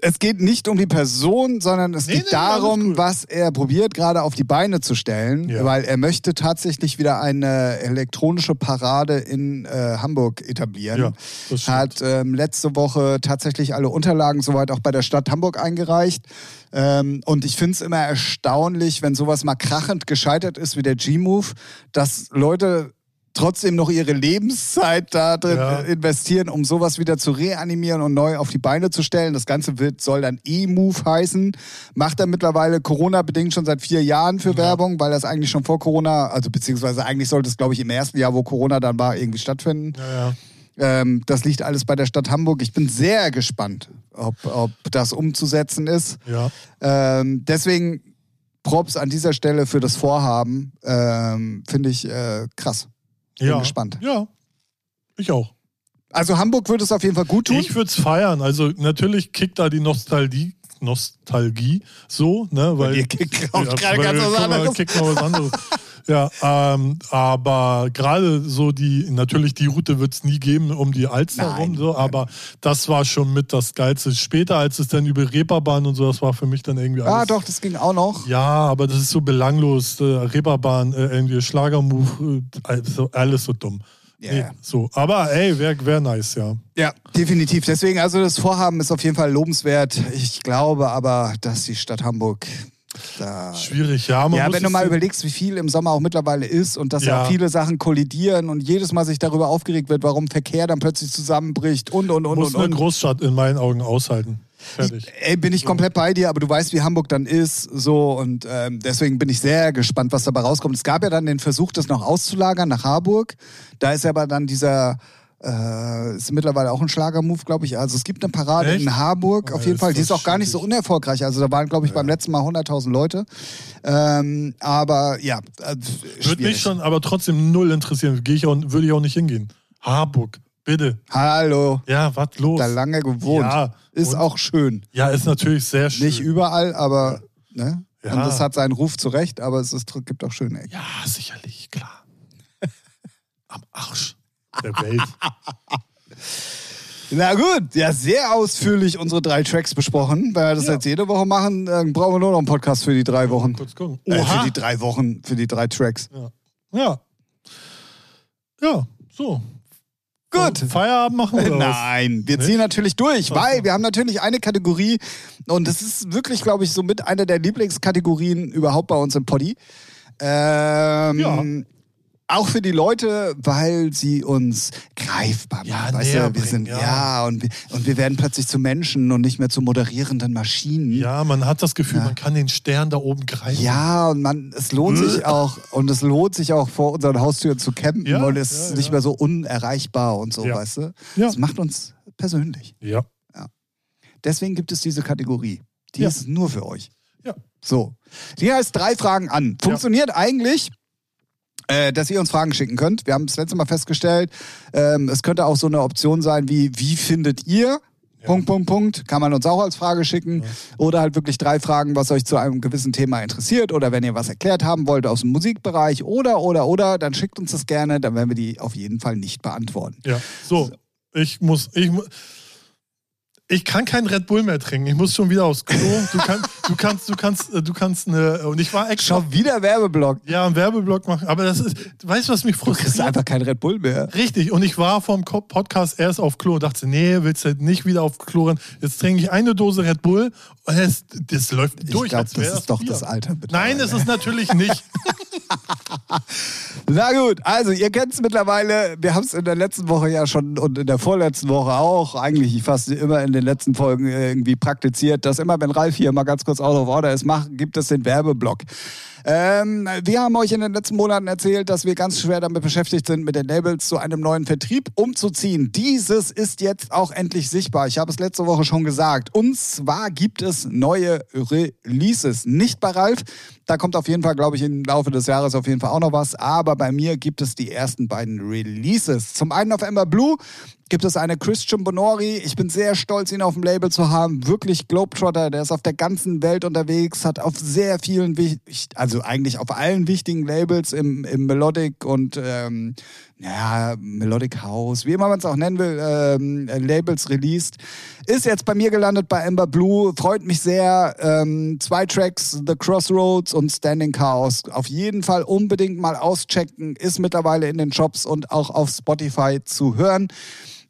[SPEAKER 1] es geht nicht um die Person, sondern es
[SPEAKER 2] Nee,
[SPEAKER 1] geht
[SPEAKER 2] nee,
[SPEAKER 1] darum, was er probiert gerade auf die Beine zu stellen,
[SPEAKER 2] Ja.
[SPEAKER 1] weil er möchte tatsächlich wieder eine elektronische Parade in äh, Hamburg etablieren.
[SPEAKER 2] Ja.
[SPEAKER 1] Hat ähm, letzte Woche tatsächlich alle Unterlagen soweit auch bei der Stadt Hamburg eingereicht. Ähm, und ich finde es immer erstaunlich, wenn sowas mal krachend gescheitert ist wie der G-Move, dass Leute trotzdem noch ihre Lebenszeit da drin
[SPEAKER 2] Ja.
[SPEAKER 1] äh, investieren, um sowas wieder zu reanimieren und neu auf die Beine zu stellen. Das Ganze wird, soll dann E-Move heißen. Macht er mittlerweile Corona-bedingt schon seit vier Jahren für Werbung, weil das eigentlich schon vor Corona, also beziehungsweise eigentlich sollte es, glaube ich, im ersten Jahr, wo Corona dann war, irgendwie stattfinden.
[SPEAKER 2] Ja, ja.
[SPEAKER 1] Ähm, das liegt alles bei der Stadt Hamburg. Ich bin sehr gespannt, ob, ob das umzusetzen ist.
[SPEAKER 2] ja.
[SPEAKER 1] Ähm, deswegen Props an dieser Stelle für das Vorhaben. Ähm, Finde ich äh, krass. Bin
[SPEAKER 2] ja.
[SPEAKER 1] gespannt.
[SPEAKER 2] Ja, ich auch.
[SPEAKER 1] Also Hamburg würde es auf jeden Fall gut tun.
[SPEAKER 2] Ich würde es feiern. Also natürlich kickt da die Nostalgie, Nostalgie so, ne? Weil,
[SPEAKER 1] dir kickt auch gerade ganz was anderes.
[SPEAKER 2] Kickt noch was anderes. ja, ähm, aber gerade so die, natürlich die Route wird es nie geben um die Alster
[SPEAKER 1] Nein.
[SPEAKER 2] rum, so, aber das war schon mit das Geilste. Später, als es dann über Reeperbahn und so, das war für mich dann irgendwie alles.
[SPEAKER 1] ah, doch, das ging auch noch.
[SPEAKER 2] Ja, aber das ist so belanglos. Äh, Reeperbahn, äh, irgendwie Schlagermove, äh, also alles so dumm.
[SPEAKER 1] Ja.
[SPEAKER 2] Nee, so. Aber ey, wäre wär nice, ja.
[SPEAKER 1] Ja, definitiv. Deswegen, also das Vorhaben ist auf jeden Fall lobenswert. Ich glaube aber, dass die Stadt Hamburg da.
[SPEAKER 2] Schwierig, ja. Man
[SPEAKER 1] Ja, wenn du mal überlegst, wie viel im Sommer auch mittlerweile ist und dass ja,
[SPEAKER 2] Ja.
[SPEAKER 1] viele Sachen kollidieren und jedes Mal sich darüber aufgeregt wird, warum Verkehr dann plötzlich zusammenbricht und und und
[SPEAKER 2] muss
[SPEAKER 1] und
[SPEAKER 2] eine
[SPEAKER 1] und.
[SPEAKER 2] Großstadt in meinen Augen aushalten. Fertig.
[SPEAKER 1] Ey, bin ich komplett bei dir, aber du weißt, wie Hamburg dann ist, so und ähm, deswegen bin ich sehr gespannt, was dabei rauskommt. Es gab ja dann den Versuch, das noch auszulagern nach Harburg. Da ist aber dann dieser äh, ist mittlerweile auch ein Schlagermove, glaube ich. Also es gibt eine Parade
[SPEAKER 2] Echt?
[SPEAKER 1] in Harburg,
[SPEAKER 2] Oh,
[SPEAKER 1] auf jeden Fall. Die
[SPEAKER 2] ist
[SPEAKER 1] auch gar nicht so unerfolgreich. Also da waren, glaube ich, beim letzten Mal 100.000 Leute. Ähm, aber ja, äh,
[SPEAKER 2] Würde mich schon aber trotzdem null interessieren. Geh ich auch, würde ich auch nicht hingehen. Harburg, bitte.
[SPEAKER 1] Hallo,
[SPEAKER 2] Ja, was los?
[SPEAKER 1] da lange gewohnt.
[SPEAKER 2] Ja,
[SPEAKER 1] ist auch schön.
[SPEAKER 2] Ja, ist natürlich sehr schön.
[SPEAKER 1] Nicht überall, aber ne?
[SPEAKER 2] Ja.
[SPEAKER 1] Und das hat seinen Ruf zurecht, aber es ist, gibt auch schöne Ecken.
[SPEAKER 2] Ja, sicherlich, klar. Am Arsch der Welt.
[SPEAKER 1] Na gut, ja, sehr ausführlich unsere drei Tracks besprochen. Wenn wir das
[SPEAKER 2] Ja.
[SPEAKER 1] jetzt jede Woche machen, dann brauchen wir nur noch einen Podcast für die drei Wochen.
[SPEAKER 2] Kurz gucken.
[SPEAKER 1] Äh, für die drei Wochen, für die drei Tracks.
[SPEAKER 2] ja. Ja, so.
[SPEAKER 1] Gut.
[SPEAKER 2] Feierabend machen oder was?
[SPEAKER 1] Nein, wir ziehen natürlich durch, weil wir haben natürlich eine Kategorie und das ist wirklich, glaube ich, so mit einer der Lieblingskategorien überhaupt bei uns im Poddy. Ähm,
[SPEAKER 2] Ja.
[SPEAKER 1] Auch für die Leute, weil sie uns greifbar machen.
[SPEAKER 2] Ja,
[SPEAKER 1] weißt du, wir sind,
[SPEAKER 2] ja.
[SPEAKER 1] ja, und, wir, und wir werden plötzlich zu Menschen und nicht mehr zu moderierenden Maschinen.
[SPEAKER 2] Ja, man hat das Gefühl,
[SPEAKER 1] Ja.
[SPEAKER 2] man kann den Stern da oben greifen.
[SPEAKER 1] Ja, und man, es lohnt sich auch, und es lohnt sich auch vor unseren Haustüren zu campen
[SPEAKER 2] Ja,
[SPEAKER 1] und es ist nicht mehr so unerreichbar und so, weißt du?
[SPEAKER 2] Ja.
[SPEAKER 1] Das macht uns persönlich.
[SPEAKER 2] Ja.
[SPEAKER 1] Deswegen gibt es diese Kategorie. Die ist nur für euch.
[SPEAKER 2] Ja.
[SPEAKER 1] So. Die heißt drei Fragen an. Funktioniert eigentlich, äh, dass ihr uns Fragen schicken könnt. Wir haben das letzte Mal festgestellt, ähm, es könnte auch so eine Option sein wie, wie findet ihr? Punkt, Punkt, Punkt. Kann man uns auch als Frage schicken. Oder halt wirklich drei Fragen, was euch zu einem gewissen Thema interessiert. Oder wenn ihr was erklärt haben wollt aus dem Musikbereich. Oder, oder, oder, dann schickt uns das gerne. Dann werden wir die auf jeden Fall nicht beantworten.
[SPEAKER 2] Ja. So, ich muss, ich mu- ich kann kein Red Bull mehr trinken. Ich muss schon wieder aufs Klo. Du, kann, du kannst, du kannst, äh, du kannst eine. Und ich war extra.
[SPEAKER 1] Schon wieder Werbeblock.
[SPEAKER 2] Ja, einen Werbeblock machen. Aber das ist, weißt du, was mich
[SPEAKER 1] Du kriegst
[SPEAKER 2] frustriert?
[SPEAKER 1] einfach kein Red Bull mehr.
[SPEAKER 2] Richtig, und ich war vom Podcast erst auf Klo und dachte, nee, willst du nicht wieder auf Klo rennen? Jetzt trinke ich eine Dose Red Bull und das, das läuft
[SPEAKER 1] Ich
[SPEAKER 2] durch.
[SPEAKER 1] glaube,
[SPEAKER 2] als wär
[SPEAKER 1] das ist doch
[SPEAKER 2] Bier.
[SPEAKER 1] das Alter.
[SPEAKER 2] Nein, ist es natürlich nicht.
[SPEAKER 1] Na gut, also ihr kennt es mittlerweile. Wir haben es in der letzten Woche ja schon und in der vorletzten Woche auch, eigentlich fast immer in den letzten Folgen irgendwie praktiziert, dass immer, wenn Ralf hier mal ganz kurz out of order ist, macht, gibt es den Werbeblock. Ähm, wir haben euch in den letzten Monaten erzählt, dass wir ganz schwer damit beschäftigt sind, mit den Labels zu einem neuen Vertrieb umzuziehen. Dieses ist jetzt auch endlich sichtbar. Ich habe es letzte Woche schon gesagt. Und zwar gibt es neue Releases. Nicht bei Ralf. Da kommt auf jeden Fall, glaube ich, im Laufe des Jahres auf jeden Fall auch noch was. Aber bei mir gibt es die ersten beiden Releases. Zum einen auf Ember Blue gibt es eine Christian Bonori. Ich bin sehr stolz, ihn auf dem Label zu haben. Wirklich Globetrotter. Der ist auf der ganzen Welt unterwegs, hat auf sehr vielen, also eigentlich auf allen wichtigen Labels im, im Melodic und ähm, ja, Melodic House, wie immer man es auch nennen will, ähm, äh, Labels released. Ist jetzt bei mir gelandet bei Ember Blue. Freut mich sehr. Ähm, zwei Tracks, The Crossroads und Standing Chaos. Auf jeden Fall unbedingt mal auschecken. Ist mittlerweile in den Shops und auch auf Spotify zu hören.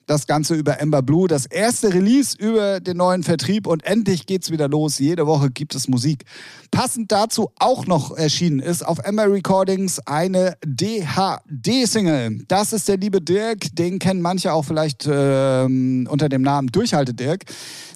[SPEAKER 1] Das Ganze über Ember Blue, das erste Release über den neuen Vertrieb und endlich geht's wieder los. Jede Woche gibt es Musik. Passend dazu auch noch erschienen ist auf Ember Recordings eine DHD-Single. Das ist der liebe Dirk, den kennen manche auch vielleicht ähm, unter dem Namen Durchhalte Dirk.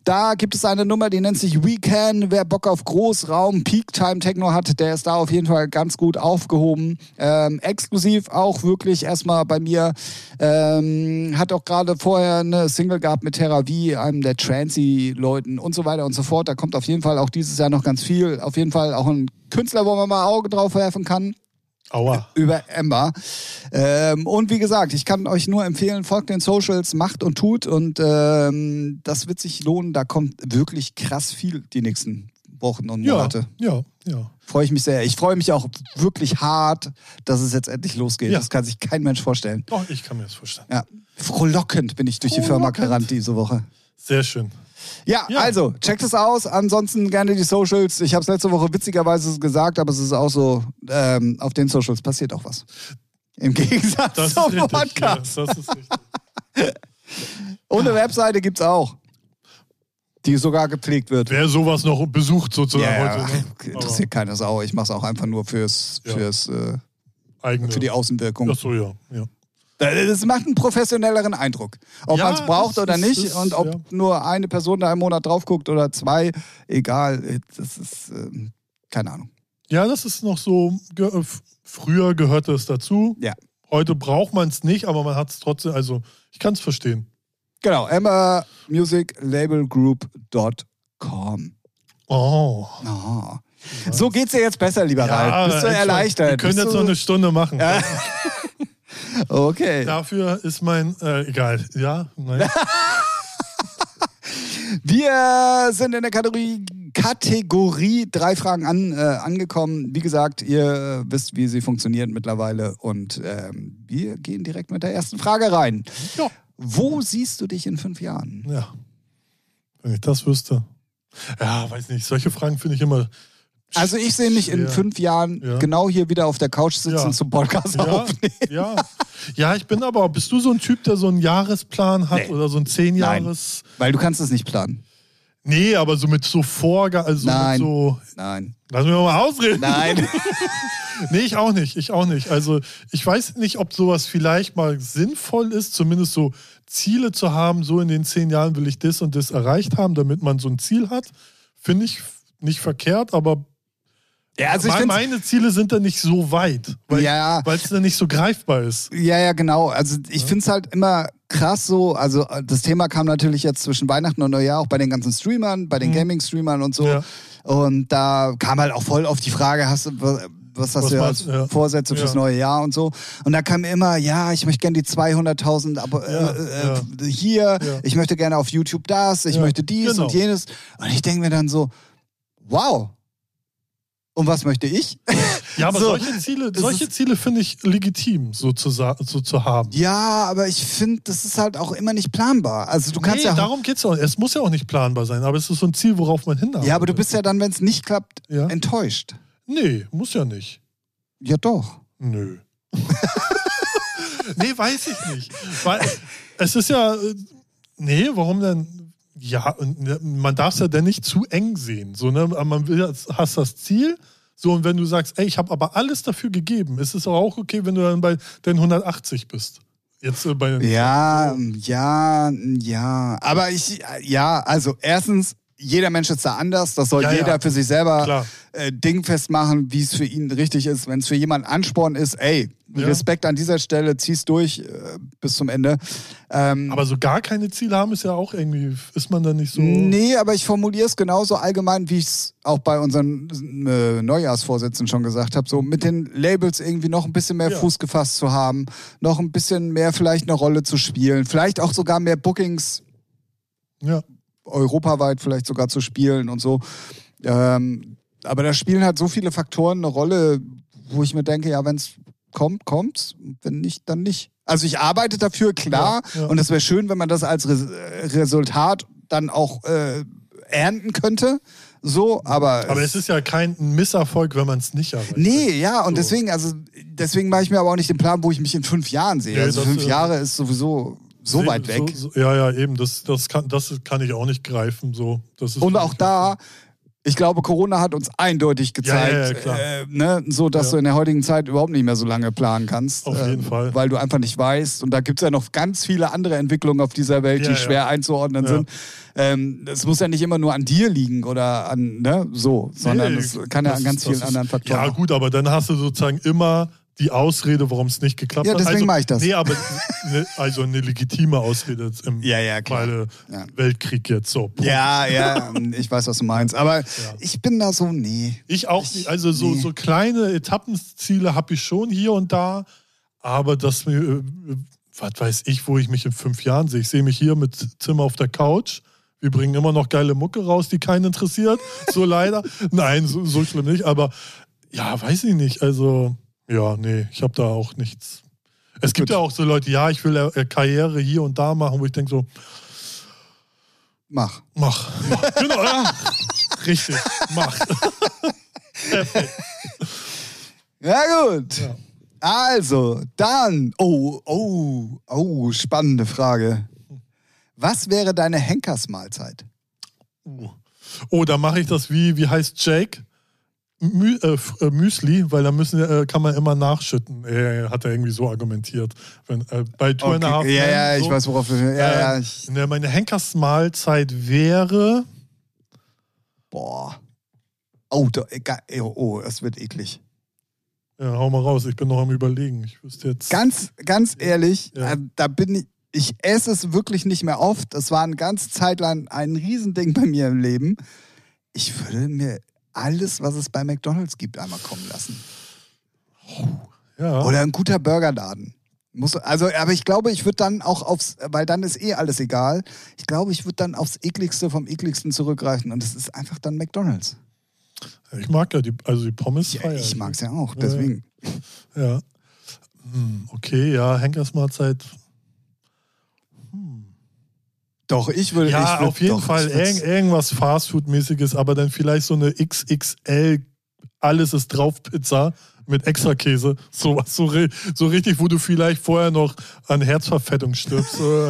[SPEAKER 1] Da gibt es eine Nummer, die nennt sich We Can. Wer Bock auf Großraum Peak Time Techno hat, der ist da auf jeden Fall ganz gut aufgehoben. Ähm, exklusiv auch wirklich erstmal bei mir. Ähm, hat auch gerade vorher eine Single gehabt mit Terra V, einem der Trancy-Leuten und so weiter und so fort. Da kommt auf jeden Fall auch dieses Jahr noch ganz viel. Auf jeden Fall auch ein Künstler, wo man mal Auge drauf werfen kann
[SPEAKER 2] Aua.
[SPEAKER 1] über Emma. Ähm, und wie gesagt, ich kann euch nur empfehlen, folgt den Socials, macht und tut und ähm, das wird sich lohnen. Da kommt wirklich krass viel die nächsten Wochen und
[SPEAKER 2] Ja,
[SPEAKER 1] Monate.
[SPEAKER 2] ja, ja.
[SPEAKER 1] Freue ich mich sehr. Ich freue mich auch wirklich hart, dass es jetzt endlich losgeht.
[SPEAKER 2] Ja.
[SPEAKER 1] Das kann sich kein Mensch vorstellen.
[SPEAKER 2] Doch, ich kann mir das vorstellen.
[SPEAKER 1] Ja. Frohlockend bin ich durch die Firma
[SPEAKER 2] Frohlockend.
[SPEAKER 1] gerannt diese Woche.
[SPEAKER 2] Sehr schön.
[SPEAKER 1] Ja,
[SPEAKER 2] Ja.
[SPEAKER 1] also, checkt es aus. Ansonsten gerne die Socials. Ich habe es letzte Woche witzigerweise gesagt, aber es ist auch so, ähm, auf den Socials passiert auch was. Im Gegensatz
[SPEAKER 2] Das
[SPEAKER 1] zum
[SPEAKER 2] richtig. Ja,
[SPEAKER 1] Podcast.
[SPEAKER 2] das ist richtig.
[SPEAKER 1] Und eine Webseite gibt's auch, die sogar gepflegt wird.
[SPEAKER 2] Wer sowas noch besucht sozusagen
[SPEAKER 1] Ja,
[SPEAKER 2] heute. Ne?
[SPEAKER 1] interessiert keine Sau. Ich mache es auch einfach nur fürs,
[SPEAKER 2] Ja.
[SPEAKER 1] fürs, äh,
[SPEAKER 2] Aber
[SPEAKER 1] für die Außenwirkung.
[SPEAKER 2] Ach so, ja. ja.
[SPEAKER 1] Das macht einen professionelleren Eindruck. Ob
[SPEAKER 2] Ja,
[SPEAKER 1] man es braucht oder
[SPEAKER 2] ist-
[SPEAKER 1] nicht
[SPEAKER 2] das-
[SPEAKER 1] und ob
[SPEAKER 2] ja.
[SPEAKER 1] nur eine Person da im Monat drauf guckt oder zwei, egal. Das ist, ähm, keine Ahnung.
[SPEAKER 2] Ja, das ist noch so. Ge äh, früher gehörte es dazu.
[SPEAKER 1] Ja.
[SPEAKER 2] Heute braucht man es nicht, aber man hat es trotzdem. Also, ich kann es verstehen.
[SPEAKER 1] Genau, Emma Music Label Group.com.
[SPEAKER 2] Oh.
[SPEAKER 1] Oh. So geht's dir jetzt besser, lieber Ralf. Bist du erleichtert?
[SPEAKER 2] Wir können
[SPEAKER 1] Bist
[SPEAKER 2] jetzt
[SPEAKER 1] du-
[SPEAKER 2] noch eine Stunde machen.
[SPEAKER 1] Ja. Okay.
[SPEAKER 2] Dafür ist mein. Äh, egal. Ja, nein.
[SPEAKER 1] Wir sind in der Kategorie, Kategorie drei Fragen an, äh, angekommen. Wie gesagt, ihr wisst, wie sie funktioniert mittlerweile. Und ähm, wir gehen direkt mit der ersten Frage rein.
[SPEAKER 2] ja.
[SPEAKER 1] Wo siehst du dich in fünf Jahren?
[SPEAKER 2] ja. Wenn ich das wüsste. Ja, weiß nicht. Solche Fragen finde ich immer.
[SPEAKER 1] Also ich sehe mich in fünf Jahren
[SPEAKER 2] Ja.
[SPEAKER 1] genau hier wieder auf der Couch sitzen
[SPEAKER 2] Ja.
[SPEAKER 1] zum Podcast
[SPEAKER 2] Ja,
[SPEAKER 1] aufnehmen.
[SPEAKER 2] ja. ja, ich bin aber, bist du so ein Typ, der so einen Jahresplan hat
[SPEAKER 1] Nee.
[SPEAKER 2] oder so ein zehn Jahres?
[SPEAKER 1] Weil du kannst es nicht planen.
[SPEAKER 2] Nee, aber so mit so Vorgaben, also
[SPEAKER 1] Nein.
[SPEAKER 2] so.
[SPEAKER 1] Nein.
[SPEAKER 2] Lass mich mal ausreden.
[SPEAKER 1] Nein.
[SPEAKER 2] Nee, ich auch nicht. Ich auch nicht. Also ich weiß nicht, ob sowas vielleicht mal sinnvoll ist, zumindest so Ziele zu haben, so in den zehn Jahren will ich das und das erreicht haben, damit man so ein Ziel hat. Finde ich nicht verkehrt, aber
[SPEAKER 1] ja, also ich
[SPEAKER 2] meine Ziele sind dann nicht so weit, weil
[SPEAKER 1] Ja.
[SPEAKER 2] es dann nicht so greifbar ist.
[SPEAKER 1] Ja, ja, genau. Also ich finde es halt immer krass so. Also äh, das Thema kam natürlich jetzt zwischen Weihnachten und Neujahr auch bei den ganzen Streamern, bei den
[SPEAKER 2] Mhm.
[SPEAKER 1] Gaming-Streamern und so.
[SPEAKER 2] Ja.
[SPEAKER 1] Und da kam halt auch voll auf die Frage, hast du, was hast
[SPEAKER 2] Was
[SPEAKER 1] du ja als?
[SPEAKER 2] Ja.
[SPEAKER 1] Vorsätze fürs
[SPEAKER 2] Ja.
[SPEAKER 1] neue Jahr und so. Und da kam immer, ja, ich möchte gerne die 200.000 aber
[SPEAKER 2] Ja,
[SPEAKER 1] äh, äh, hier,
[SPEAKER 2] Ja.
[SPEAKER 1] ich möchte gerne auf YouTube das, ich
[SPEAKER 2] Ja,
[SPEAKER 1] möchte dies
[SPEAKER 2] genau.
[SPEAKER 1] und jenes. Und ich denke mir dann so, wow. Und was möchte ich?
[SPEAKER 2] Ja, aber
[SPEAKER 1] So,
[SPEAKER 2] solche Ziele, solche
[SPEAKER 1] ist-
[SPEAKER 2] Ziele finde ich legitim, so zu, so zu haben.
[SPEAKER 1] Ja, aber ich finde, das ist halt auch immer nicht planbar. Also du kannst
[SPEAKER 2] nee,
[SPEAKER 1] ja
[SPEAKER 2] darum geht es auch. Es muss ja auch nicht planbar sein, aber es ist so ein Ziel, worauf man hinarbeitet.
[SPEAKER 1] Ja, aber du bist ja dann, wenn es nicht klappt,
[SPEAKER 2] Ja.
[SPEAKER 1] enttäuscht.
[SPEAKER 2] Nee, muss ja nicht.
[SPEAKER 1] Ja, doch.
[SPEAKER 2] Nö. nee, weiß ich nicht. Weil es ist ja. äh, Nee, warum denn? Ja, und, ne, man darf es ja dann nicht zu eng sehen. So, ne? Man will, ja- hast das Ziel. So, und wenn du sagst, ey, ich habe aber alles dafür gegeben, ist es auch okay, wenn du dann bei den 180 bist. Jetzt äh, bei den.
[SPEAKER 1] Ja, ja, ja. Aber ich, ja, also erstens, jeder Mensch ist da anders. Das soll
[SPEAKER 2] Ja, ja.
[SPEAKER 1] jeder für sich selber
[SPEAKER 2] Klar.
[SPEAKER 1] Äh, dingfest machen, wie es für ihn richtig ist. Wenn es für jemanden Ansporn ist, ey,
[SPEAKER 2] Ja.
[SPEAKER 1] Respekt an dieser Stelle, zieh's durch äh, bis zum Ende. Ähm,
[SPEAKER 2] Aber so gar keine Ziele haben ist ja auch irgendwie, ist man dann nicht so.
[SPEAKER 1] Nee, aber ich formuliere es genauso allgemein, wie ich es auch bei unseren äh, Neujahrsvorsitzenden schon gesagt habe. So mit den Labels irgendwie noch ein bisschen mehr
[SPEAKER 2] Ja.
[SPEAKER 1] Fuß gefasst zu haben, noch ein bisschen mehr vielleicht eine Rolle zu spielen, vielleicht auch sogar mehr Bookings
[SPEAKER 2] Ja.
[SPEAKER 1] europaweit vielleicht sogar zu spielen und so. Ähm, aber da spielen halt so viele Faktoren eine Rolle, wo ich mir denke, ja, wenn es kommt, kommt's. Wenn nicht, dann nicht. Also ich arbeite dafür, klar.
[SPEAKER 2] Ja, ja.
[SPEAKER 1] Und es wäre schön, wenn man das als Res Resultat dann auch äh, ernten könnte. So, aber.
[SPEAKER 2] Aber es ist ja kein Misserfolg, wenn man es nicht erreicht.
[SPEAKER 1] Nee, ja, und
[SPEAKER 2] So.
[SPEAKER 1] deswegen, also deswegen mache ich mir aber auch nicht den Plan, wo ich mich in fünf Jahren sehe.
[SPEAKER 2] Nee,
[SPEAKER 1] also fünf
[SPEAKER 2] äh,
[SPEAKER 1] Jahre ist sowieso so
[SPEAKER 2] Nee,
[SPEAKER 1] weit weg.
[SPEAKER 2] So, so, ja, ja, eben. Das, das, kann, das kann ich auch nicht greifen. So. Das ist
[SPEAKER 1] Und auch da, ich glaube, Corona hat uns eindeutig gezeigt,
[SPEAKER 2] Ja, ja,
[SPEAKER 1] äh, ne, so dass
[SPEAKER 2] Ja.
[SPEAKER 1] du in der heutigen Zeit überhaupt nicht mehr so lange planen kannst.
[SPEAKER 2] Auf jeden
[SPEAKER 1] äh,
[SPEAKER 2] Fall.
[SPEAKER 1] Weil du einfach nicht weißt. Und da gibt es ja noch ganz viele andere Entwicklungen auf dieser Welt, die schwer einzuordnen sind. Ähm, Es muss ja nicht immer nur an dir liegen oder an, ne, so, sondern
[SPEAKER 2] Nee,
[SPEAKER 1] es kann ja an ganz vielen
[SPEAKER 2] ist-
[SPEAKER 1] anderen Faktoren.
[SPEAKER 2] Ja, gut, aber dann hast du sozusagen immer die Ausrede, warum es nicht geklappt
[SPEAKER 1] Ja,
[SPEAKER 2] hat.
[SPEAKER 1] deswegen
[SPEAKER 2] also,
[SPEAKER 1] mach ich das.
[SPEAKER 2] Nee, aber ne, also eine legitime Ausrede im
[SPEAKER 1] Ja, ja, klar. Ja.
[SPEAKER 2] Weltkrieg jetzt. So. Punkt.
[SPEAKER 1] Ja, ja, ich weiß, was du meinst. Aber
[SPEAKER 2] Ja.
[SPEAKER 1] ich bin da so, nee.
[SPEAKER 2] Ich auch nicht. Also so,
[SPEAKER 1] nee.
[SPEAKER 2] so kleine Etappenziele habe ich schon hier und da, aber das mir, äh, was weiß ich, wo ich mich in fünf Jahren sehe. Ich sehe mich hier mit Zimmer auf der Couch. Wir bringen immer noch geile Mucke raus, die keinen interessiert. So leider. Nein, so, so schlimm nicht. Aber ja, weiß ich nicht. Also, ja, nee, ich habe da auch nichts. Es gibt
[SPEAKER 1] Gut.
[SPEAKER 2] ja auch so Leute, ja, ich will äh, Karriere hier und da machen, wo ich denke so,
[SPEAKER 1] Mach.
[SPEAKER 2] mach, mach. Genau, ja. Richtig, mach. Perfekt.
[SPEAKER 1] Ja, gut.
[SPEAKER 2] Ja.
[SPEAKER 1] Also, dann. Oh, oh, oh, spannende Frage. Was wäre deine Henkersmahlzeit?
[SPEAKER 2] Uh. Oh, da mache ich das wie, wie heißt Jake? Mü äh, äh, Müsli, weil da müssen, äh, kann man immer nachschütten. Äh, hat er irgendwie so argumentiert. Wenn, äh, bei Two and a Half
[SPEAKER 1] ja, ja, ich
[SPEAKER 2] so.
[SPEAKER 1] weiß, worauf du. Ja, ja,
[SPEAKER 2] Äh,
[SPEAKER 1] ich,
[SPEAKER 2] ne, meine Henkersmahlzeit wäre.
[SPEAKER 1] boah. Oh, da, oh, es wird eklig.
[SPEAKER 2] Ja, hau mal raus, ich bin noch am Überlegen. Ich wüsste jetzt.
[SPEAKER 1] Ganz, ganz ehrlich,
[SPEAKER 2] Ja.
[SPEAKER 1] da bin ich. Ich esse es wirklich nicht mehr oft. Es war eine ganze Zeit lang ein Riesending bei mir im Leben. Ich würde mir alles, was es bei McDonalds gibt, einmal kommen lassen.
[SPEAKER 2] ja.
[SPEAKER 1] Oder ein guter Burgerladen. Muss, also, aber ich glaube, ich würde dann auch aufs, weil dann ist eh alles egal. Ich glaube, ich würde dann aufs ekligste vom ekligsten zurückgreifen und es ist einfach dann McDonalds.
[SPEAKER 2] Ich mag ja die, also die Pommes.
[SPEAKER 1] Ja, ich mag es ja auch,
[SPEAKER 2] Ja.
[SPEAKER 1] deswegen.
[SPEAKER 2] Ja. Hm, okay, ja, Henkersmahlzeit.
[SPEAKER 1] Doch, ich würde.
[SPEAKER 2] Ja,
[SPEAKER 1] ich würd,
[SPEAKER 2] auf jeden
[SPEAKER 1] doch,
[SPEAKER 2] Fall irg irgendwas Fastfood-mäßiges, aber dann vielleicht so eine XXL, alles ist drauf Pizza mit Extrakäse. So was, so, ri- so richtig, wo du vielleicht vorher noch an Herzverfettung stirbst, äh,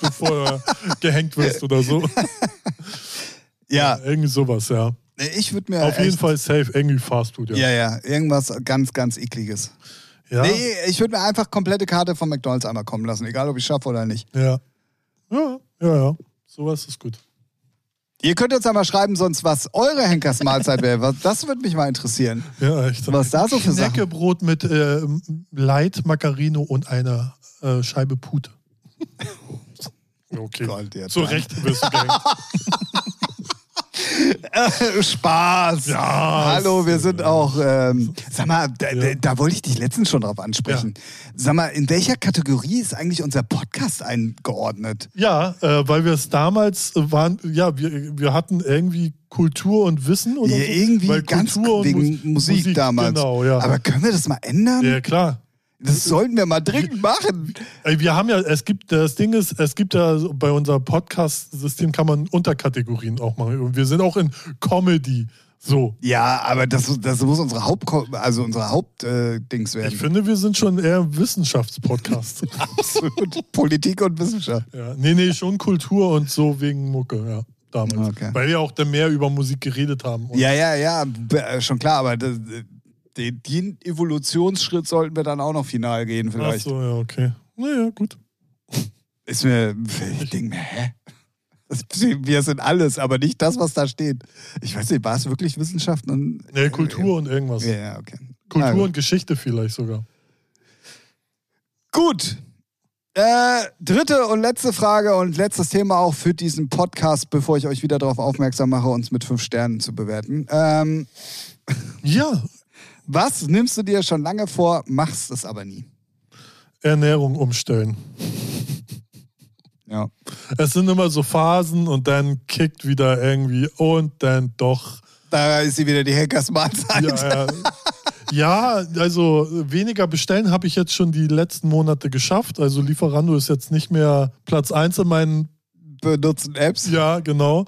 [SPEAKER 2] bevor du gehängt wirst oder so.
[SPEAKER 1] Ja,
[SPEAKER 2] Irgendwie sowas, ja.
[SPEAKER 1] ich würde mir.
[SPEAKER 2] Auf jeden Fall safe, irgendwie Fast Food, ja.
[SPEAKER 1] Ja, ja, irgendwas ganz, ganz ekliges.
[SPEAKER 2] Ja,
[SPEAKER 1] Nee, ich würde mir einfach komplette Karte von McDonalds einmal kommen lassen, egal ob ich schaffe oder nicht.
[SPEAKER 2] ja. Ja, ja, ja. Sowas ist gut.
[SPEAKER 1] Ihr könnt uns einmal schreiben, sonst was eure Henkersmahlzeit wäre. Was- Das würde mich mal interessieren.
[SPEAKER 2] Ja, echt.
[SPEAKER 1] Was da so für Sachen?
[SPEAKER 2] Knäckebrot mit äh, Light, Margarine und einer äh, Scheibe Pute. Okay.
[SPEAKER 1] Gott,
[SPEAKER 2] Zu. Recht wirst du.
[SPEAKER 1] Spaß.
[SPEAKER 2] Ja,
[SPEAKER 1] Hallo, wir sind auch. Ähm, sag mal, da,
[SPEAKER 2] Ja.
[SPEAKER 1] da wollte ich dich letztens schon drauf ansprechen. Sag mal, in welcher Kategorie ist eigentlich unser Podcast eingeordnet?
[SPEAKER 2] Ja, äh, weil wir es damals äh, waren, ja, wir, wir hatten irgendwie Kultur und Wissen oder
[SPEAKER 1] Ja,
[SPEAKER 2] so.
[SPEAKER 1] irgendwie
[SPEAKER 2] Weil
[SPEAKER 1] ganz
[SPEAKER 2] Kultur und
[SPEAKER 1] wegen
[SPEAKER 2] Mus-
[SPEAKER 1] Musik, damals.
[SPEAKER 2] Genau, ja.
[SPEAKER 1] Aber können wir das mal ändern?
[SPEAKER 2] ja, klar.
[SPEAKER 1] Das sollten wir mal dringend machen.
[SPEAKER 2] Wir haben ja, es gibt, das Ding ist, es gibt ja bei unserem Podcast-System kann man Unterkategorien auch machen. Und wir sind auch in Comedy. So.
[SPEAKER 1] Ja, aber das, das muss unsere Haupt, also unsere Hauptdings werden.
[SPEAKER 2] Ich finde, wir sind schon eher Wissenschaftspodcast.
[SPEAKER 1] Absolut. Politik und Wissenschaft.
[SPEAKER 2] ja. Nee, nee, schon Kultur und so wegen Mucke, ja. Damals.
[SPEAKER 1] Okay.
[SPEAKER 2] Weil wir auch dann mehr über Musik geredet haben.
[SPEAKER 1] Ja, ja, ja, äh, schon klar, aber das, den, den Evolutionsschritt sollten wir dann auch noch final gehen,
[SPEAKER 2] Ach
[SPEAKER 1] vielleicht.
[SPEAKER 2] so, ja, okay. Naja, gut.
[SPEAKER 1] Ist mir, ich denke mir, hä? Wir sind alles, aber nicht das, was da steht. Ich weiß nicht, war es wirklich Wissenschaften und.
[SPEAKER 2] Nee, Kultur und irgendwas.
[SPEAKER 1] Ja, ja, okay.
[SPEAKER 2] Kultur
[SPEAKER 1] Na
[SPEAKER 2] und Geschichte vielleicht sogar.
[SPEAKER 1] Gut. Äh, dritte und letzte Frage und letztes Thema auch für diesen Podcast, bevor ich euch wieder darauf aufmerksam mache, uns mit fünf Sternen zu bewerten. Ähm,
[SPEAKER 2] Ja,
[SPEAKER 1] was nimmst du dir schon lange vor, machst es aber nie?
[SPEAKER 2] Ernährung umstellen.
[SPEAKER 1] Ja.
[SPEAKER 2] Es sind immer so Phasen und dann kickt wieder irgendwie und dann doch.
[SPEAKER 1] Da ist sie wieder die Hackersmahlzeit.
[SPEAKER 2] Ja, ja. ja, also weniger bestellen habe ich jetzt schon die letzten Monate geschafft. Also Lieferando ist jetzt nicht mehr Platz 1 in meinen
[SPEAKER 1] Benutzen Apps.
[SPEAKER 2] Ja, genau.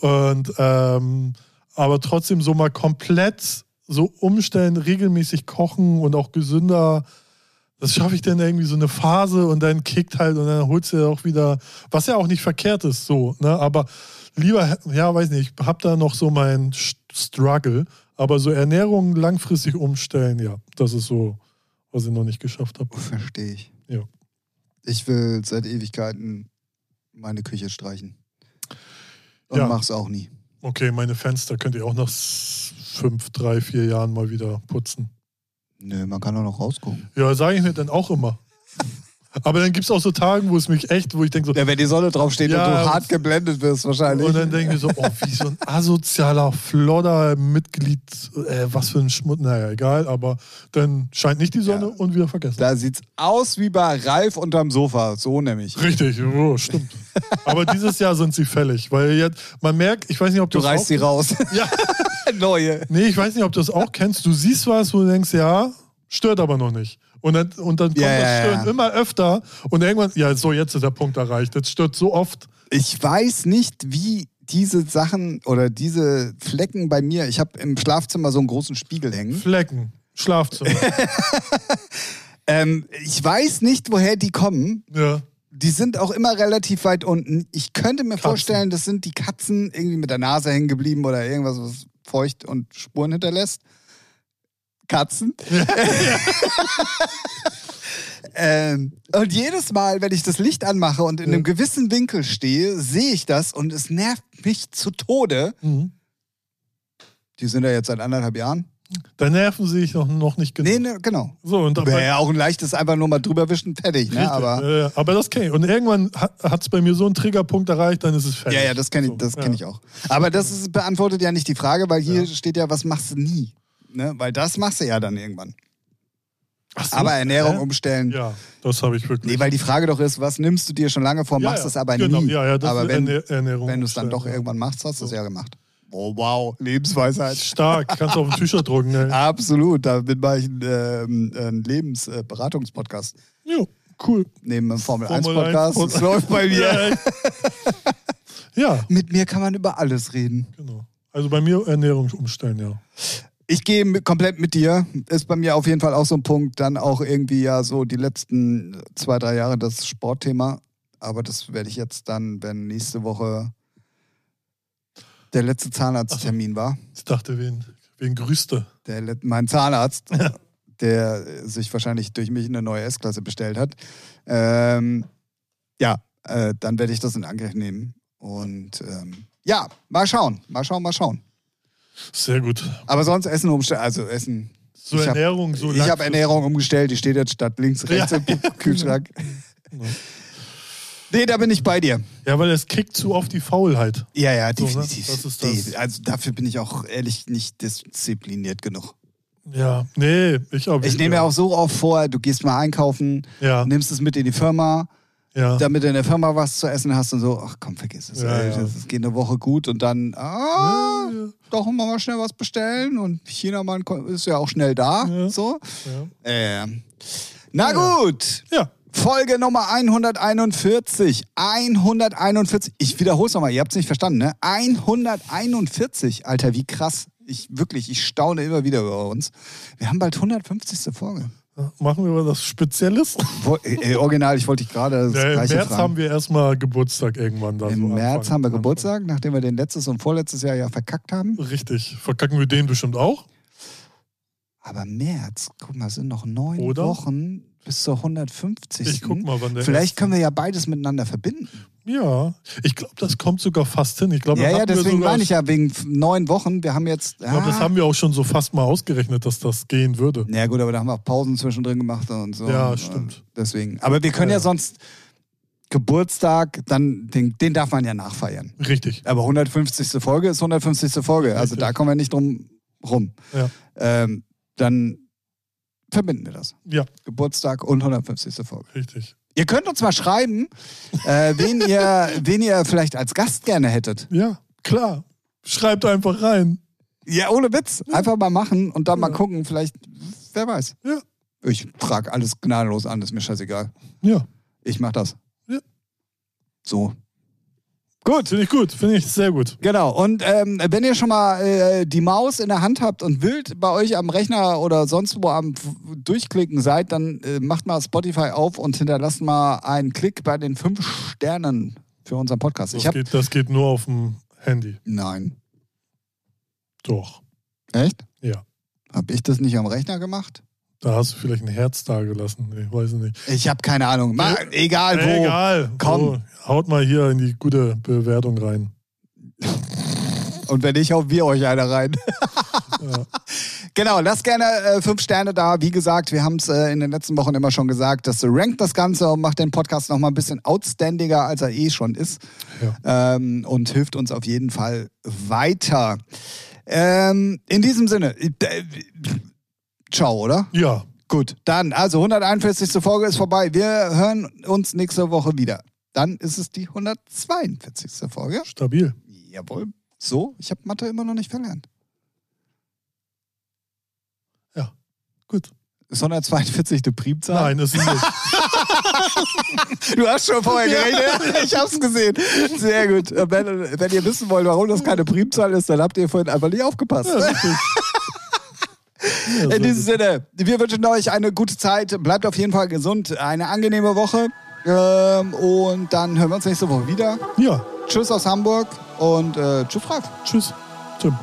[SPEAKER 2] Und ähm, aber trotzdem so mal komplett so umstellen, regelmäßig kochen und auch gesünder. Das schaffe ich dann irgendwie so eine Phase und dann kickt halt und dann holst du ja auch wieder, was ja auch nicht verkehrt ist, so, ne? Aber lieber, ja, weiß nicht, ich habe da noch so meinen St- Struggle, aber so Ernährung langfristig umstellen, ja, das ist so, was ich noch nicht geschafft habe.
[SPEAKER 1] Verstehe ich.
[SPEAKER 2] Ja.
[SPEAKER 1] Ich will seit Ewigkeiten meine Küche streichen. Und
[SPEAKER 2] Ja.
[SPEAKER 1] mach's auch nie.
[SPEAKER 2] Okay, meine Fenster könnt ihr auch nach s- fünf, drei, vier Jahren mal wieder putzen.
[SPEAKER 1] Nö, man kann doch noch rausgucken.
[SPEAKER 2] Ja, sage ich mir dann auch immer. Aber dann gibt es auch so Tage, wo es mich echt, wo ich denke so,
[SPEAKER 1] Ja, wenn die Sonne draufsteht
[SPEAKER 2] Ja,
[SPEAKER 1] und du hart geblendet wirst wahrscheinlich.
[SPEAKER 2] und dann denke ich so, oh, wie so ein asozialer Flodder Mitglied, äh, was für ein Schmutz, naja, egal, aber dann scheint nicht die Sonne
[SPEAKER 1] Ja.
[SPEAKER 2] und wieder vergessen.
[SPEAKER 1] da sieht's aus wie bei Ralf unterm Sofa, so nämlich.
[SPEAKER 2] Richtig, oh, stimmt. Aber dieses Jahr sind sie fällig, weil jetzt, man merkt, ich weiß nicht, ob
[SPEAKER 1] Du
[SPEAKER 2] du
[SPEAKER 1] reißt sie raus.
[SPEAKER 2] Ja,
[SPEAKER 1] Neue.
[SPEAKER 2] nee, ich weiß nicht, ob du das auch kennst. Du siehst was, wo du denkst, ja, stört aber noch nicht. Und dann, und dann kommt
[SPEAKER 1] Ja,
[SPEAKER 2] das
[SPEAKER 1] ja,
[SPEAKER 2] Stören
[SPEAKER 1] ja.
[SPEAKER 2] immer öfter und irgendwann, ja, so, jetzt ist der Punkt erreicht. Jetzt stört so oft.
[SPEAKER 1] Ich weiß nicht, wie diese Sachen oder diese Flecken bei mir, ich habe im Schlafzimmer so einen großen Spiegel hängen.
[SPEAKER 2] Flecken, Schlafzimmer.
[SPEAKER 1] Ähm, ich weiß nicht, woher die kommen.
[SPEAKER 2] ja.
[SPEAKER 1] Die sind auch immer relativ weit unten. Ich könnte mir
[SPEAKER 2] Katzen.
[SPEAKER 1] vorstellen, das sind die Katzen irgendwie mit der Nase hängen geblieben oder irgendwas, was feucht und Spuren hinterlässt. Katzen. ähm, und jedes Mal, wenn ich das Licht anmache und in einem gewissen Winkel stehe, sehe ich das und es nervt mich zu Tode.
[SPEAKER 2] Mhm.
[SPEAKER 1] Die sind ja jetzt seit anderthalb Jahren.
[SPEAKER 2] Da nerven sie sich noch, noch nicht genug.
[SPEAKER 1] Nee, nee, genau.
[SPEAKER 2] So, und dabei,
[SPEAKER 1] Wäre ja auch ein leichtes einfach nur mal drüber wischen, fertig. Ne?
[SPEAKER 2] Richtig,
[SPEAKER 1] Aber
[SPEAKER 2] ja. aber das kenne ich. Und irgendwann hat es bei mir so einen Triggerpunkt erreicht, dann ist es fertig.
[SPEAKER 1] Ja, ja, das kenne ich,
[SPEAKER 2] So,
[SPEAKER 1] das
[SPEAKER 2] ja.
[SPEAKER 1] kenn ich auch. Aber das ist, beantwortet ja nicht die Frage, weil hier
[SPEAKER 2] Ja.
[SPEAKER 1] steht ja, was machst du nie? Ne? Weil das machst du ja dann irgendwann.
[SPEAKER 2] So,
[SPEAKER 1] Aber Ernährung
[SPEAKER 2] hä?
[SPEAKER 1] umstellen.
[SPEAKER 2] Ja, das habe ich wirklich.
[SPEAKER 1] Nee, weil die Frage doch ist, was nimmst du dir schon lange vor,
[SPEAKER 2] Ja,
[SPEAKER 1] machst
[SPEAKER 2] ja,
[SPEAKER 1] es aber
[SPEAKER 2] genau,
[SPEAKER 1] nie.
[SPEAKER 2] Ja, ja, das
[SPEAKER 1] aber
[SPEAKER 2] ist
[SPEAKER 1] wenn,
[SPEAKER 2] Ernähr- Ernährung
[SPEAKER 1] wenn du es dann doch
[SPEAKER 2] ja.
[SPEAKER 1] irgendwann machst, hast du es ja gemacht. Oh wow, Lebensweisheit.
[SPEAKER 2] Stark, kannst du auf den Tücher drucken. Ne?
[SPEAKER 1] Absolut, damit mache ich ähm, einen Lebensberatungspodcast.
[SPEAKER 2] Ja, cool.
[SPEAKER 1] Neben dem Formel,
[SPEAKER 2] Formel
[SPEAKER 1] 1 Podcast.
[SPEAKER 2] 1
[SPEAKER 1] Das läuft bei mir.
[SPEAKER 2] Ja, ja,
[SPEAKER 1] Mit mir kann man über alles reden.
[SPEAKER 2] genau. Also bei mir Ernährung umstellen, ja.
[SPEAKER 1] Ich gehe komplett mit dir. Ist bei mir auf jeden Fall auch so ein Punkt. Dann auch irgendwie ja so die letzten zwei, drei Jahre das Sportthema. Aber das werde ich jetzt dann, wenn nächste Woche der letzte Zahnarzttermin war.
[SPEAKER 2] Ich dachte, wen, wen grüßte?
[SPEAKER 1] Der, mein Zahnarzt, der sich wahrscheinlich durch mich eine neue S-Klasse bestellt hat. Ähm, ja, äh, dann werde ich das in Angriff nehmen. Und ähm, ja, mal schauen, mal schauen, mal schauen.
[SPEAKER 2] Sehr gut.
[SPEAKER 1] Aber sonst Essen umstellen, also Essen.
[SPEAKER 2] So
[SPEAKER 1] Ich hab-
[SPEAKER 2] Ernährung, so
[SPEAKER 1] ich habe. Ernährung umgestellt, die steht jetzt statt links, rechts
[SPEAKER 2] Ja,
[SPEAKER 1] im Kühlschrank. Nee, da bin ich bei dir.
[SPEAKER 2] Ja, weil es kickt zu oft die Faulheit.
[SPEAKER 1] Ja, ja,
[SPEAKER 2] So, ne?
[SPEAKER 1] definitiv.
[SPEAKER 2] Das ist
[SPEAKER 1] Die-
[SPEAKER 2] das.
[SPEAKER 1] Also dafür bin ich auch ehrlich nicht diszipliniert genug.
[SPEAKER 2] Ja, nee, ich auch.
[SPEAKER 1] Ich nehme ja auch so oft vor, du gehst mal einkaufen,
[SPEAKER 2] Ja,
[SPEAKER 1] nimmst es mit in die Firma,
[SPEAKER 2] ja.
[SPEAKER 1] damit du in der Firma was zu essen hast und so, ach komm, vergiss es.
[SPEAKER 2] Ja, ja.
[SPEAKER 1] Das, das geht eine Woche gut und dann, ah, doch mal schnell was bestellen und Chinamann ist ja auch schnell da. So.
[SPEAKER 2] Ja.
[SPEAKER 1] Ähm. Na gut. Folge Nummer 141. 141. Ich wiederhole es nochmal, ihr habt es nicht verstanden, ne? 141. Alter, wie krass. Ich wirklich, ich staune immer wieder über uns. Wir haben bald 150. Folge.
[SPEAKER 2] Machen wir was Spezielles?
[SPEAKER 1] Wo, äh, original, ich wollte dich gerade das
[SPEAKER 2] Ja, Im
[SPEAKER 1] gleiche
[SPEAKER 2] März
[SPEAKER 1] fragen.
[SPEAKER 2] haben wir erstmal Geburtstag irgendwann. Da
[SPEAKER 1] Im
[SPEAKER 2] so
[SPEAKER 1] März
[SPEAKER 2] Anfang-
[SPEAKER 1] haben wir Geburtstag, nachdem wir den letztes und vorletztes Jahr ja verkackt haben.
[SPEAKER 2] Richtig. Verkacken wir den bestimmt auch?
[SPEAKER 1] Aber März, guck mal, es sind noch neun
[SPEAKER 2] Oder?
[SPEAKER 1] Wochen bis zur 150.
[SPEAKER 2] Ich guck mal, wann der
[SPEAKER 1] Vielleicht
[SPEAKER 2] erste-
[SPEAKER 1] können wir ja beides miteinander verbinden.
[SPEAKER 2] Ja. Ich glaube, das kommt sogar fast hin. Ich glaube,
[SPEAKER 1] Ja,
[SPEAKER 2] das
[SPEAKER 1] ja, deswegen meine ich ja, wegen neun Wochen. Wir haben jetzt.
[SPEAKER 2] Ich glaube, das
[SPEAKER 1] ah.
[SPEAKER 2] haben wir auch schon so fast mal ausgerechnet, dass das gehen würde.
[SPEAKER 1] Ja, gut, aber da haben wir auch Pausen zwischendrin gemacht und so.
[SPEAKER 2] Ja, stimmt.
[SPEAKER 1] Deswegen. Aber wir können ja,
[SPEAKER 2] Ja.
[SPEAKER 1] sonst Geburtstag, dann den, den darf man ja nachfeiern.
[SPEAKER 2] Richtig.
[SPEAKER 1] Aber 150. Folge ist 150. Folge. Also
[SPEAKER 2] Richtig.
[SPEAKER 1] da kommen wir nicht drum rum.
[SPEAKER 2] Ja.
[SPEAKER 1] Ähm, dann verbinden wir das.
[SPEAKER 2] Ja,
[SPEAKER 1] Geburtstag und 150. Folge.
[SPEAKER 2] richtig.
[SPEAKER 1] Ihr könnt uns mal schreiben, äh, wen, ihr, wen ihr vielleicht als Gast gerne hättet.
[SPEAKER 2] Ja, klar. Schreibt einfach rein.
[SPEAKER 1] Ja, ohne Witz. Einfach mal machen und dann mal
[SPEAKER 2] Ja.
[SPEAKER 1] gucken. Vielleicht, wer weiß.
[SPEAKER 2] Ja.
[SPEAKER 1] Ich frage alles gnadenlos an, ist mir scheißegal.
[SPEAKER 2] Ja,
[SPEAKER 1] Ich mach das.
[SPEAKER 2] Ja.
[SPEAKER 1] So. Gut.
[SPEAKER 2] finde ich gut. Finde ich sehr gut.
[SPEAKER 1] Genau. Und ähm, wenn ihr schon mal äh, die Maus in der Hand habt und wild bei euch am Rechner oder sonst wo am F- Durchklicken seid, dann äh, macht mal Spotify auf und hinterlasst mal einen Klick bei den fünf Sternen für unseren Podcast.
[SPEAKER 2] Das,
[SPEAKER 1] hab,
[SPEAKER 2] geht, das geht nur auf dem Handy.
[SPEAKER 1] Nein.
[SPEAKER 2] Doch.
[SPEAKER 1] Echt?
[SPEAKER 2] Ja.
[SPEAKER 1] Hab ich das nicht am Rechner gemacht?
[SPEAKER 2] Da hast du vielleicht ein Herz da gelassen. Ich weiß es nicht.
[SPEAKER 1] Ich habe keine Ahnung. Mal, egal wo.
[SPEAKER 2] Egal.
[SPEAKER 1] Komm.
[SPEAKER 2] So, haut mal hier in die gute Bewertung rein.
[SPEAKER 1] Und wenn nicht, hauen wir euch eine rein.
[SPEAKER 2] Ja.
[SPEAKER 1] Genau, lasst gerne äh, fünf Sterne da. Wie gesagt, wir haben es äh, in den letzten Wochen immer schon gesagt, das rankt das Ganze und macht den Podcast noch mal ein bisschen outstandiger, als er eh schon ist.
[SPEAKER 2] Ja.
[SPEAKER 1] Ähm, und hilft uns auf jeden Fall weiter. Ähm, in diesem Sinne, äh, ciao, oder?
[SPEAKER 2] ja,
[SPEAKER 1] Gut, dann, also 141. Folge ist vorbei. Wir hören uns nächste Woche wieder. Dann ist es die 142. Folge.
[SPEAKER 2] stabil.
[SPEAKER 1] Jawohl. So, ich habe Mathe immer noch nicht verlernt.
[SPEAKER 2] Gut.
[SPEAKER 1] Ist 142 die Primzahl?
[SPEAKER 2] Nein, ist es nicht.
[SPEAKER 1] Du hast schon vorher
[SPEAKER 2] Ja.
[SPEAKER 1] gerechnet. Ich hab's gesehen. Sehr gut. Äh, Wenn, wenn ihr wissen wollt, warum das keine Primzahl ist, dann habt ihr vorhin einfach nicht aufgepasst.
[SPEAKER 2] Ja. Ja,
[SPEAKER 1] In diesem Sinne, wir wünschen euch eine gute Zeit. Bleibt auf jeden Fall gesund. Eine angenehme Woche. Ähm, und dann hören wir uns nächste Woche wieder.
[SPEAKER 2] Ja,
[SPEAKER 1] Tschüss aus Hamburg und äh, tschüss, Ralf.
[SPEAKER 2] tschüss. Tim.